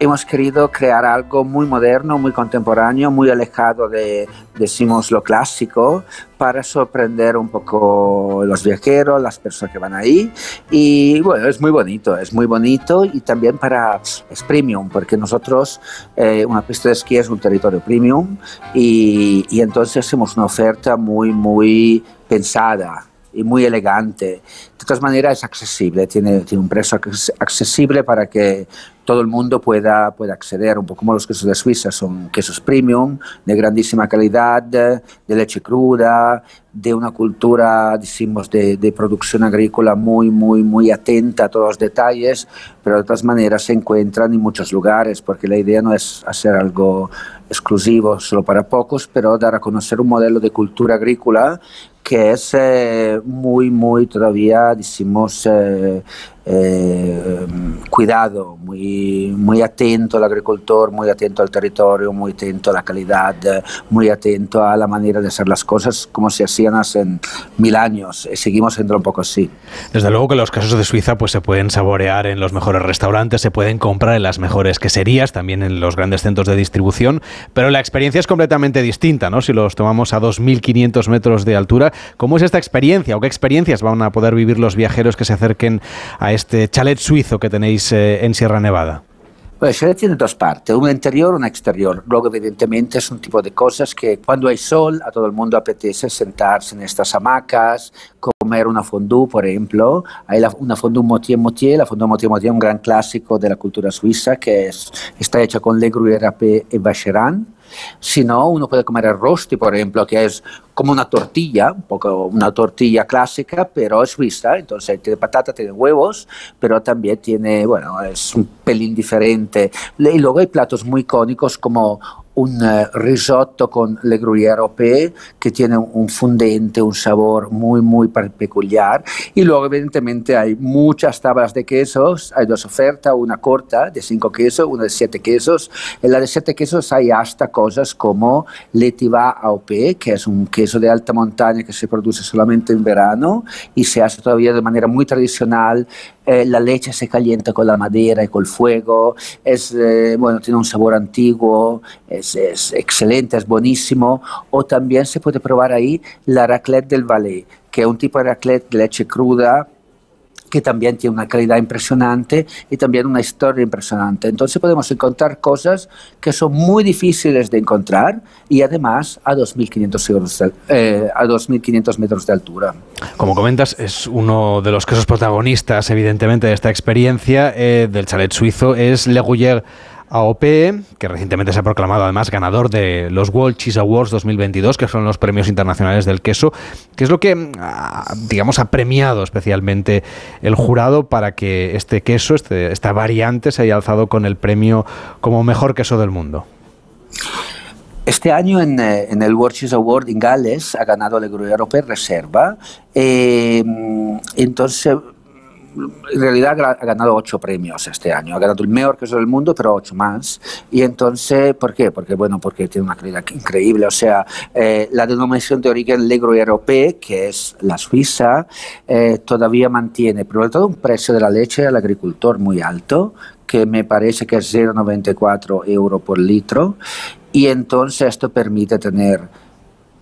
hemos querido crear algo muy moderno, muy contemporáneo, muy alejado de, decimos, lo clásico, para sorprender un poco los viajeros, las personas que van ahí. Y bueno, es muy bonito, es muy bonito y también para, es premium, porque nosotros, eh, una pista de esquí es un territorio premium y, y entonces hacemos una oferta muy, muy pensada y muy elegante. De todas maneras es accesible, tiene, tiene un precio accesible para que todo el mundo pueda, pueda acceder, un poco como los quesos de Suiza, son quesos premium, de grandísima calidad, de leche cruda, de una cultura, decimos, de, de, producción agrícola muy, muy, muy atenta a todos los detalles, pero de todas maneras se encuentran en muchos lugares, porque la idea no es hacer algo exclusivo solo para pocos, pero dar a conocer un modelo de cultura agrícola que es eh, muy, muy todavía, decimos, eh, eh, cuidado, muy, muy atento al agricultor, muy atento al territorio, muy atento a la calidad, muy atento a la manera de hacer las cosas como se hacían hace mil años. Seguimos siendo un poco así. Desde luego que los casos de Suiza pues, se pueden saborear en los mejores restaurantes, se pueden comprar en las mejores queserías, también en los grandes centros de distribución, pero la experiencia es completamente distinta, ¿no? Si los tomamos a 2.500 metros de altura, ¿cómo es esta experiencia o qué experiencias van a poder vivir los viajeros que se acerquen a este chalet suizo que tenéis eh, en Sierra Nevada? Pues el chalet tiene dos partes, una interior y una exterior. Luego, evidentemente, es un tipo de cosas que cuando hay sol, a todo el mundo apetece sentarse en estas hamacas, comer una fondue, por ejemplo. Hay la, una fondue motier-motier. La fondue motier-motier es un gran clásico de la cultura suiza que es, está hecha con le gruyère y vacherin. Si no, uno puede comer el por ejemplo, que es como una tortilla, un poco una tortilla clásica, pero es suiza, entonces tiene patata, tiene huevos, pero también tiene, bueno, es un pelín diferente. Y luego hay platos muy icónicos como un eh, risotto con le gruyère europee que tiene un fundente, un sabor muy, muy peculiar. Y luego, evidentemente, hay muchas tablas de quesos. Hay dos ofertas, una corta de cinco quesos, una de siete quesos. En la de siete quesos hay hasta cosas como l'Etiva AOP, que es un queso de alta montaña que se produce solamente en verano y se hace todavía de manera muy tradicional eh, la leche se calienta con la madera y con el fuego, es, eh, bueno, tiene un sabor antiguo, es, excelente, es buenísimo. O también se puede probar ahí la raclette del Valais, que es un tipo de raclette de leche cruda que también tiene una calidad impresionante y también una historia impresionante. Entonces podemos encontrar cosas que son muy difíciles de encontrar y además a 2.500 euros, eh, a 2.500 metros de altura. Como comentas, es uno de los quesos protagonistas, evidentemente, de esta experiencia eh, del chalet suizo, es Le Gruyère AOP, que recientemente se ha proclamado además ganador de los World Cheese Awards 2022, que son los premios internacionales del queso, que es lo que, ah, digamos, ha premiado especialmente el jurado para que este queso, este, esta variante, se haya alzado con el premio como mejor queso del mundo. Este año en, eh, el World Cheese Award en Gales ha ganado el Gruyère Europeo Reserva. Eh, entonces en realidad ha ganado ocho premios este año. Ha ganado el mejor queso del mundo, pero ocho más. Y entonces, ¿por qué? Porque, bueno, porque tiene una calidad increíble. O sea, eh, la denominación de origen Legro Europeo, que es la Suiza, eh, todavía mantiene, por todo, un precio de la leche al agricultor muy alto, que me parece que es 0,94 euro por litro. Y entonces esto permite tener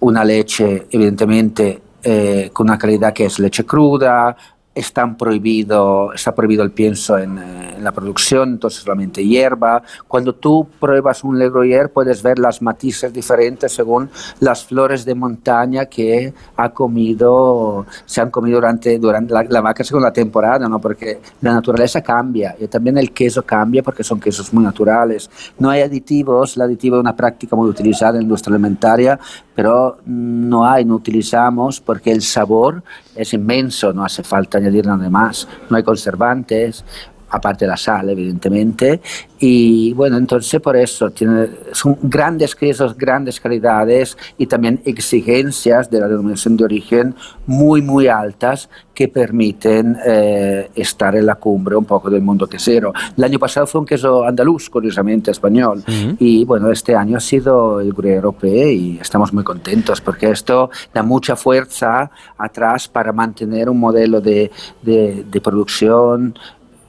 una leche, evidentemente, eh, con una calidad que es leche cruda, están prohibido, está prohibido el pienso en, eh, en, la producción, entonces solamente hierba. Cuando tú pruebas un legroyer puedes ver las matices diferentes según las flores de montaña que ha comido, se han comido durante, durante la, la vaca según la temporada, ¿no? porque la naturaleza cambia y también el queso cambia porque son quesos muy naturales. No hay aditivos, el aditivo es una práctica muy utilizada en la industria alimentaria, pero no hay, no utilizamos porque el sabor es inmenso, no hace falta añadir nada más, no hay conservantes, aparte de la sal, evidentemente. Y bueno, entonces por eso tiene, son grandes quesos, grandes calidades y también exigencias de la denominación de origen muy, muy altas que permiten eh, estar en la cumbre un poco del mundo quesero. El año pasado fue un queso andaluz, curiosamente español, uh -huh. y bueno, este año ha sido el Gruyère Europeo y estamos muy contentos porque esto da mucha fuerza atrás para mantener un modelo de, de, de producción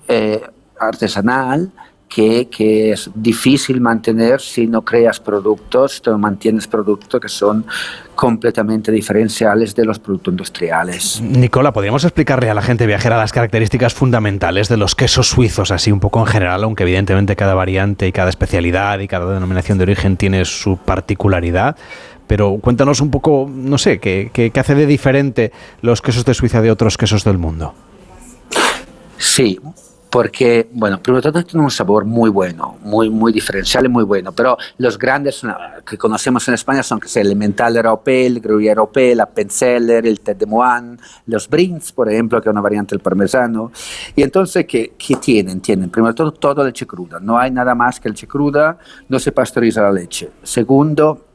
eh, artesanal que, que, es difícil mantener si no creas productos, no mantienes productos que son completamente diferenciales de los productos industriales. Nicola, ¿podríamos explicarle a la gente viajera las características fundamentales de los quesos suizos, así un poco en general, aunque evidentemente cada variante y cada especialidad y cada denominación de origen tiene su particularidad? Pero cuéntanos un poco, no sé, ¿qué, qué, qué hace de diferente los quesos de Suiza de otros quesos del mundo? Sí, porque, bueno, primero todo tiene un sabor muy bueno, muy, muy diferencial y muy bueno, pero los grandes que conocemos en España son que es el Elemental Europeo, el Gruyère Europeo, la Penzeller, el Tête de Moine, los Brins, por ejemplo, que es una variante del parmesano. Y entonces, ¿qué, qué tienen? Tienen, primero todo, todo leche cruda, no hay nada más que leche cruda, no se pasteuriza la leche. Segundo,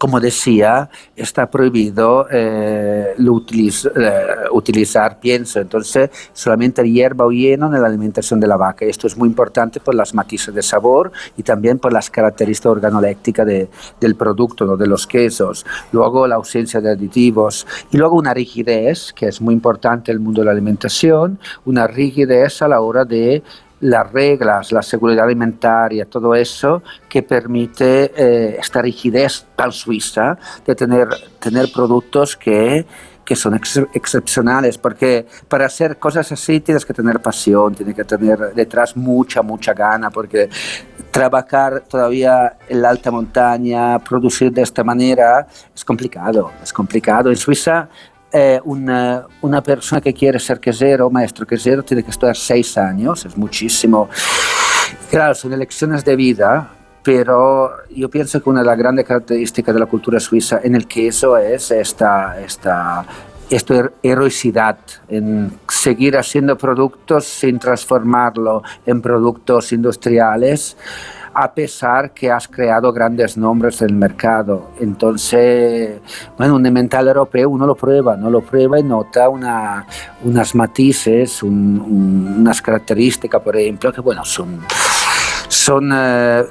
como decía, está prohibido eh, eh, utilizar pienso, entonces solamente hierba o heno en la alimentación de la vaca. Esto es muy importante por las matices de sabor y también por las características organolépticas de, del producto, ¿no? de los quesos. Luego la ausencia de aditivos y luego una rigidez, que es muy importante en el mundo de la alimentación, una rigidez a la hora de las reglas, la seguridad alimentaria, todo eso que permite eh, esta rigidez tan suiza de tener, tener productos que, que son ex excepcionales, porque para hacer cosas así tienes que tener pasión, tienes que tener detrás mucha, mucha gana, porque trabajar todavía en la alta montaña, producir de esta manera, es complicado, es complicado. En Suiza eh, una, una, persona que quiere ser quesero, maestro quesero, tiene que estudiar seis años, es muchísimo. Claro, son elecciones de vida, pero yo pienso que una de las grandes características de la cultura suiza en el queso es esta, esta, esta heroicidad en seguir haciendo productos sin transformarlo en productos industriales a pesar que has creado grandes nombres del mercado. Entonces, bueno, un mental europeo uno lo prueba, no lo prueba y nota una, unas matices, unas características, por ejemplo, que bueno, son, son eh,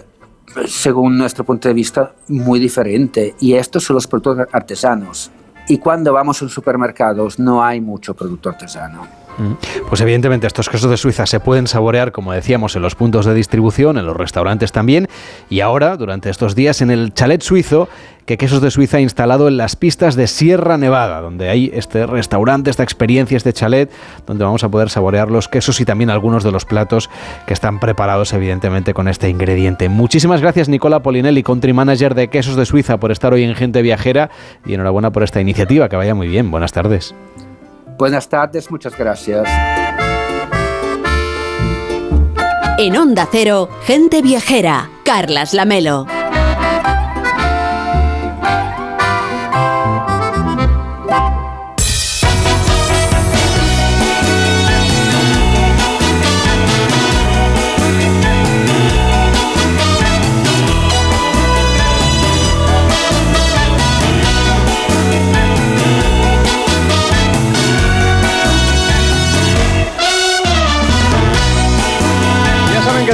según nuestro punto de vista, muy diferentes. Y estos son los productos artesanos. Y cuando vamos a supermercados no hay mucho producto artesano. Pues evidentemente estos quesos de Suiza se pueden saborear, como decíamos, en los puntos de distribución, en los restaurantes también, y ahora, durante estos días, en el chalet suizo, que Quesos de Suiza ha instalado en las pistas de Sierra Nevada, donde hay este restaurante, esta experiencia, este chalet, donde vamos a poder saborear los quesos y también algunos de los platos que están preparados, evidentemente, con este ingrediente. Muchísimas gracias, Nicola Polinelli, country manager de Quesos de Suiza, por estar hoy en Gente Viajera y enhorabuena por esta iniciativa. Que vaya muy bien. Buenas tardes. Buenas tardes, muchas gracias. En Onda Cero, Gente Viajera, Carlas Lamelo.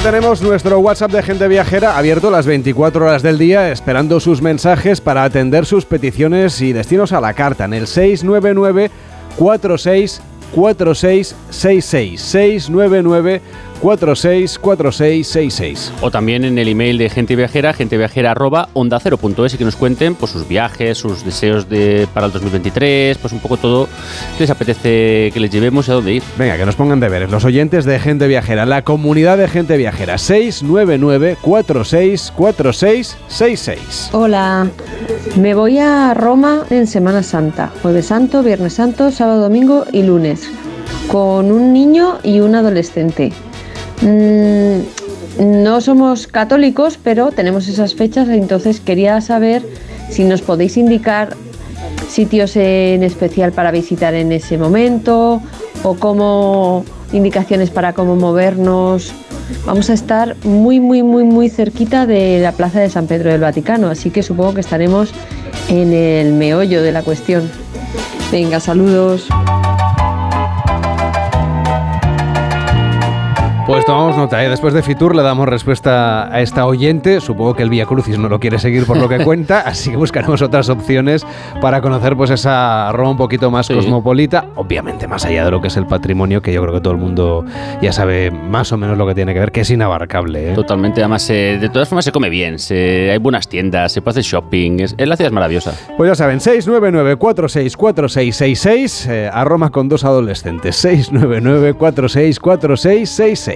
Tenemos nuestro WhatsApp de gente viajera abierto las 24 horas del día, esperando sus mensajes para atender sus peticiones y destinos a la carta en el 699 46 4666 699 464666. O también en el email de gente viajera, genteviajera arroba onda cero punto es y que nos cuenten pues, sus viajes, sus deseos de, para el 2023, pues un poco todo que les apetece que les llevemos y a dónde ir. Venga, que nos pongan deberes. Los oyentes de gente viajera, la comunidad de gente viajera, 699 464666. Hola, me voy a Roma en Semana Santa, Jueves Santo, Viernes Santo, Sábado, Domingo y lunes, con un niño y un adolescente. Mm, no somos católicos, pero tenemos esas fechas, entonces quería saber si nos podéis indicar sitios en especial para visitar en ese momento o cómo indicaciones para cómo movernos. Vamos a estar muy, muy, muy, muy cerquita de la Plaza de San Pedro del Vaticano, así que supongo que estaremos en el meollo de la cuestión. Venga, saludos. Pues tomamos nota, ¿eh? después de Fitur le damos respuesta a esta oyente. Supongo que el Vía Crucis no lo quiere seguir por lo que cuenta, así que buscaremos otras opciones para conocer pues esa Roma un poquito más cosmopolita, obviamente más allá de lo que es el patrimonio, que yo creo que todo el mundo ya sabe más o menos lo que tiene que ver, que es inabarcable. ¿eh? Totalmente, además eh, de todas formas se come bien, hay buenas tiendas, se puede hacer shopping, es, la ciudad es maravillosa. Pues ya saben, 699-464666, eh, a Roma con dos adolescentes, 699-464666.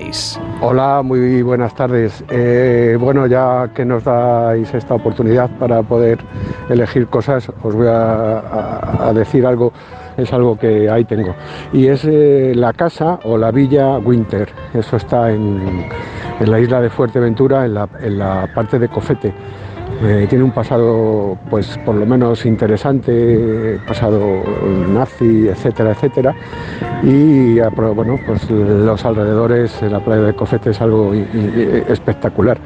Hola, muy buenas tardes. Eh, bueno, ya que nos dais esta oportunidad para poder elegir cosas, os voy a, decir algo, es algo que ahí tengo. Y es eh, la casa o la villa Winter. Eso está en, la isla de Fuerteventura, en la, en la parte de Cofete. Eh, tiene un pasado, pues por lo menos interesante, pasado nazi, etcétera, etcétera. Y bueno, pues los alrededores, la playa de Cofete es algo espectacular.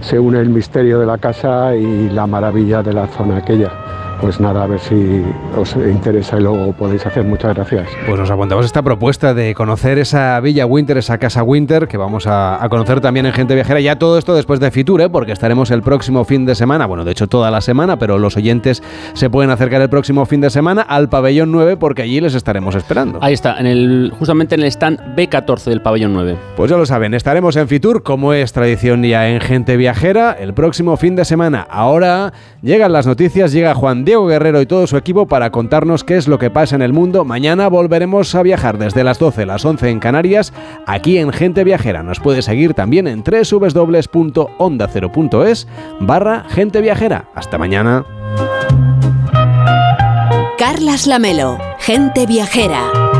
Se une el misterio de la casa y la maravilla de la zona aquella pues nada, a ver si os interesa y luego podéis hacer. Muchas gracias. Pues nos apuntamos esta propuesta de conocer esa Villa Winter, esa Casa Winter, que vamos a, conocer también en Gente Viajera. Ya todo esto después de Fitur, ¿eh? porque estaremos el próximo fin de semana, bueno, de hecho toda la semana, pero los oyentes se pueden acercar el próximo fin de semana al pabellón 9 porque allí les estaremos esperando. Ahí está, en el, justamente en el stand B14 del pabellón 9. Pues ya lo saben, estaremos en Fitur, como es tradición ya en Gente Viajera, el próximo fin de semana. Ahora llegan las noticias, llega Juan Diego Diego Guerrero y todo su equipo para contarnos qué es lo que pasa en el mundo. Mañana volveremos a viajar desde las 12 a las 11 en Canarias, aquí en Gente Viajera. Nos puede seguir también en www.ondacero.es barra Gente Viajera. Hasta mañana. Carlas Lamelo, Gente Viajera.